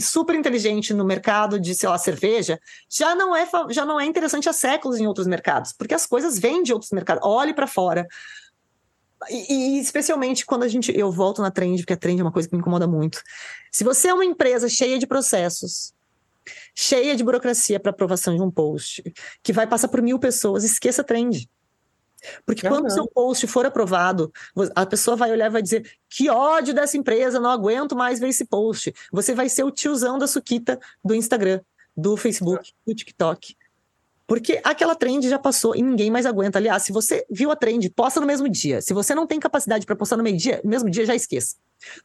super inteligente no mercado de, sei lá, cerveja, já não é já não é interessante há séculos em outros mercados, porque as coisas vêm de outros mercados. Olhe para fora. E, e, especialmente quando a gente. Eu volto na trend, porque a trend é uma coisa que me incomoda muito. Se você é uma empresa cheia de processos, cheia de burocracia para aprovação de um post, que vai passar por mil pessoas, esqueça a trend. Porque quando o seu post for aprovado, a pessoa vai olhar e vai dizer: que ódio dessa empresa, não aguento mais ver esse post. Você vai ser o tiozão da suquita do Instagram, do Facebook, do TikTok. Porque aquela trend já passou e ninguém mais aguenta. Aliás, se você viu a trend, posta no mesmo dia. Se você não tem capacidade para postar no meio dia, no mesmo dia já esqueça.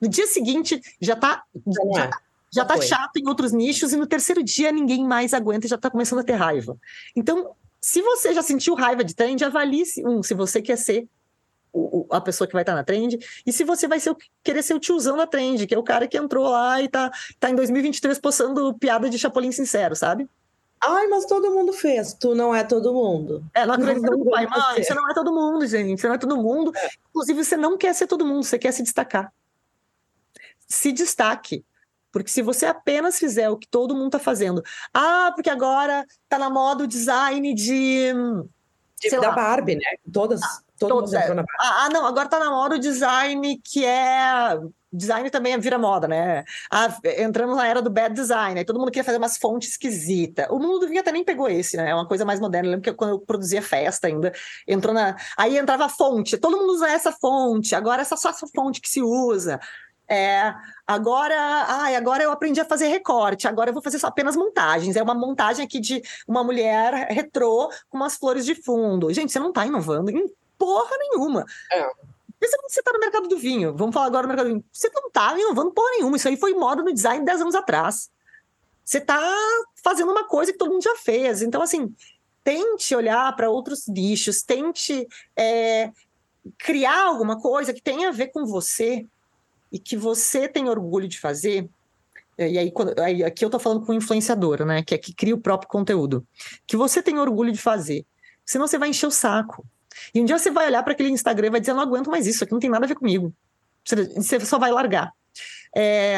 No dia seguinte já tá já, é. já tá chato em outros nichos e no terceiro dia ninguém mais aguenta e já tá começando a ter raiva. Então, se você já sentiu raiva de trend, avalie se, um, se você quer ser o, a pessoa que vai estar tá na trend, e se você vai ser o, querer ser o tiozão da trend, que é o cara que entrou lá e tá, tá em 2023 postando piada de Chapolin sincero, sabe? Ai, mas todo mundo fez. Tu não é todo mundo. É, não acredito no pai, mãe. Você não é todo mundo, gente. Você não é todo mundo. É. Inclusive, você não quer ser todo mundo, você quer se destacar. Se destaque. Porque se você apenas fizer o que todo mundo está fazendo, ah, porque agora tá na moda o design de. de da lá. Barbie, né? Todas. Ah, todo todas, mundo é. na Barbie. Ah, não, agora tá na moda o design que é design também é vira moda, né? Ah, entramos na era do bad design, aí todo mundo queria fazer umas fontes esquisitas. O mundo do vinho até nem pegou esse, né? É uma coisa mais moderna. Eu lembro que quando eu produzia festa ainda, entrou na. Aí entrava a fonte, todo mundo usa essa fonte, agora essa só essa fonte que se usa. É, agora, ai, agora eu aprendi a fazer recorte, agora eu vou fazer só apenas montagens. É uma montagem aqui de uma mulher retrô com umas flores de fundo. Gente, você não está inovando em porra nenhuma. É. Pensa quando você está no mercado do vinho. Vamos falar agora do mercado do vinho. Você não está inovando porra nenhuma. Isso aí foi moda no design 10 anos atrás. Você está fazendo uma coisa que todo mundo já fez. Então, assim, tente olhar para outros nichos, tente é, criar alguma coisa que tenha a ver com você e que você tem orgulho de fazer. E aí, quando, aí aqui eu estou falando com influenciadora, né? Que é que cria o próprio conteúdo. Que você tem orgulho de fazer. Senão você vai encher o saco. E um dia você vai olhar para aquele Instagram e vai dizer: não aguento mais isso, aqui não tem nada a ver comigo. Você só vai largar. É,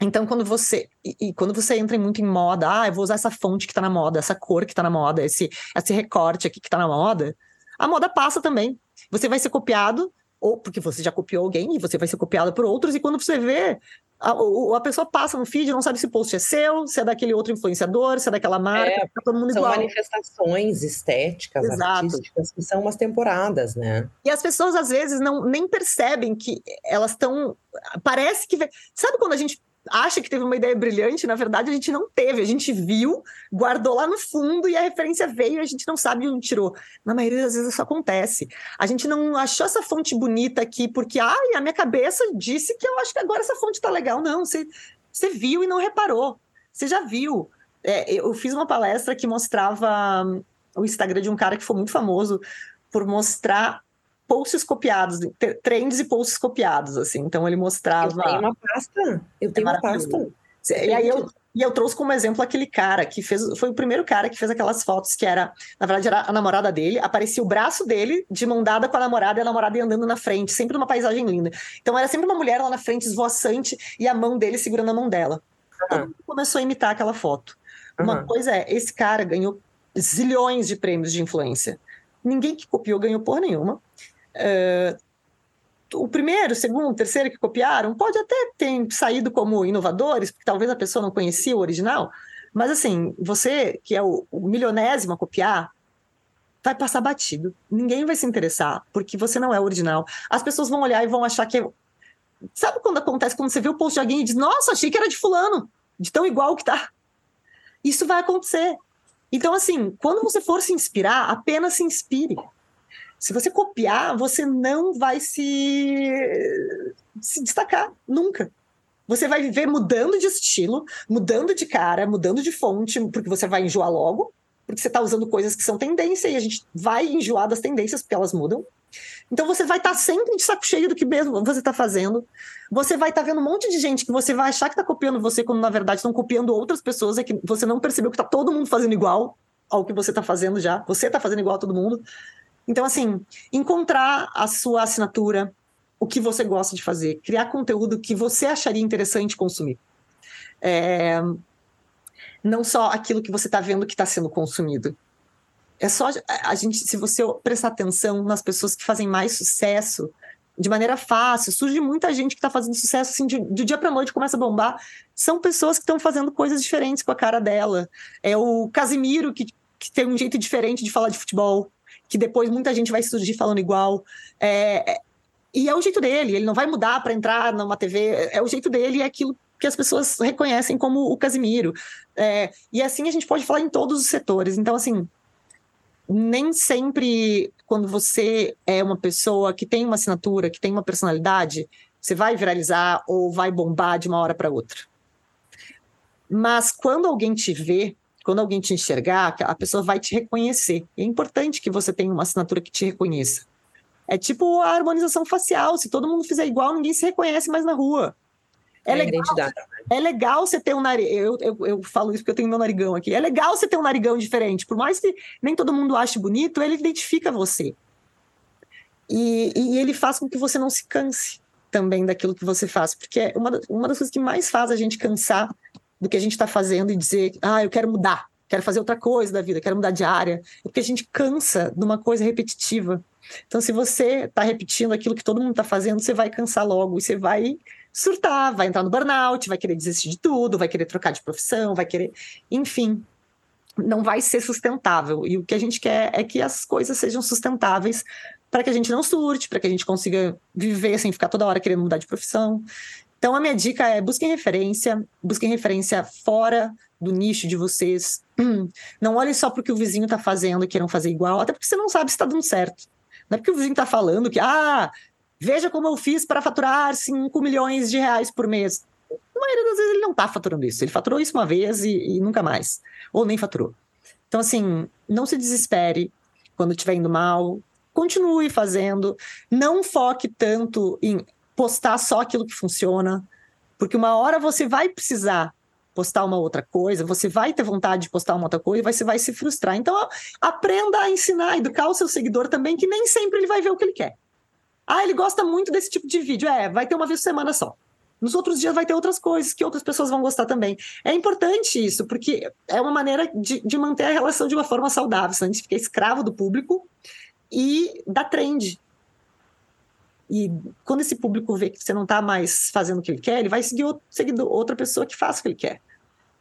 então, quando você e, e, quando você entra muito em moda, ah, eu vou usar essa fonte que está na moda, essa cor que está na moda, esse, esse recorte aqui que está na moda, a moda passa também. Você vai ser copiado, ou porque você já copiou alguém e você vai ser copiado por outros, e quando você vê, a, a, pessoa passa no feed, não sabe se o post é seu, se é daquele outro influenciador, se é daquela marca, é, tá todo mundo são igual. São manifestações estéticas, Exato. artísticas, que são umas temporadas, né? E as pessoas, às vezes, não nem percebem que elas estão... Parece que... Sabe quando a gente acha que teve uma ideia brilhante, na verdade a gente não teve, a gente viu, guardou lá no fundo e a referência veio e a gente não sabe onde tirou. Na maioria das vezes isso acontece. A gente não achou essa fonte bonita aqui porque, ai, a minha cabeça disse que eu acho que agora essa fonte tá legal. Não, você, você viu e não reparou. Você já viu. É, eu fiz uma palestra que mostrava hum, o Instagram de um cara que foi muito famoso por mostrar posts copiados, trends e posts copiados, assim. Então ele mostrava. Eu tenho uma pasta. Eu tenho é uma pasta. E aí eu, e eu trouxe como exemplo aquele cara que fez. Foi o primeiro cara que fez aquelas fotos que era. Na verdade, era a namorada dele. Aparecia o braço dele de mão dada com a namorada e a namorada ia andando na frente, sempre numa paisagem linda. Então era sempre uma mulher lá na frente, esvoaçante, e a mão dele segurando a mão dela. Uhum. Todo mundo começou a imitar aquela foto. Uma uhum. coisa é, esse cara ganhou zilhões de prêmios de influência. Ninguém que copiou ganhou porra nenhuma. Uh, o primeiro, o segundo, o terceiro que copiaram, pode até ter saído como inovadores, porque talvez a pessoa não conhecia o original, mas assim, você que é o, o milionésimo a copiar, vai passar batido. Ninguém vai se interessar, porque você não é original. As pessoas vão olhar e vão achar que. É... Sabe quando acontece quando você vê o post de alguém e diz, nossa, achei que era de fulano, de tão igual que tá. Isso vai acontecer. Então, assim, quando você for se inspirar, apenas se inspire. Se você copiar, você não vai se, se destacar nunca. Você vai viver mudando de estilo, mudando de cara, mudando de fonte, porque você vai enjoar logo, porque você está usando coisas que são tendência e a gente vai enjoar das tendências porque elas mudam. Então você vai estar tá sempre de saco cheio do que mesmo você está fazendo. Você vai estar tá vendo um monte de gente que você vai achar que está copiando você, quando na verdade estão copiando outras pessoas, é que você não percebeu que está todo mundo fazendo igual ao que você está fazendo já. Você está fazendo igual a todo mundo. Então, assim, encontrar a sua assinatura, o que você gosta de fazer, criar conteúdo que você acharia interessante consumir. É, não só aquilo que você está vendo que está sendo consumido. É só a gente, se você prestar atenção nas pessoas que fazem mais sucesso de maneira fácil, surge muita gente que está fazendo sucesso assim, de, de dia para noite começa a bombar. São pessoas que estão fazendo coisas diferentes com a cara dela. É o Casimiro que, que tem um jeito diferente de falar de futebol, que depois muita gente vai surgir falando igual. É, é e é o jeito dele, ele não vai mudar para entrar numa TV, é o jeito dele, é aquilo que as pessoas reconhecem como o Casimiro. É, e assim a gente pode falar em todos os setores. Então, assim, nem sempre quando você é uma pessoa que tem uma assinatura, que tem uma personalidade, você vai viralizar ou vai bombar de uma hora para outra. Mas quando alguém te vê, quando alguém te enxergar, a pessoa vai te reconhecer. E é importante que você tenha uma assinatura que te reconheça. É tipo a harmonização facial. Se todo mundo fizer igual, ninguém se reconhece mais na rua. É, é legal, é legal você ter um narigão. Eu, eu, eu, falo isso porque eu tenho meu narigão aqui. É legal você ter um narigão diferente. Por mais que nem todo mundo ache bonito, ele identifica você. E, e ele faz com que você não se canse também daquilo que você faz. Porque é uma, uma das coisas que mais faz a gente cansar do que a gente está fazendo e dizer, ah, eu quero mudar, quero fazer outra coisa da vida, quero mudar de área. É porque a gente cansa de uma coisa repetitiva. Então, se você está repetindo aquilo que todo mundo está fazendo, você vai cansar logo e você vai surtar, vai entrar no burnout, vai querer desistir de tudo, vai querer trocar de profissão, vai querer. Enfim, não vai ser sustentável. E o que a gente quer é que as coisas sejam sustentáveis para que a gente não surte, para que a gente consiga viver sem ficar toda hora querendo mudar de profissão. Então, a minha dica é busquem referência, busquem referência fora do nicho de vocês. Não olhem só porque o vizinho está fazendo e queiram fazer igual, até porque você não sabe se está dando certo. Não é porque o vizinho está falando que, ah, Veja como eu fiz para faturar 5 milhões de reais por mês. Na maioria das vezes ele não está faturando isso. Ele faturou isso uma vez e, e, nunca mais. Ou nem faturou. Então, assim, não se desespere quando estiver indo mal. Continue fazendo. Não foque tanto em postar só aquilo que funciona. Porque uma hora você vai precisar postar uma outra coisa, você vai ter vontade de postar uma outra coisa e você vai se frustrar. Então, aprenda a ensinar, educar o seu seguidor também, que nem sempre ele vai ver o que ele quer. Ah, ele gosta muito desse tipo de vídeo. É, vai ter uma vez por semana só. Nos outros dias vai ter outras coisas que outras pessoas vão gostar também. É importante isso, porque é uma maneira de, de manter a relação de uma forma saudável, senão a gente fica escravo do público e da trend. E quando esse público vê que você não está mais fazendo o que ele quer, ele vai seguir, outro, seguir outra pessoa que faça o que ele quer.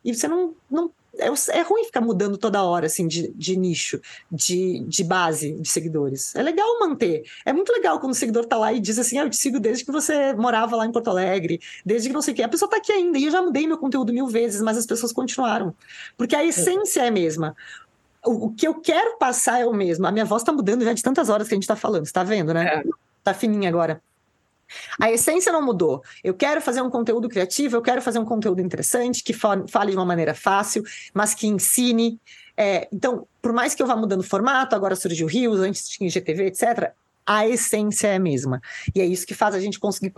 E você não, não é, é ruim ficar mudando toda hora, assim, de, de nicho, de, de base de seguidores. É legal manter. É muito legal quando o seguidor tá lá e diz assim, ah, eu te sigo desde que você morava lá em Porto Alegre, desde que não sei o quê. A pessoa tá aqui ainda, e eu já mudei meu conteúdo mil vezes, mas as pessoas continuaram. Porque a essência é a mesma. O, que eu quero passar é o mesmo. A minha voz tá mudando já de tantas horas que a gente tá falando, você tá vendo, né? É. Tá fininha agora. A essência não mudou. Eu quero fazer um conteúdo criativo, eu quero fazer um conteúdo interessante, que fale de uma maneira fácil, mas que ensine. É, então, por mais que eu vá mudando o formato, agora surgiu Rios, antes tinha IGTV, etc., a essência é a mesma. E é isso que faz a gente conseguir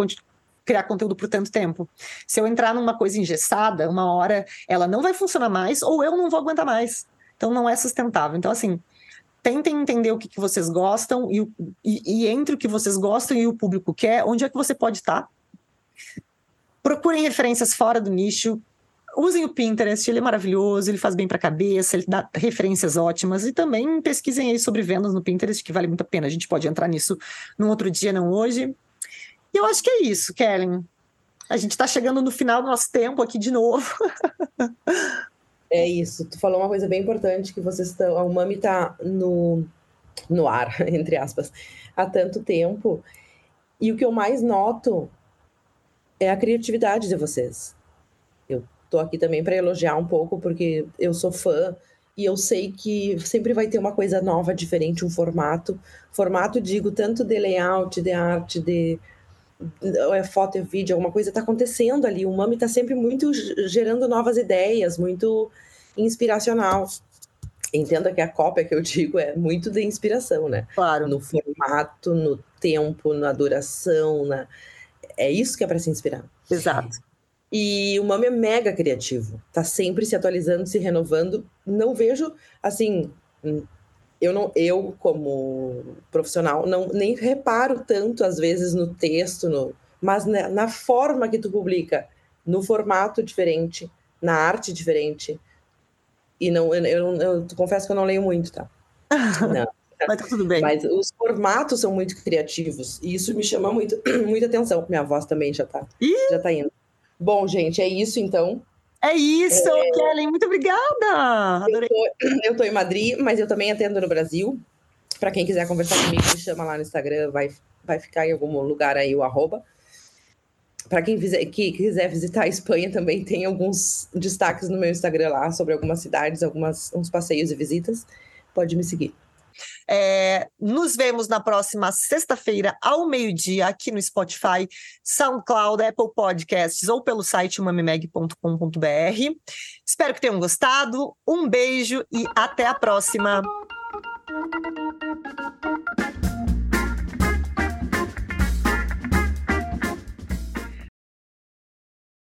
criar conteúdo por tanto tempo. Se eu entrar numa coisa engessada, uma hora ela não vai funcionar mais, ou eu não vou aguentar mais. Então, não é sustentável. Então, assim, tentem entender o que, que vocês gostam e, e, e, entre o que vocês gostam e o público quer, onde é que você pode estar. Procurem referências fora do nicho. Usem o Pinterest, ele é maravilhoso, ele faz bem para a cabeça, ele dá referências ótimas. E também pesquisem aí sobre vendas no Pinterest, que vale muito a pena. A gente pode entrar nisso num outro dia, não hoje. eu acho que é isso, Kellen. A gente está chegando no final do nosso tempo aqui de novo. é isso. Tu falou uma coisa bem importante que vocês estão. A Umami está no, no ar, entre aspas, há tanto tempo. E o que eu mais noto é a criatividade de vocês. Eu tô aqui também para elogiar um pouco, porque eu sou fã e eu sei que sempre vai ter uma coisa nova, diferente, um formato. Formato, digo, tanto de layout, de arte, de é foto, é vídeo, alguma coisa está acontecendo ali. O Mami está sempre muito gerando novas ideias, muito inspiracional. Entenda que a cópia que eu digo é muito de inspiração, né? Claro. No formato, no tempo, na duração, na... é isso que é para se inspirar. Exato. E o Mami é mega criativo, tá sempre se atualizando, se renovando. Não vejo assim, eu não eu como profissional não nem reparo tanto às vezes no texto no mas na, na forma que tu publica no formato diferente na arte diferente e não eu, eu, eu, confesso que eu não leio muito tá? Não. Mas tá tudo bem. Mas os formatos são muito criativos e isso me chama muito muita atenção minha voz também já tá Ih! já tá indo. Bom gente é isso então é isso, é... Kellen, muito obrigada. Adorei. Eu tô, eu tô em Madrid, mas eu também atendo no Brasil. Para quem quiser conversar comigo, me chama lá no Instagram, vai, vai ficar em algum lugar aí o arroba. Para quem quiser, que quiser visitar a Espanha, também tem alguns destaques no meu Instagram lá sobre algumas cidades, algumas, uns passeios e visitas. Pode me seguir. É, nos vemos na próxima sexta-feira, ao meio-dia, aqui no Spotify, SoundCloud, Apple Podcasts ou pelo site mamimeg.com.br. Espero que tenham gostado. Um beijo e até a próxima.